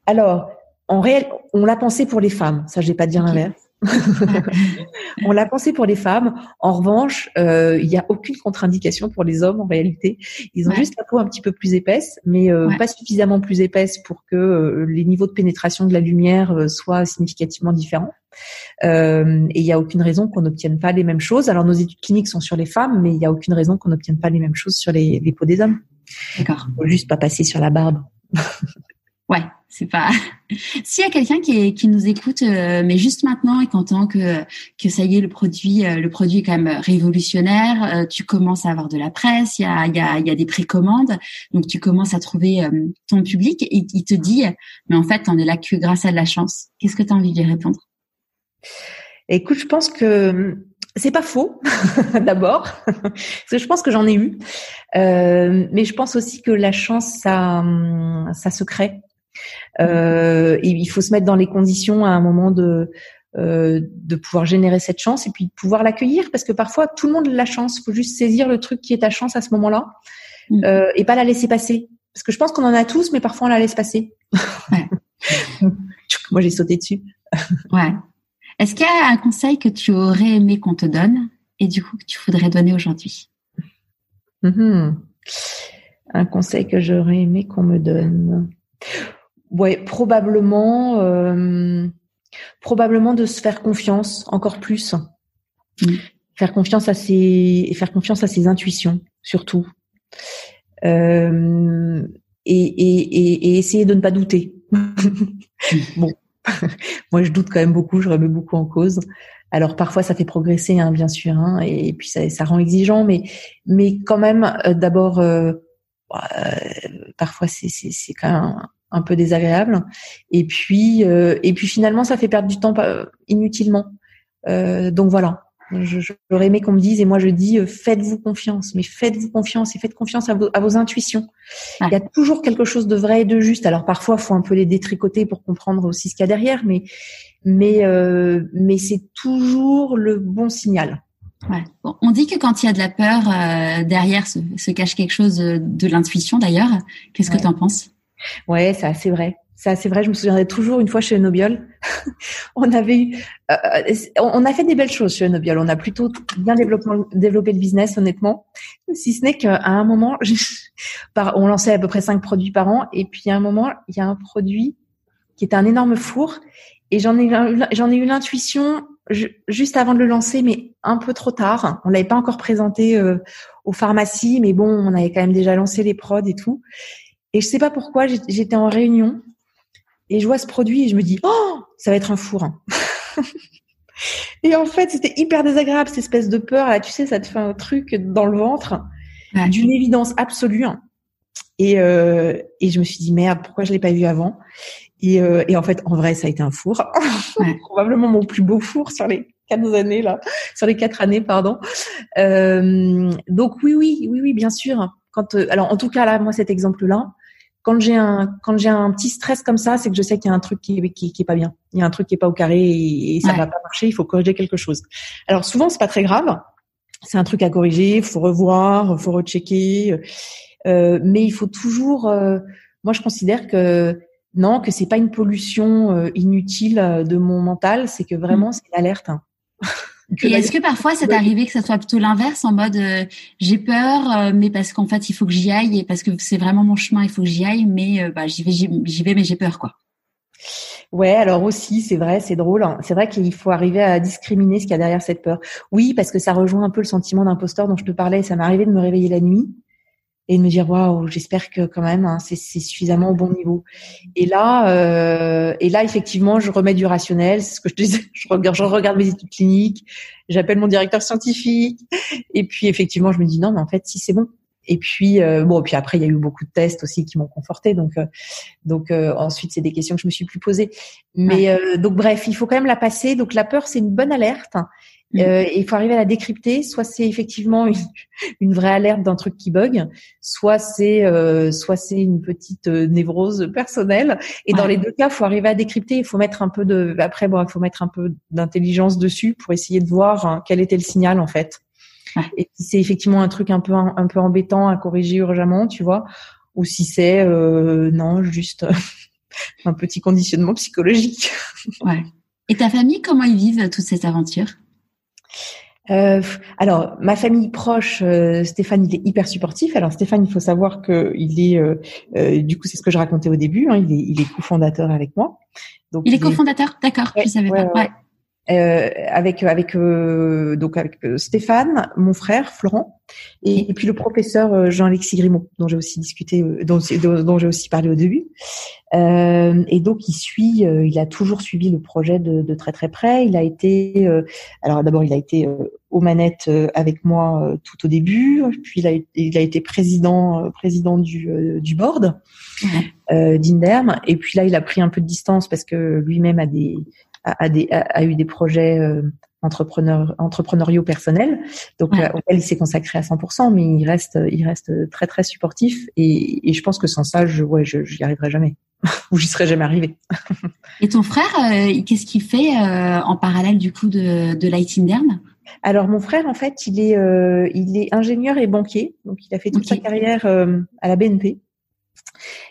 Alors, en réel, on l'a pensé pour les femmes. Ça, je vais pas dire l'inverse. [laughs] on l'a pensé pour les femmes. En revanche, euh, il n'y a aucune contre-indication pour les hommes en réalité. Ils ont juste la peau un petit peu plus épaisse, mais euh, pas suffisamment plus épaisse pour que euh, les niveaux de pénétration de la lumière soient significativement différents. et il n'y a aucune raison qu'on n'obtienne pas les mêmes choses. Alors nos études cliniques sont sur les femmes, mais il n'y a aucune raison qu'on n'obtienne pas les mêmes choses sur les, les peaux des hommes. D'accord. Faut juste pas passer sur la barbe. Ouais, c'est pas. [laughs] S'il y a quelqu'un qui, qui nous écoute, euh, mais juste maintenant et qu'entend que que ça y est, le produit, euh, le produit est quand même révolutionnaire. Euh, tu commences à avoir de la presse, il y a il y a il y a des précommandes, donc tu commences à trouver ton public et il te dit, mais en fait, on est là que grâce à de la chance. Qu'est-ce que tu as envie de lui répondre? Écoute, je pense que c'est pas faux, [laughs] d'abord, parce que je pense que j'en ai eu, mais je pense aussi que la chance, ça, ça se crée. Euh, il faut se mettre dans les conditions à un moment de euh, de pouvoir générer cette chance et puis de pouvoir l'accueillir parce que parfois tout le monde a la chance. Il faut juste saisir le truc qui est ta chance à ce moment-là mm. euh, et pas la laisser passer. Parce que je pense qu'on en a tous, mais parfois on la laisse passer. [laughs] Moi j'ai sauté dessus. ouais. Est-ce qu'il y a un conseil que tu aurais aimé qu'on te donne et du coup que tu voudrais donner aujourd'hui? Mm-hmm. Un conseil que j'aurais aimé qu'on me donne. Ouais, probablement, euh, probablement de se faire confiance encore plus, mm. faire confiance à ses, faire confiance à ses intuitions surtout, euh, et, et, et, essayer de ne pas douter. [laughs] bon, [laughs] moi je doute quand même beaucoup, je remets beaucoup en cause. Alors parfois ça fait progresser, hein, bien sûr, hein, et, puis ça, ça rend exigeant, mais mais quand même euh, d'abord. Euh, parfois c'est c'est quand même un peu désagréable. Et puis, euh, et puis finalement, ça fait perdre du temps inutilement. Euh, donc voilà, J'aurais aimé qu'on me dise, et moi je dis, euh, faites-vous confiance, mais faites-vous confiance et faites confiance à vos, à vos intuitions. Il y a toujours quelque chose de vrai et de juste. Alors parfois, faut un peu les détricoter pour comprendre aussi ce qu'il y a derrière, mais mais euh, mais c'est toujours le bon signal. Ouais. on dit que quand il y a de la peur euh, derrière se, se, cache quelque chose de, de l'intuition d'ailleurs. Qu'est-ce que tu en penses? Ouais, c'est assez vrai. C'est assez vrai. Je me souviendrai toujours une fois chez Nobiol, [laughs] on avait eu, euh, on a fait des belles choses chez Nobiol. On a plutôt bien développé, le business, honnêtement. Si ce n'est qu'à un moment, [laughs] on lançait à peu près cinq produits par an, et puis à un moment, il y a un produit qui était un énorme four, et j'en ai, ai eu l'intuition juste avant de le lancer, mais un peu trop tard. On l'avait pas encore présenté euh, aux pharmacies, mais bon, on avait quand même déjà lancé les prods et tout. Et je sais pas pourquoi, j'étais en réunion et je vois ce produit et je me dis, oh, ça va être un four. Hein. [laughs] et en fait, c'était hyper désagréable, cette espèce de peur. Là, tu sais, ça te fait un truc dans le ventre, d'une évidence absolue. Hein. Et, euh, et je me suis dit, merde, pourquoi je l'ai pas vu avant? Et, euh, et en fait, en vrai, ça a été un four. [laughs] Probablement mon plus beau four sur les quatre années là, sur les quatre années, pardon. Euh, donc oui, oui, oui, oui, bien sûr. Quand, alors en tout cas là, moi cet exemple-là, quand j'ai un quand j'ai un petit stress comme ça, c'est que je sais qu'il y a un truc qui, qui, qui est pas bien. Il y a un truc qui est pas au carré et, ça va pas marcher. Il faut corriger quelque chose. Alors souvent c'est pas très grave. C'est un truc à corriger. Il faut revoir, il faut rechecker. Euh, mais il faut toujours. Euh, moi je considère que non, que c'est pas une pollution euh, inutile euh, de mon mental. C'est que vraiment mm. c'est l'alerte. [laughs] Et est-ce que parfois c'est arrivé que ça soit plutôt l'inverse en mode euh, j'ai peur euh, mais parce qu'en fait il faut que j'y aille et parce que c'est vraiment mon chemin il faut que j'y aille mais euh, bah, j'y vais j'y vais mais j'ai peur quoi. Ouais, alors aussi, c'est vrai, c'est drôle. Hein. C'est vrai qu'il faut arriver à discriminer ce qu'il y a derrière cette peur. Oui, parce que ça rejoint un peu le sentiment d'imposteur dont je te parlais. Ça m'est arrivé de me réveiller la nuit et de me dire waouh j'espère que quand même hein, c'est suffisamment au bon niveau. Et là euh, et là effectivement je remets du rationnel c'est ce que je disais [laughs] je regarde je regarde mes études cliniques j'appelle mon directeur scientifique et puis effectivement je me dis non mais en fait si c'est bon. Et puis euh, bon puis après il y a eu beaucoup de tests aussi qui m'ont conforté donc euh, donc euh, ensuite c'est des questions que je me suis plus posées. Mais euh, donc bref il faut quand même la passer. Donc la peur c'est une bonne alerte Mm. Euh, il faut arriver à la décrypter. Soit c'est effectivement une, vraie alerte d'un truc qui bug, soit c'est euh, soit c'est une petite euh, névrose personnelle. Et dans les deux cas, il faut arriver à décrypter. Il faut mettre un peu de après bon, il faut mettre un peu d'intelligence dessus pour essayer de voir hein, quel était le signal en fait. Et si c'est effectivement un truc un peu un, peu embêtant à corriger urgemment, tu vois, ou si c'est euh, non juste [laughs] un petit conditionnement psychologique. Ouais. Et ta famille, comment ils vivent toute cette aventure euh, alors, ma famille proche, euh, Stéphane, il est hyper supportif. Alors, Stéphane, il faut savoir que il est, euh, euh du coup, c'est ce que je racontais au début. Hein, il est, il est cofondateur avec moi. Donc, il est cofondateur, d'accord. je savais pas. Ouais. Euh, avec avec euh, donc avec euh, Stéphane, mon frère Florent, et, et puis le professeur Jean-Alexis Grimaud, dont j'ai aussi discuté, dont, dont j'ai aussi parlé au début. et donc il suit, il a toujours suivi le projet de, de très très près. Il a été, alors d'abord il a été aux manettes avec moi tout au début, puis il a, il a été président président du, du board ouais. d'Inderm, et puis là il a pris un peu de distance parce que lui-même a des a, des, a, eu des projets euh, entrepreneurs, entrepreneuriaux personnels, donc ouais. Euh, auquel il s'est consacré à 100%, mais il reste, il reste très très supportif et, et je pense que sans ça, je, ouais, je, j'y arriverai jamais [laughs] ou j'y serais jamais arrivé. [laughs] et ton frère, euh, qu'est-ce qu'il fait euh, en parallèle du coup de, de Light alors mon frère en fait il est euh, il est ingénieur et banquier donc il a fait toute okay. sa carrière euh, à la BNP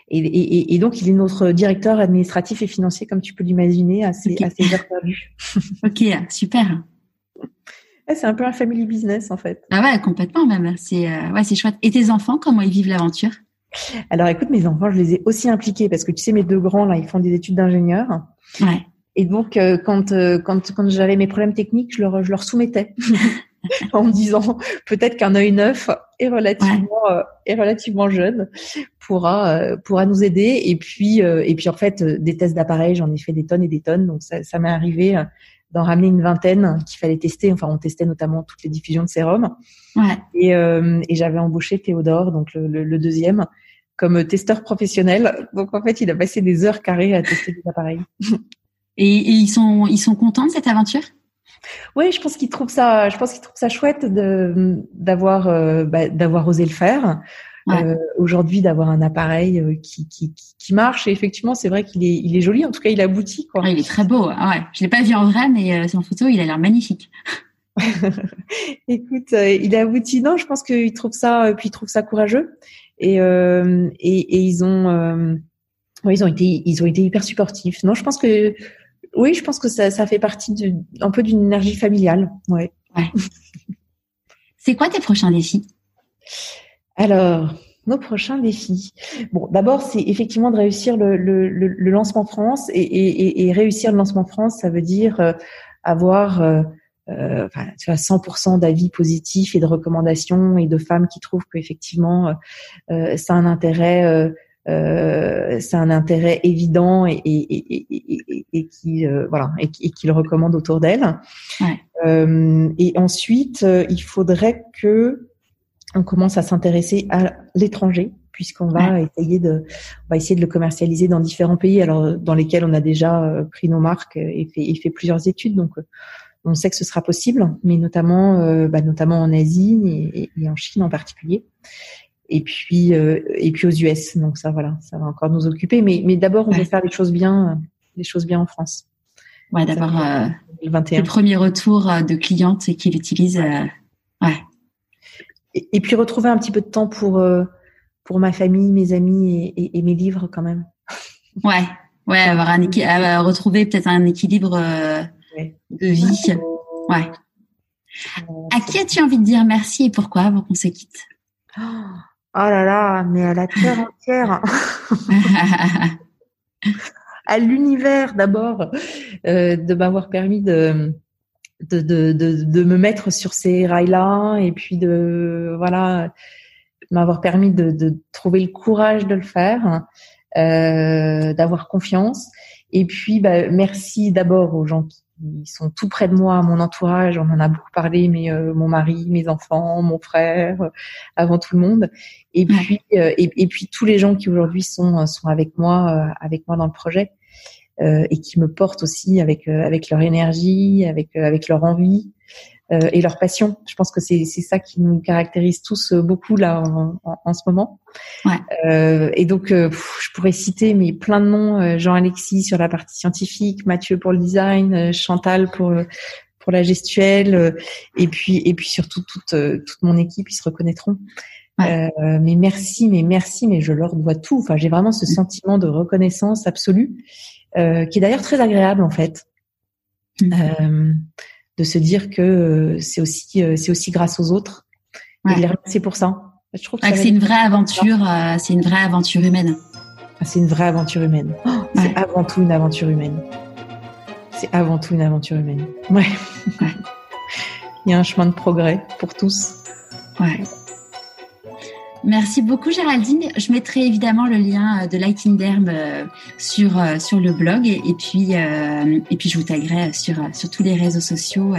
et, et, et, donc, il est notre directeur administratif et financier, comme tu peux l'imaginer, assez, okay. assez heures [laughs] ok, super. c'est un peu un family business, en fait. Ah ouais, complètement même. C'est euh, ouais, c'est chouette. Et tes enfants, comment ils vivent l'aventure? Alors, écoute, mes enfants, je les ai aussi impliqués parce que tu sais, mes deux grands là, ils font des études d'ingénieur. Ouais. Et donc, euh, quand euh, quand quand j'avais mes problèmes techniques, je leur je leur soumettais. [laughs] [laughs] en me disant peut-être qu'un œil neuf est relativement ouais. euh, est relativement jeune pourra euh, pourra nous aider. Et puis euh, et puis en fait euh, des tests d'appareils j'en ai fait des tonnes et des tonnes. Donc ça, ça m'est arrivé d'en ramener une vingtaine qu'il fallait tester. Enfin on testait notamment toutes les diffusions de sérum. Ouais. et et j'avais embauché Théodore donc le, le, le, deuxième comme testeur professionnel. Donc en fait il a passé des heures carrées à tester des appareils. Et, et ils sont ils sont contents de cette aventure? Oui, je pense qu'il trouve ça, je pense qu'il trouve ça chouette de d'avoir euh, bah, d'avoir osé le faire. Euh, aujourd'hui, d'avoir un appareil euh, qui, qui, qui marche. Et effectivement, c'est vrai qu'il est il est joli. En tout cas, il aboutit quoi. il est très beau. Ah ouais, je l'ai pas vu en vrai, mais sur photo, il a l'air magnifique. [laughs] Écoute, il aboutit. Non, je pense qu'il trouve ça, puis il trouve ça courageux. Et et, et, ils ont ils ont été ils ont été hyper supportifs. Non, je pense que oui, je pense que ça, ça fait partie de, un peu d'une énergie familiale. Ouais. ouais. [laughs] C'est quoi tes prochains défis? Alors, nos prochains défis. Bon, d'abord, c'est effectivement de réussir le, le, le, lancement France et, et, et, réussir le lancement France, ça veut dire euh, avoir euh, euh, enfin, tu vois, 100% d'avis positifs et de recommandations et de femmes qui trouvent qu'effectivement euh, ça a un intérêt euh, c'est un intérêt évident et, et, et, et qui euh, voilà et, qui le recommande autour d'elle. Ouais. Euh, et ensuite, euh, il faudrait que on commence à s'intéresser à l'étranger puisqu'on va essayer de on va essayer de le commercialiser dans différents pays alors dans lesquels on a déjà pris nos marques et fait, et fait plusieurs études donc on sait que ce sera possible mais notamment bah, notamment en Asie et, et, en Chine en particulier et puis euh, et puis aux US. Donc ça voilà, ça va encore nous occuper. Mais mais d'abord on veut faire les choses bien, les choses bien en France. Ouais, d'abord euh, le premier retour euh, de clientes qui l'utilisent. Euh, ouais. Et, et, puis retrouver un petit peu de temps pour pour ma famille, mes amis et, et, mes livres quand même. Ouais, ouais, avoir un retrouver peut-être un équilibre de vie. Ouais. À qui as-tu envie de dire merci et pourquoi avant qu'on se quitte? Oh. Oh là là, mais à la terre entière. [laughs] à l'univers d'abord, euh, de m'avoir permis de, de, de, de, me mettre sur ces rails-là et puis de voilà m'avoir permis de, de, trouver le courage de le faire, euh, d'avoir confiance. Et puis, bah, merci d'abord aux gens qui ils sont tout près de moi, mon entourage, on en a beaucoup parlé, mais euh, mon mari, mes enfants, mon frère, euh, avant tout le monde, et puis euh, et, puis tous les gens qui aujourd'hui sont sont avec moi, avec moi dans le projet, et qui me portent aussi avec avec leur énergie, avec avec leur envie, euh, et leur passion. Je pense que c'est ça qui nous caractérise tous euh, beaucoup là en, en, ce moment. Ouais. Euh, et donc, euh, je pourrais citer mais plein de noms Jean-Alexis sur la partie scientifique, Mathieu pour le design, Chantal pour pour la gestuelle, et puis et puis surtout toute toute mon équipe, ils se reconnaîtront. Ouais. Euh, mais merci, mais merci, mais je leur dois tout. Enfin, j'ai vraiment ce mm. sentiment de reconnaissance absolue, euh, qui est d'ailleurs très agréable en fait. Mm. Euh, de se dire que euh, c'est aussi euh, c'est aussi grâce aux autres et de les remercier pour ça. Je trouve que c'est une vraie aventure, euh, c'est une vraie aventure humaine. Ah, c'est une vraie aventure humaine. Oh, c'est avant tout une aventure humaine. C'est avant tout une aventure humaine. Ouais. [laughs] Il y a un chemin de progrès pour tous. Ouais. Merci beaucoup Géraldine. Je mettrai évidemment le lien euh, de Lighting Derm euh, sur euh, sur le blog et, puis et puis je vous taguerai sur sur tous les réseaux sociaux.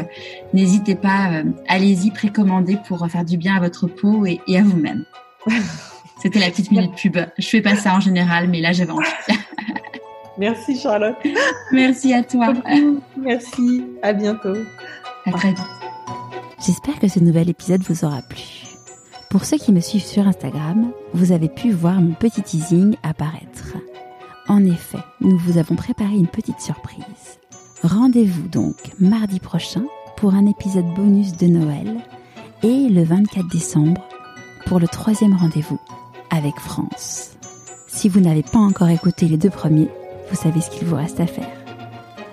N'hésitez pas, allez-y précommander pour faire du bien à votre peau et, à vous-même. [laughs] C'était la petite minute pub. Je fais pas ça en général, mais là j'avais envie. [laughs] Merci Charlotte. Merci à toi. Merci. À bientôt. À très vite. J'espère que ce nouvel épisode vous aura plu. Pour ceux qui me suivent sur Instagram, vous avez pu voir mon petit teasing apparaître. En effet, nous vous avons préparé une petite surprise. Rendez-vous donc mardi prochain pour un épisode bonus de Noël et le 24 décembre pour le troisième rendez-vous avec France. Si vous n'avez pas encore écouté les deux premiers, vous savez ce qu'il vous reste à faire.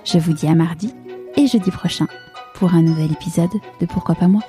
Je vous dis à mardi et jeudi prochain pour un nouvel épisode de Pourquoi pas moi?